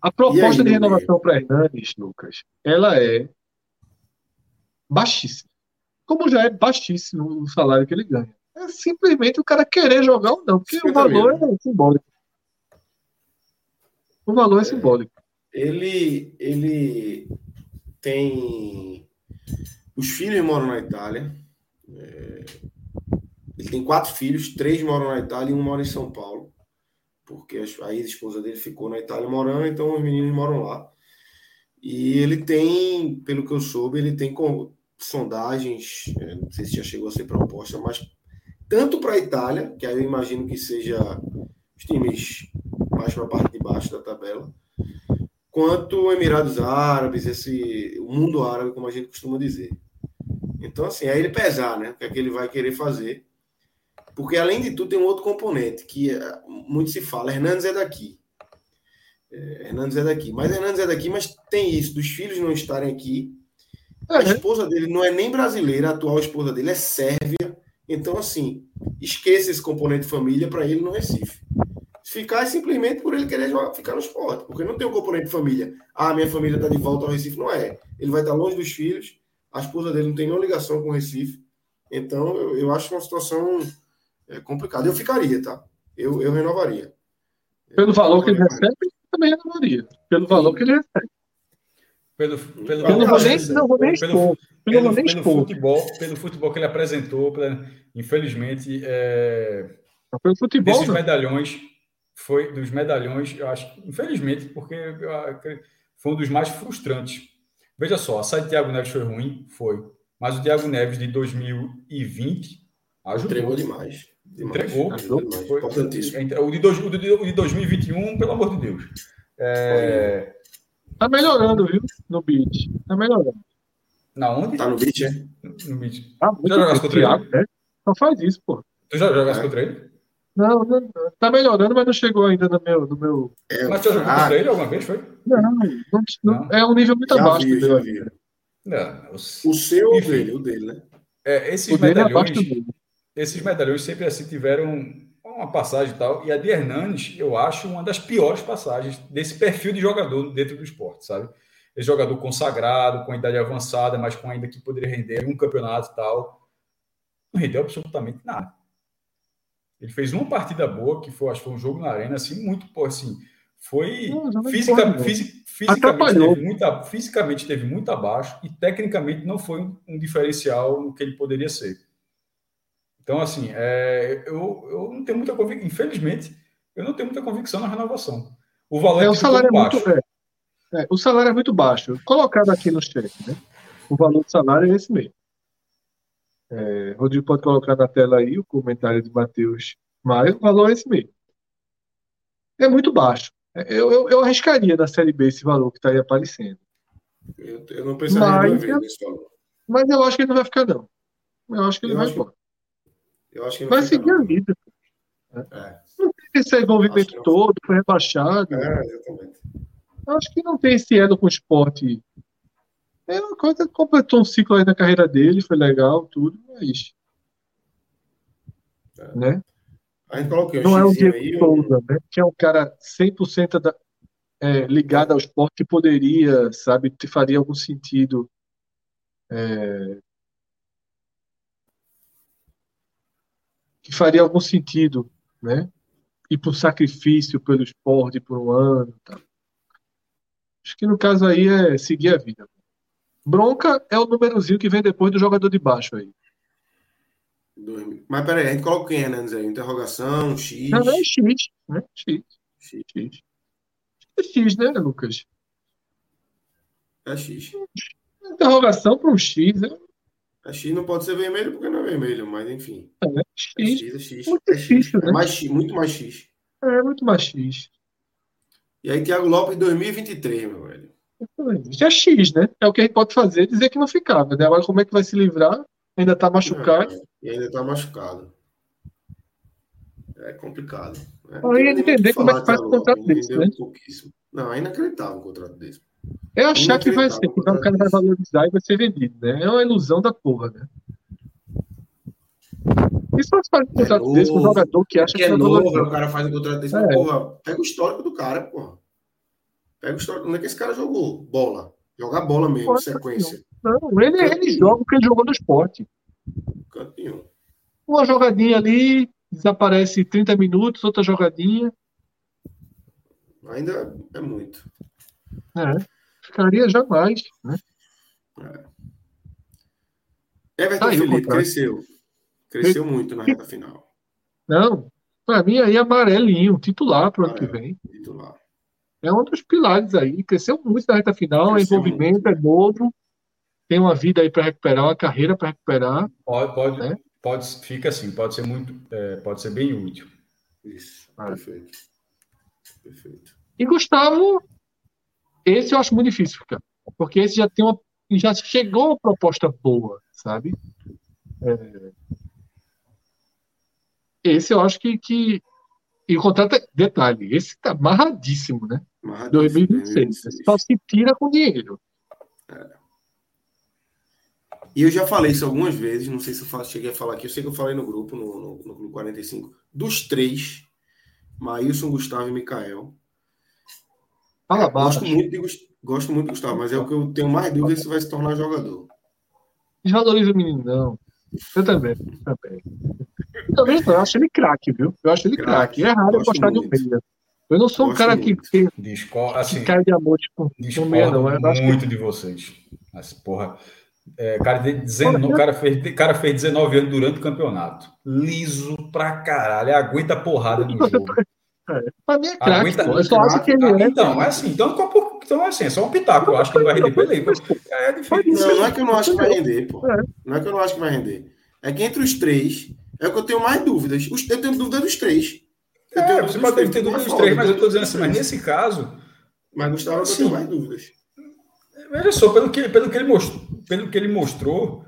A proposta aí, de renovação para Hernandes, Lucas, ela é baixíssima. Como já é baixíssimo o salário que ele ganha. É simplesmente o cara querer jogar ou não, porque o valor é simbólico. O valor é, é simbólico. Ele, ele tem. Os filhos moram na Itália. É, ele tem quatro filhos, três moram na Itália e um mora em São Paulo, porque a ex-esposa dele ficou na Itália morando, então os meninos moram lá. E ele tem, pelo que eu soube, ele tem com, sondagens, é, não sei se já chegou a ser proposta, mas tanto para a Itália, que aí eu imagino que seja os times mais para a parte de baixo da tabela, quanto Emirados Árabes, esse o mundo árabe, como a gente costuma dizer. Então, assim, aí ele pesar, né? O que é que ele vai querer fazer. Porque, além de tudo, tem um outro componente que é, muito se fala. Hernandes é daqui. É, Hernandes é daqui. Mas Hernandes é daqui, mas tem isso, dos filhos não estarem aqui. A uhum. esposa dele não é nem brasileira, a atual esposa dele é sérvia. Então, assim, esqueça esse componente família para ele no Recife. Ficar é simplesmente por ele querer jogar, ficar no esporte, porque não tem um componente família. Ah, minha família está de volta ao Recife. Não é. Ele vai estar longe dos filhos, a esposa dele não tem nenhuma ligação com o Recife. Então, eu, eu acho uma situação é, complicada. Eu ficaria, tá? Eu, eu renovaria. Pelo valor que ele recebe, também renovaria. Pelo valor que ele recebe. Pelo, pelo, eu não vou nem, não vou nem expor. Pelo, pelo, pelo, futebol, pelo futebol que ele apresentou, pela, infelizmente, é, pelo futebol, desses medalhões, foi dos medalhões, eu acho, infelizmente, porque foi um dos mais frustrantes. Veja só, a saída de Thiago Neves foi ruim, foi, mas o Thiago Neves de 2020 ajudou. Entregou demais. Entregou. Demais. Foi, o, de dois, o, de, o de 2021, pelo amor de Deus. É, Tá melhorando, viu? No beat. Tá melhorando. Na onde? Tá no beat, é? No beat. Ah, já jogasse contra ele? É? Não faz isso, pô. Tu já jogasse é. contra ele? Não, não, tá melhorando, mas não chegou ainda no meu. No meu... É, mas tu já jogou ah, contra ele alguma vez, foi? Não, não, não, é um nível muito já abaixo. Vi, já vi. Não, o, o seu ou dele? O dele, né? É, esses o é medalhões. Esses medalhões sempre assim tiveram uma passagem e tal. E a de Hernanes, eu acho uma das piores passagens desse perfil de jogador dentro do esporte, sabe? Esse jogador consagrado, com idade avançada, mas com ainda que poderia render um campeonato e tal. Não rendeu absolutamente nada. Ele fez uma partida boa, que foi, acho que foi um jogo na arena, assim, muito, pô, assim, foi não, fisica, fisi, fisicamente, teve muita, fisicamente teve muito abaixo e tecnicamente não foi um, um diferencial no que ele poderia ser. Então, assim, é, eu, eu não tenho muita convicção, infelizmente, eu não tenho muita convicção na renovação. O valor é, o salário é muito, é, é, o salário é muito baixo. Colocado aqui no chat, né? O valor do salário é esse mesmo. É, Rodrigo pode colocar na tela aí o comentário de Matheus, mas o valor é esse mesmo. É muito baixo. É, eu, eu, eu arriscaria na Série B esse valor que está aí aparecendo. Eu, eu não pensaria mas, nesse valor. Mas eu acho que ele não vai ficar, não. Eu acho que ele eu vai embora. Eu acho que vai seguir a vida. É. Não tem esse envolvimento todo, foi rebaixado. É, exatamente. Acho que não tem esse elo com o esporte. É uma coisa que completou um ciclo aí na carreira dele, foi legal, tudo, mas. É. Né? não é o Diego aí, Souza, né? que é um cara 100% da, é, ligado ao esporte que poderia, sabe, te faria algum sentido é, que faria algum sentido, né? Para um sacrifício pelo esporte por um ano. Tá? Acho que no caso aí é seguir a vida. Bronca é o númerozinho que vem depois do jogador de baixo aí. Mas peraí, a gente coloca quem é, né, Zé? Interrogação, X. Não, não é X, né? X. X. X. É X, né, Lucas? É X. Interrogação para um X é a X não pode ser vermelho porque não é vermelho, mas enfim. É, X. É X, é X. Muito é X. Né? É mais X, muito mais X. É, muito mais X. E aí, Thiago Lopes 2023, meu velho. Isso é X, né? É o que a gente pode fazer, dizer que não ficava. Né? Agora, como é que vai se livrar? Ainda tá machucado. e ainda tá machucado. É complicado. Né? Eu ia entender como é que faz um contrato desse, né? Não, é inacreditável um contrato desse. É achar que vai ser, que o cara vai valorizar e vai ser vendido, né? É uma ilusão da porra, né? Isso faz parte do contrato é desse com um jogador que acha que, que é novo, o cara faz um contrato desse, é. porra, pega o histórico do cara, porra. Pega o histórico, onde é que esse cara jogou? Bola. Jogar bola mesmo, sequência. Não, ele, ele joga porque ele jogou no esporte. Campeão. Uma jogadinha ali, desaparece 30 minutos, outra jogadinha. Ainda é muito. É, ficaria jamais, né? É. Everton tá Felipe cresceu. Cresceu muito na reta final. Não, para mim aí é amarelinho, titular para o ano que vem. Titular. É um dos pilares aí. Cresceu muito na reta final, cresceu envolvimento muito. é novo, tem uma vida aí para recuperar, uma carreira para recuperar. Pode, pode, né? pode, fica assim, pode ser muito, é, pode ser bem útil. Isso, ah. perfeito. Perfeito. E Gustavo esse eu acho muito difícil, cara. Porque esse já tem uma. Já chegou uma proposta boa, sabe? É... Esse eu acho que. que... E é, detalhe, esse tá amarradíssimo, né? Amarradíssimo, 2026. Né? Só se tira com dinheiro. É. E eu já falei isso algumas vezes, não sei se eu cheguei a falar aqui, eu sei que eu falei no grupo, no, no, no 45. Dos três, Maílson, Gustavo e Mikael, Fala baixo. Gosto muito, de, gosto muito de Gustavo, mas é o que eu tenho mais dúvida se vai se tornar jogador. Desvaloriza o menino, não. Eu também, também. Também não, eu acho ele craque, viu? Eu acho ele craque. É raro eu gostar de um meia. Eu não sou um cara que, que, assim, que cai de amor, tipo, no meia, não. Eu muito que... de vocês. Mas, porra. É, cara, de 19, cara, fez, cara fez 19 anos durante o campeonato. Liso pra caralho. Aguenta porrada no jogo. É, pra mim é craque. Eu só acho que ele é. Então, é assim. Então, então é assim, é só um pitaco. Eu acho que ele vai render pra ele. É difícil. Não, não é que eu não acho que vai render, pô. É. Não é que eu não acho que vai render. É que entre os três, é que eu tenho mais dúvidas. Eu tenho dúvida dos três. Eu é, você pode ter dúvida dos três, mas eu tô dizendo assim, mas nesse caso. Mas Gustavo, eu tenho mais dúvidas. Veja só, pelo que, pelo que, ele, mostrou, pelo que ele mostrou,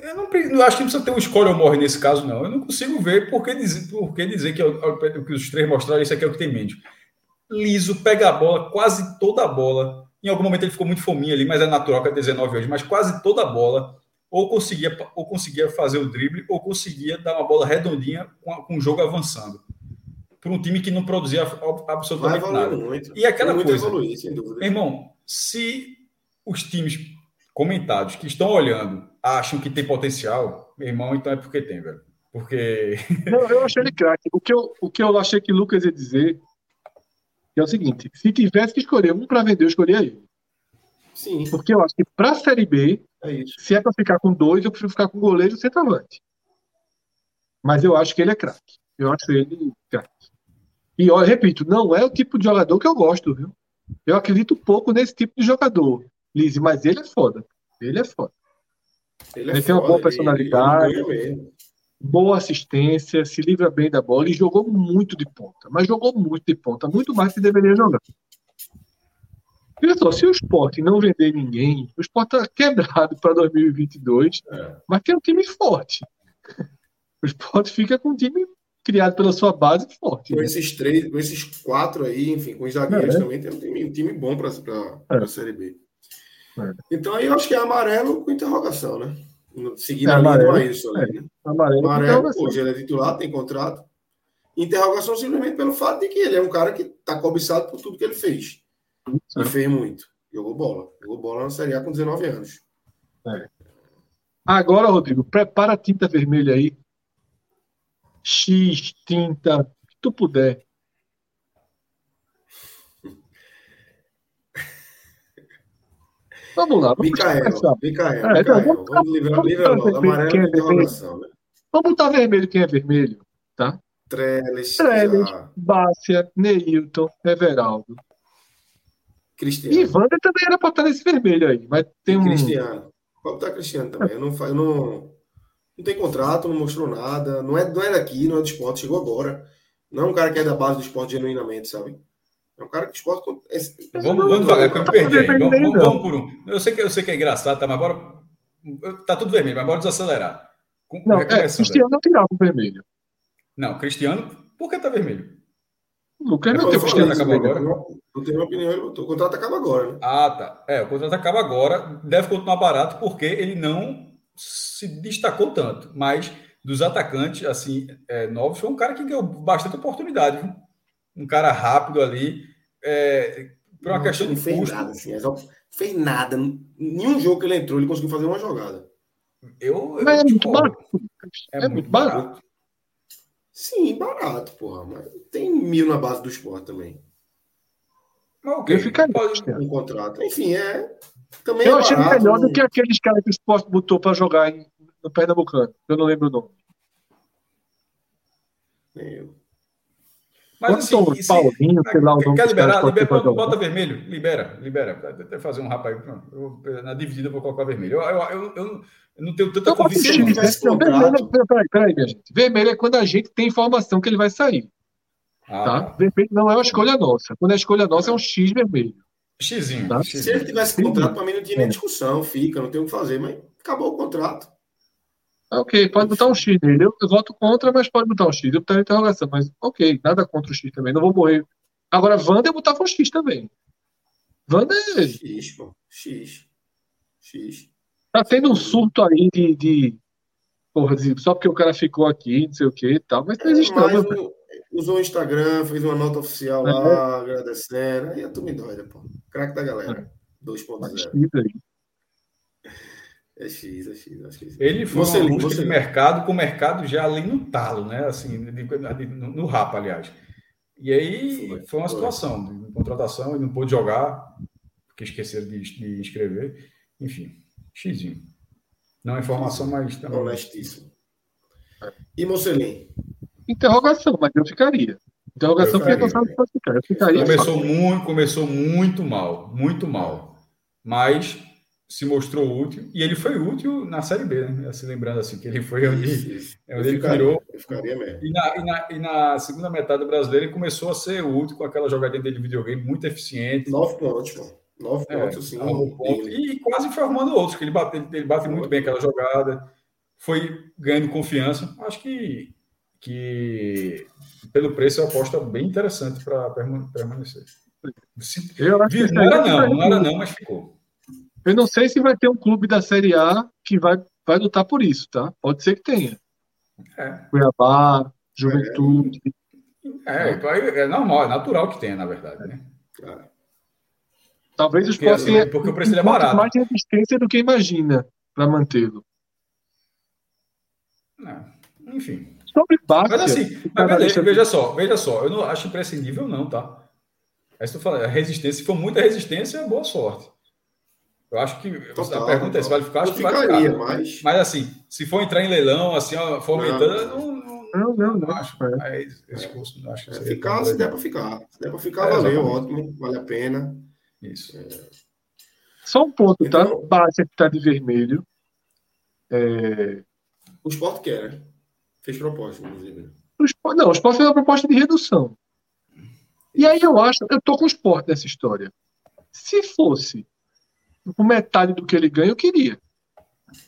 eu não, eu acho que não precisa ter um escolha ou morre nesse caso, não. Eu não consigo ver por que dizer, por que, dizer que, o que os três mostraram isso aqui é o que tem mente. Liso, pega a bola, quase toda a bola. Em algum momento ele ficou muito fominha ali, mas é natural que é 19 hoje, mas quase toda a bola ou conseguia, ou conseguia fazer o drible, ou conseguia dar uma bola redondinha com, com o jogo avançando. Para um time que não produzia absolutamente nada. Muito. E aquela muito coisa, evoluir, sem dúvida. irmão, se os times comentados que estão olhando acham que tem potencial, meu irmão, então é porque tem, velho. Porque. Não, eu achei ele craque. O que eu, o que eu achei que o Lucas ia dizer é o seguinte: se tivesse que escolher um para vender, eu escolheria ele. Sim. Porque eu acho que para a Série B, é se é para ficar com dois, eu prefiro ficar com goleiro e centroavante. Mas eu acho que ele é craque. Eu acho ele craque. E eu repito, não é o tipo de jogador que eu gosto, viu? Eu acredito pouco nesse tipo de jogador, Lise, mas ele é foda. Ele é foda. Ele, é ele tem uma boa personalidade, ele, boa assistência, se livra bem da bola e jogou muito de ponta. Mas jogou muito de ponta, muito mais que deveria jogar. Veja só, se o esporte não vender ninguém, o esporte está quebrado para 2022, é. mas tem um time forte. O esporte fica com um time criado pela sua base forte. Com né? esses três, com esses quatro aí, enfim, com os zagueiros é. também, tem um time, um time bom para é. a Série B. É. Então aí eu acho que é amarelo com interrogação, né? Seguindo é, a linha do Ailson ali, né? Amarelo, amarelo hoje ele é titular, tem contrato. Interrogação simplesmente pelo fato de que ele é um cara que está cobiçado por tudo que ele fez. E fez muito. Jogou bola. Jogou bola na Série A com 19 anos. É. Agora, Rodrigo, prepara a tinta vermelha aí. X, tinta, o que tu puder. Vamos lá. Vamos Micael, Micael, é, Micael. Vamos, vamos livrar, livrar logo. Amarelo quem é vermelho. Né? Vamos botar vermelho quem é vermelho, tá? Trellis, Trellis Bácia, Neilton, Everaldo. Cristiano. E Wander também era para estar nesse vermelho aí, mas tem um. Cristiano. Pode estar Cristiano também. Eu não, eu não, não tem contrato, não mostrou nada. Não é, não é daqui, não é do esporte, chegou agora. Não é um cara que é da base do esporte genuinamente, sabe? É um cara que esporte. É, vamos, vamos devagar, que eu me perdi aí. Vamos, vamos, vamos, por um. Eu sei, que, eu sei que é engraçado, tá? Mas agora. Tá tudo vermelho, mas bora desacelerar. Não, é, Cristiano não tirava o vermelho. Não, Cristiano, por que tá vermelho? Lucas não tem contrato acaba agora. Não tem uma opinião, o contrato acaba agora, né? Ah, tá. É, o contrato acaba agora, deve continuar barato porque ele não se destacou tanto, mas dos atacantes assim é, novos foi um cara que ganhou bastante oportunidade, viu? um cara rápido ali, é, por uma não, questão de fez nada, assim, fez nada, nenhum jogo que ele entrou ele conseguiu fazer uma jogada. Eu, eu é, muito barato. É, é muito barato. barato. Sim, barato, porra. Mas tem mil na base do esporte também. Mas okay. Eu ficaria. Pode um contrato. Enfim, é. Também eu é achei barato, melhor do que aqueles caras que o esporte botou para jogar em, no Pernambucano. Eu não lembro o nome. Eu. Mas assim, se, Paulinho, sei lá, o nome quer liberar, libera, bota, bota, vermelho, libera, libera. Até fazer um rapaz. na dividida eu vou colocar vermelho. Eu, eu, eu, eu, não tenho tanta então, convicção. Não, vermelho, peraí, peraí, minha gente. Vermelho é quando a gente tem informação que ele vai sair. Ah, tá? Vermelho não é uma escolha nossa. Quando é escolha nossa, é um X vermelho. Xzinho. Tá? Se ele tivesse contrato, para mim não tinha nem discussão, fica, não tem o que fazer, mas acabou o contrato. Ok, pode botar um X nele. Eu, eu voto contra, mas pode botar um X. Eu botaria interrogação, mas ok, nada contra o X também. Não vou morrer. Agora, Wanda eu botava um X também. Wanda é. X, pô. X. X. Tá tendo um surto aí de. de porra, de, só porque o cara ficou aqui, não sei o que e tal, mas existe é, nada. Usou o Instagram, fez uma nota oficial é. lá, agradecendo. Aí a turma doida, pô. Crack da galera. 2.0. É X, é X, acho que é X. Ele foi você, uma busca você... de mercado com o mercado já ali no talo, né? Assim, no, no rapa, aliás. E aí foi, foi uma situação de contratação, ele não pôde jogar, porque esqueceram de, de inscrever. Enfim, xizinho. Não é informação, mas também. Honestíssimo. E Mocelin? Interrogação, mas eu ficaria. Interrogação porque eu sabe ficar. Eu ficaria. Começou muito, começou muito mal, muito mal. Mas se mostrou útil e ele foi útil na Série B, né? Se lembrando assim, que ele foi onde, isso, isso. É onde ele ficaria, virou. E na, e, na, e na, segunda metade do brasileiro ele começou a ser útil com aquela jogadinha dele de videogame muito eficiente. Nove pontos, mano. Nove é, pontos, sim. Pontos, e quase formando outros, que ele bate, ele, bate muito bem aquela jogada, foi ganhando confiança. Acho que, que pelo preço é uma aposta bem interessante para permanecer. Se, eu acho que não era não, não era não, mas ficou. Eu não sei se vai ter um clube da Série A que vai, vai lutar por isso, tá? Pode ser que tenha. É. Cuiabá, Juventude. É, é, é normal, é natural que tenha, na verdade, né? Talvez os possam assim, porque o preço é barato. mais resistência do que imagina para mantê-lo. Enfim. Sobre Mas assim, mas veja só, veja só, eu não acho imprescindível, não, tá? Aí se tu fala, a resistência, se for muita resistência, boa sorte. Eu acho que Total, a pergunta é se vale ficar, acho que vai ficar. Mas... mas assim, se for entrar em leilão, assim, ó, for aumentando, não, não, não, não, não acho. É. esse curso, não acho que é, ficar, se der para ficar. Se der para ficar, é, valeu, ótimo, vale a pena. Isso. É... Só um ponto, tá? então, tá? Base que tá de vermelho. É... O esporte quer, né? Fez proposta, inclusive. O esporte, não, o esporte fez uma proposta de redução. E aí eu acho, eu tô com o esporte nessa história. Se fosse com metade do que ele ganha, eu queria.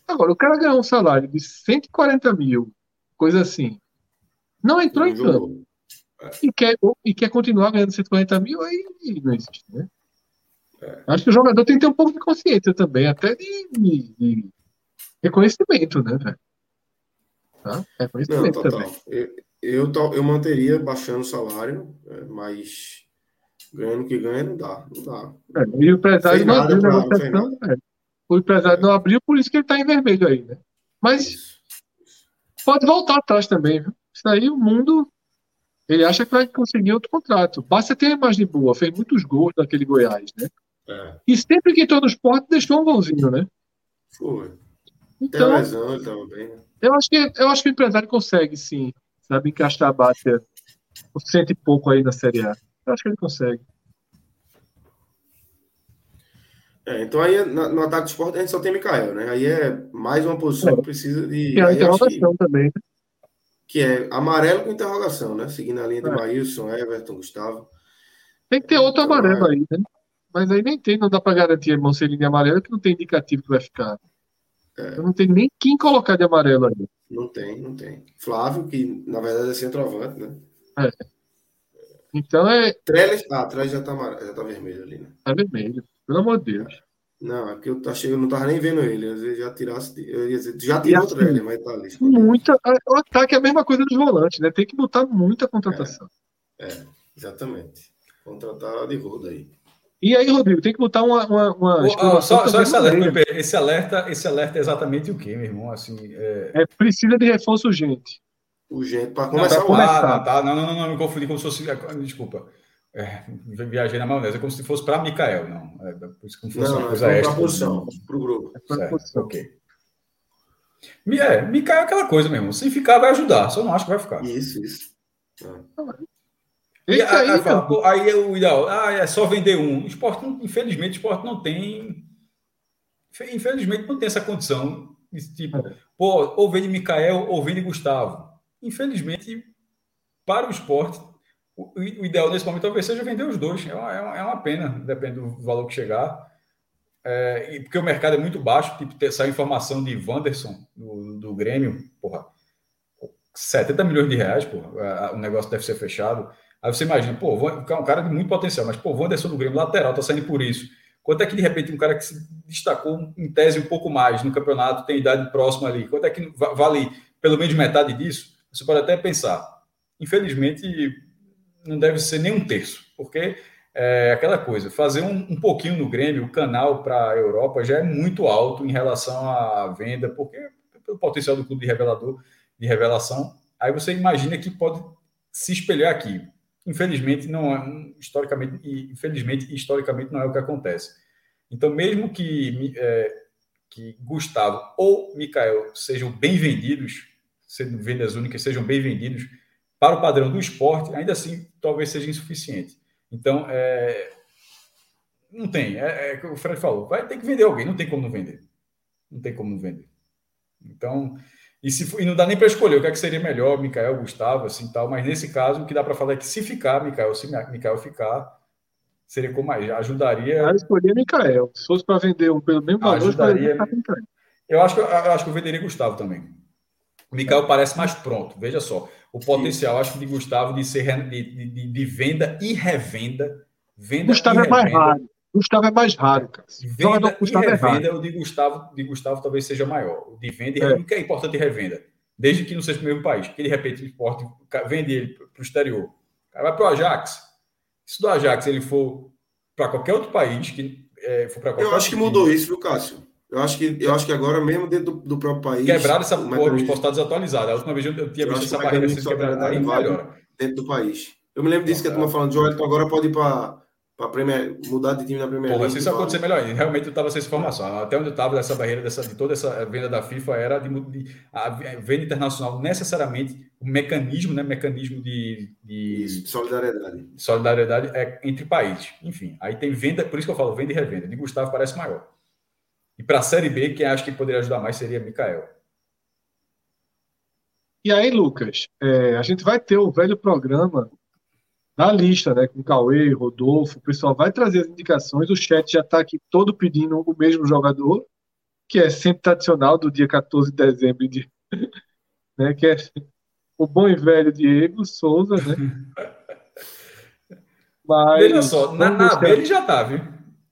Agora, o cara ganhou um salário de 140 mil, coisa assim. Não entrou em campo. E quer, e quer continuar ganhando 140 mil, aí não existe, né? É. Acho que o jogador tem que ter um pouco de consciência também, até de, de, de reconhecimento, né, velho? Tá? Reconhecimento não, também. Eu, eu, eu, manteria baixando o salário, é, mas Ganhando o que ganha, não dá. Não dá. É, e o empresário não abriu pra, negociação. É. O empresário não abriu, por isso que ele está em vermelho aí, né? Mas pode voltar atrás também, viu? Isso aí o mundo. Ele acha que vai conseguir outro contrato. Basta ter a imagem boa, fez muitos gols naquele Goiás, né? É. E sempre que entrou no esporte, deixou um golzinho, né? Foi. Então, razão, ele bem, né? eu, acho que, eu acho que o empresário consegue, sim, sabe, encaixar a base por cento e pouco aí na Série A. Eu acho que ele consegue. É, então aí no ataque de esporte a gente só tem Mikael, né? Aí é mais uma posição é. que precisa de. É a interrogação que, também. Né? Que é amarelo com interrogação, né? Seguindo a linha de é. Maílson, Everton, Gustavo. Tem que ter outro então, amarelo é... aí, né? Mas aí nem tem, não dá para garantir a Moncelinho de amarelo, que não tem indicativo que vai ficar. É. Eu não tem nem quem colocar de amarelo aí. Não tem, não tem. Flávio, que na verdade é centroavante, né? É. Então é. Trellis, ah, Trellis já tá, já tá vermelho ali, né? Tá vermelho, pelo amor de Deus. Não, é porque eu, tá chegando, não tava nem vendo ele. Às vezes já tirasse. Eu ia dizer, já tirou assim, o Trellis, mas tá ali. Muita. O ataque é a mesma coisa dos volantes, né? Tem que botar muita contratação. É, é exatamente. Contratar de roda aí. E aí, Rodrigo, tem que botar uma. uma, uma oh, só, só esse alerta, esse alerta, esse alerta é exatamente o quê, meu irmão? Assim, é... é precisa de reforço urgente urgente para começar o ah, tá. Não, não, não, não, me confundi como se fosse. É, desculpa. É, viajei na maionese, é como se fosse para Micael, não. É, por isso como fosse não, uma coisa é extra. posição, para o grupo. Certo, ok. É, Micael é aquela coisa mesmo. Se ficar, vai ajudar. Só não acho que vai ficar. Isso, isso. Aí, aí, fala, aí, é o ideal. Ah, é só vender um. Esporte, infelizmente, o esporte não tem. Infelizmente, não tem essa condição. Tipo, pô, ou vende Micael ou vende Gustavo infelizmente, para o esporte, o, o, ideal nesse momento talvez seja vender os dois. É uma, é uma é pena, depende do valor que chegar. É, porque o mercado é muito baixo, tipo, ter essa informação de Wanderson, do, do Grêmio, porra, 70 milhões de reais, porra, o negócio deve ser fechado. Aí você imagina, pô, um cara de muito potencial, mas, pô, Wanderson do Grêmio, lateral, tá saindo por isso. Quanto é que, de repente, um cara que se destacou em tese um pouco mais no campeonato, tem idade próxima ali, quanto é que vale pelo menos metade disso? Você pode até pensar, infelizmente, não deve ser nem um terço, porque é, é aquela coisa, fazer um, um pouquinho no Grêmio, o canal para a Europa já é muito alto em relação à venda, porque pelo potencial do clube de revelador, de revelação, aí você imagina que pode se espelhar aqui. Infelizmente não é historicamente, infelizmente historicamente não é o que acontece. Então mesmo que é, que Gustavo ou Mikael sejam bem vendidos, sendo vendas únicas, sejam bem vendidos para o padrão do esporte, ainda assim talvez seja insuficiente. Então, é, não tem. É, é o que Fred falou. Vai ter que vender alguém. Não tem como não vender. Não tem como não vender. Então, e, se, e não dá nem para escolher o que, é que seria melhor, Mikael, Gustavo, assim tal. Mas nesse caso, o que dá para falar é que se ficar, Mikael, se Mikael ficar, seria como mais ajudaria. Eu escolher Mikael. Se fosse para vender um pelo mesmo valor, ajudaria. Eu acho que eu acho que eu venderia Gustavo também. O Mikael parece mais pronto. Veja só o potencial, acho que de Gustavo de ser de, de, de venda e revenda. Venda Gustavo e é mais raro. Gustavo é mais raro, cara. Venda Gustavo e revenda, é o de Gustavo, de Gustavo talvez seja maior. O de venda e é. o que é importante revenda. Desde que não seja o mesmo país. Porque de repente o esporte vende ele para o exterior. O cara vai para o Ajax. Se do Ajax ele for para qualquer outro país, que é, for para Eu acho que mudou isso, viu, Cássio? Eu acho que, eu acho que agora, mesmo dentro do, do próprio país. Quebraram essa porra, os postados desatualizados. A última vez eu tinha visto essa barreira ser quebrada. Aí melhora. Dentro do país. Eu me lembro disso que a turma falando, Joel, então agora pode ir para para Premier, mudar de time na Premier Porra, se isso acontecer melhor ainda. Realmente eu estava sem informação. Até onde eu estava dessa barreira, dessa, de toda essa venda da FIFA, era de, de a venda internacional, necessariamente, o mecanismo, né? Mecanismo de, de isso, solidariedade. Solidariedade é entre países. Enfim, aí tem venda, por isso que eu falo, venda e revenda. De Gustavo parece maior. E para a Série B, quem acho que poderia ajudar mais seria Mikael. E aí, Lucas, é, a gente vai ter o velho programa da lista, né? Com Cauê, Rodolfo, o pessoal vai trazer as indicações. O chat já está aqui todo pedindo o mesmo jogador, que é sempre tradicional do dia 14 de dezembro, de, né? Que é o bom e velho Diego Souza, né? Mas, Veja só, na, na B ele já tá, viu?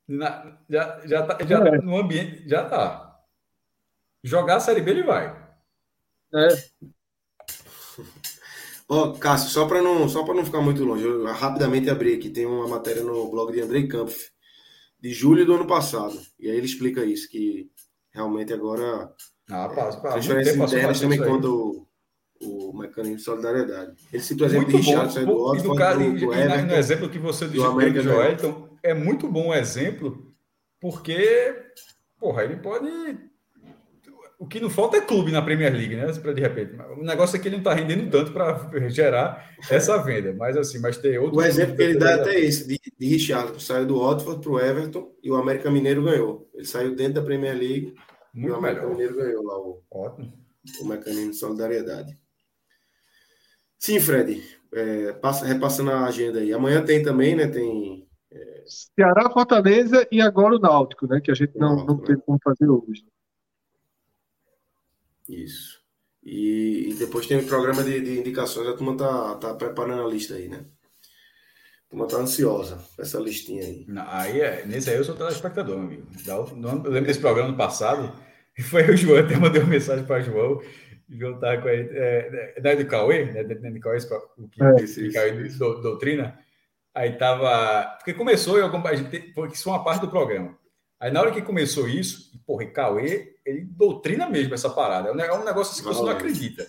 Na, já, já tá, já é. no ambiente, já tá. Jogar a Série B ele vai. É. Ó, oh, Cássio, só para não, só não ficar muito longe, eu rapidamente abri aqui, tem uma matéria no blog de Andrei Campos, de julho do ano passado. E aí ele explica isso, que realmente agora ah, passa, passa. transferências internas também conta o, o mecanismo de solidariedade. Ele cita o exemplo muito de Richard, saiu do Watford, do, do, do Everton, no exemplo que você disse do Joelton, é muito bom o exemplo, porque, porra, ele pode o que não falta é clube na Premier League, né? Para de repente. O negócio é que ele não está rendendo tanto para gerar essa venda. Mas assim, mas tem outro. O exemplo que ele dá é até esse, de, de Richard, saiu do Watford para o Everton e o América Mineiro ganhou. Ele saiu dentro da Premier League Muito e o América melhor. Mineiro ganhou lá o, Ótimo. o mecanismo de solidariedade. Sim, Fred. É, passa, repassando a agenda aí. Amanhã tem também, né? Tem. É... Ceará, Fortaleza e agora o Náutico, né? Que a gente não, Náutico, não teve como fazer hoje. Isso. E, e, depois tem o programa de, de, indicações, a turma tá, tá preparando a lista aí, né? A turma tá ansiosa com essa listinha aí. Não, aí é, nesse aí eu sou telespectador, amigo. Eu lembro desse programa no passado, e foi o João, até mandei uma mensagem para João, e João tava com ele, é, é, é do Cauê, né? Do Cauê, o que, é, esse, Cauê do, doutrina. Aí tava. Porque começou, eu, a gente, foi isso uma parte do programa. Aí na hora que começou isso, porra, e Cauê, ele doutrina mesmo essa parada. É um é negócio assim que você não acredita.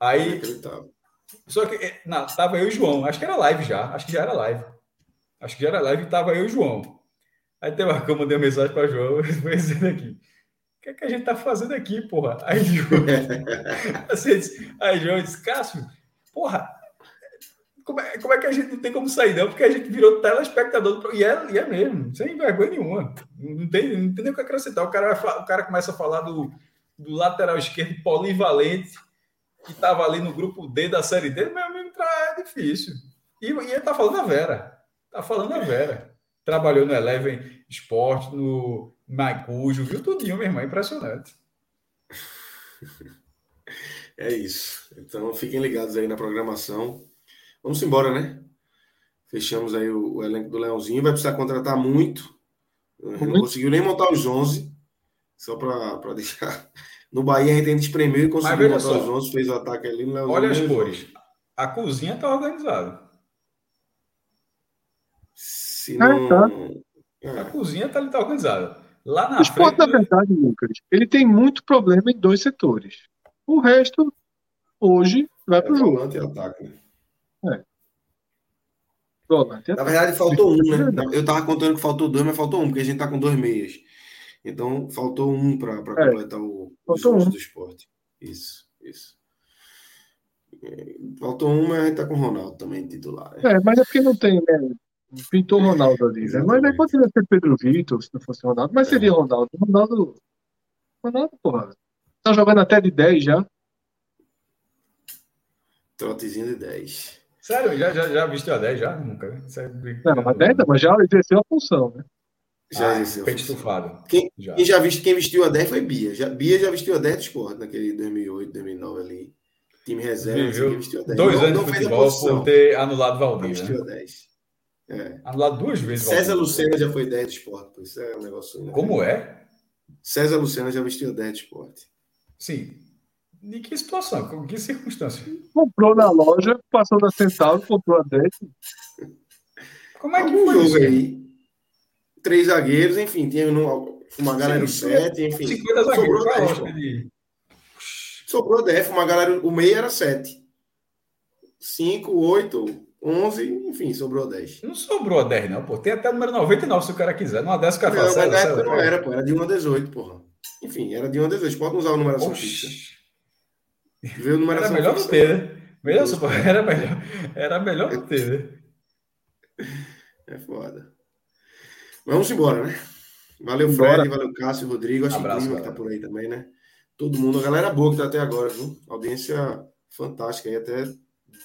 Aí. Só que é, não, tava eu e o João. Acho que era live já. Acho que já era live. Acho que já era live e tava eu e o João. Aí tem uma que eu mandei uma mensagem para o João, foi dizendo aqui. O que, é que a gente tá fazendo aqui, porra? Aí João, assim, aí João disse, Cássio, porra, como é, como é, que a gente não tem como sair, não? Porque a gente virou telespectador do... e, é, e é mesmo, sem vergonha nenhuma. Não tem, não tem nem o que acrescentar. O cara, o cara começa a falar do, do lateral esquerdo polivalente, que estava ali no grupo D da Série D, meu amigo, é difícil. E, e ele tá falando a Vera. Tá falando a Vera. Trabalhou no Eleven Sport, no Maicujo, viu tudinho, meu irmão. Impressionante. É isso. Então fiquem ligados aí na programação. Vamos embora, né? Fechamos aí o, o elenco do Leãozinho. Vai precisar contratar muito. Não conseguiu nem montar os 11. Só para deixar. No Bahia a gente ainda espremeu e conseguiu montar só. os 11. Fez o ataque ali no Leãozinho. Olha as cores. A cozinha está organizada. Se não. tá. A cozinha tá, tá organizada. Lá na o esporte, frente... na verdade, Lucas, ele tem muito problema em dois setores. O resto, hoje, vai para o é jogo. Volante e ataque, né? É. Na verdade, faltou um, né? Eu tava contando que faltou dois, mas faltou um, porque a gente tá com dois meias. Então, faltou um para é. completar o, o um. do esporte. Isso, isso. É, faltou um, mas a gente tá com o Ronaldo também titular. Né? É, mas é porque não tem, né? Pintou Ronaldo ali, né? Mas aí poderia ser Pedro Vitor, se não fosse Ronaldo, mas seria Ronaldo. Ronaldo. Ronaldo, porra. Tá jogando até de 10 já. Trotezinho de 10. Sério, já, já, já vestiu a 10 já? Nunca, né? Não, mas 10 mas já exerceu a função, né? Já ah, exerceu. Peito estufado. Quem já. Quem, já vist, quem vestiu a 10 foi Bia. Já, Bia já vestiu a 10 do esporte naquele 2008, 2009 ali. Time reserva. Viveu vestiu a 10. Dois não, anos de futebol por ter anulado Valdir. Vestiu né? a 10. É. Anulado duas vezes. César Lucena já foi 10 do esporte, por isso é um negócio. Né? Como é? César Lucena já vestiu 10 do esporte. Sim. Em que situação? Com que circunstância? Comprou na loja, passou na central, comprou a 10. Como é que Algum foi isso aí? Três zagueiros, enfim, tinha uma galera de 7, enfim. 50 zagueiros, sobrou 10. Sobrou 10, uma galera, o meio era 7. 5, 8, 11, enfim, sobrou 10. Não sobrou 10, não, pô. Tem até o número 99 se o cara quiser. Não, 10 o cara fala. Não, mas na época não era, pô. Era de 1 a 18, porra. Enfim, era de 1 a 18. Pode usar o numeração fixa. Numeração era melhor não ter, né? Melhor, era melhor, era melhor não ter, né? É foda. Vamos embora, né? Valeu, Fred, Bora. valeu, Cássio, Rodrigo, acho Abraço, que que tá por aí também, né? Todo mundo, a galera boa que tá até agora, viu? Audiência fantástica aí, até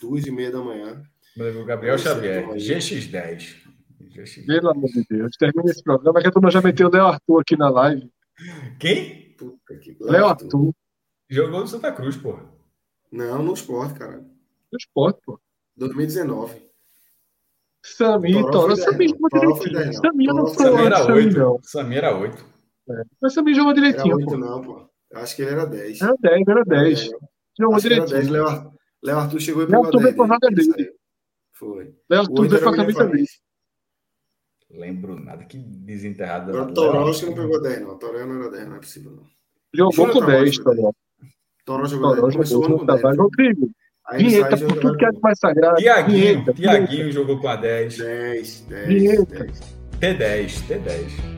duas e meia da manhã. O Gabriel Xavier, GX10. GX10. Pelo amor de Deus, termina esse programa que a turma já meteu o Léo Arthur aqui na live. Quem? Léo Arthur. Jogou no Santa Cruz, pô. Não, no esporte, cara. No esporte, pô. 2019. Sami, Toro. Sami jogou direitinho. Sami não foi Sami era 8. Sami era 8. É. Mas Sami jogou direitinho. Era 8, não, pô. Eu acho que ele era 10. Era 10, era 10. Jogou direitinho. Léo Arthur chegou e pegou Léo Arthur veio com a vaga dele. Foi. Léo Arthur veio com a camisa dele. Lembro nada, que desenterrado. Toró acho que não pegou 10, não. O Toró não era 10, não é possível, não. Jogou com 10, Toró. Toró jogou 10. Começou com 10. Rodrigo. Vinheta, por tudo que é mais sagrado. Tiaguinho, Tiaguinho jogou com a 10. 10, 10. Vinheta. T10, T10.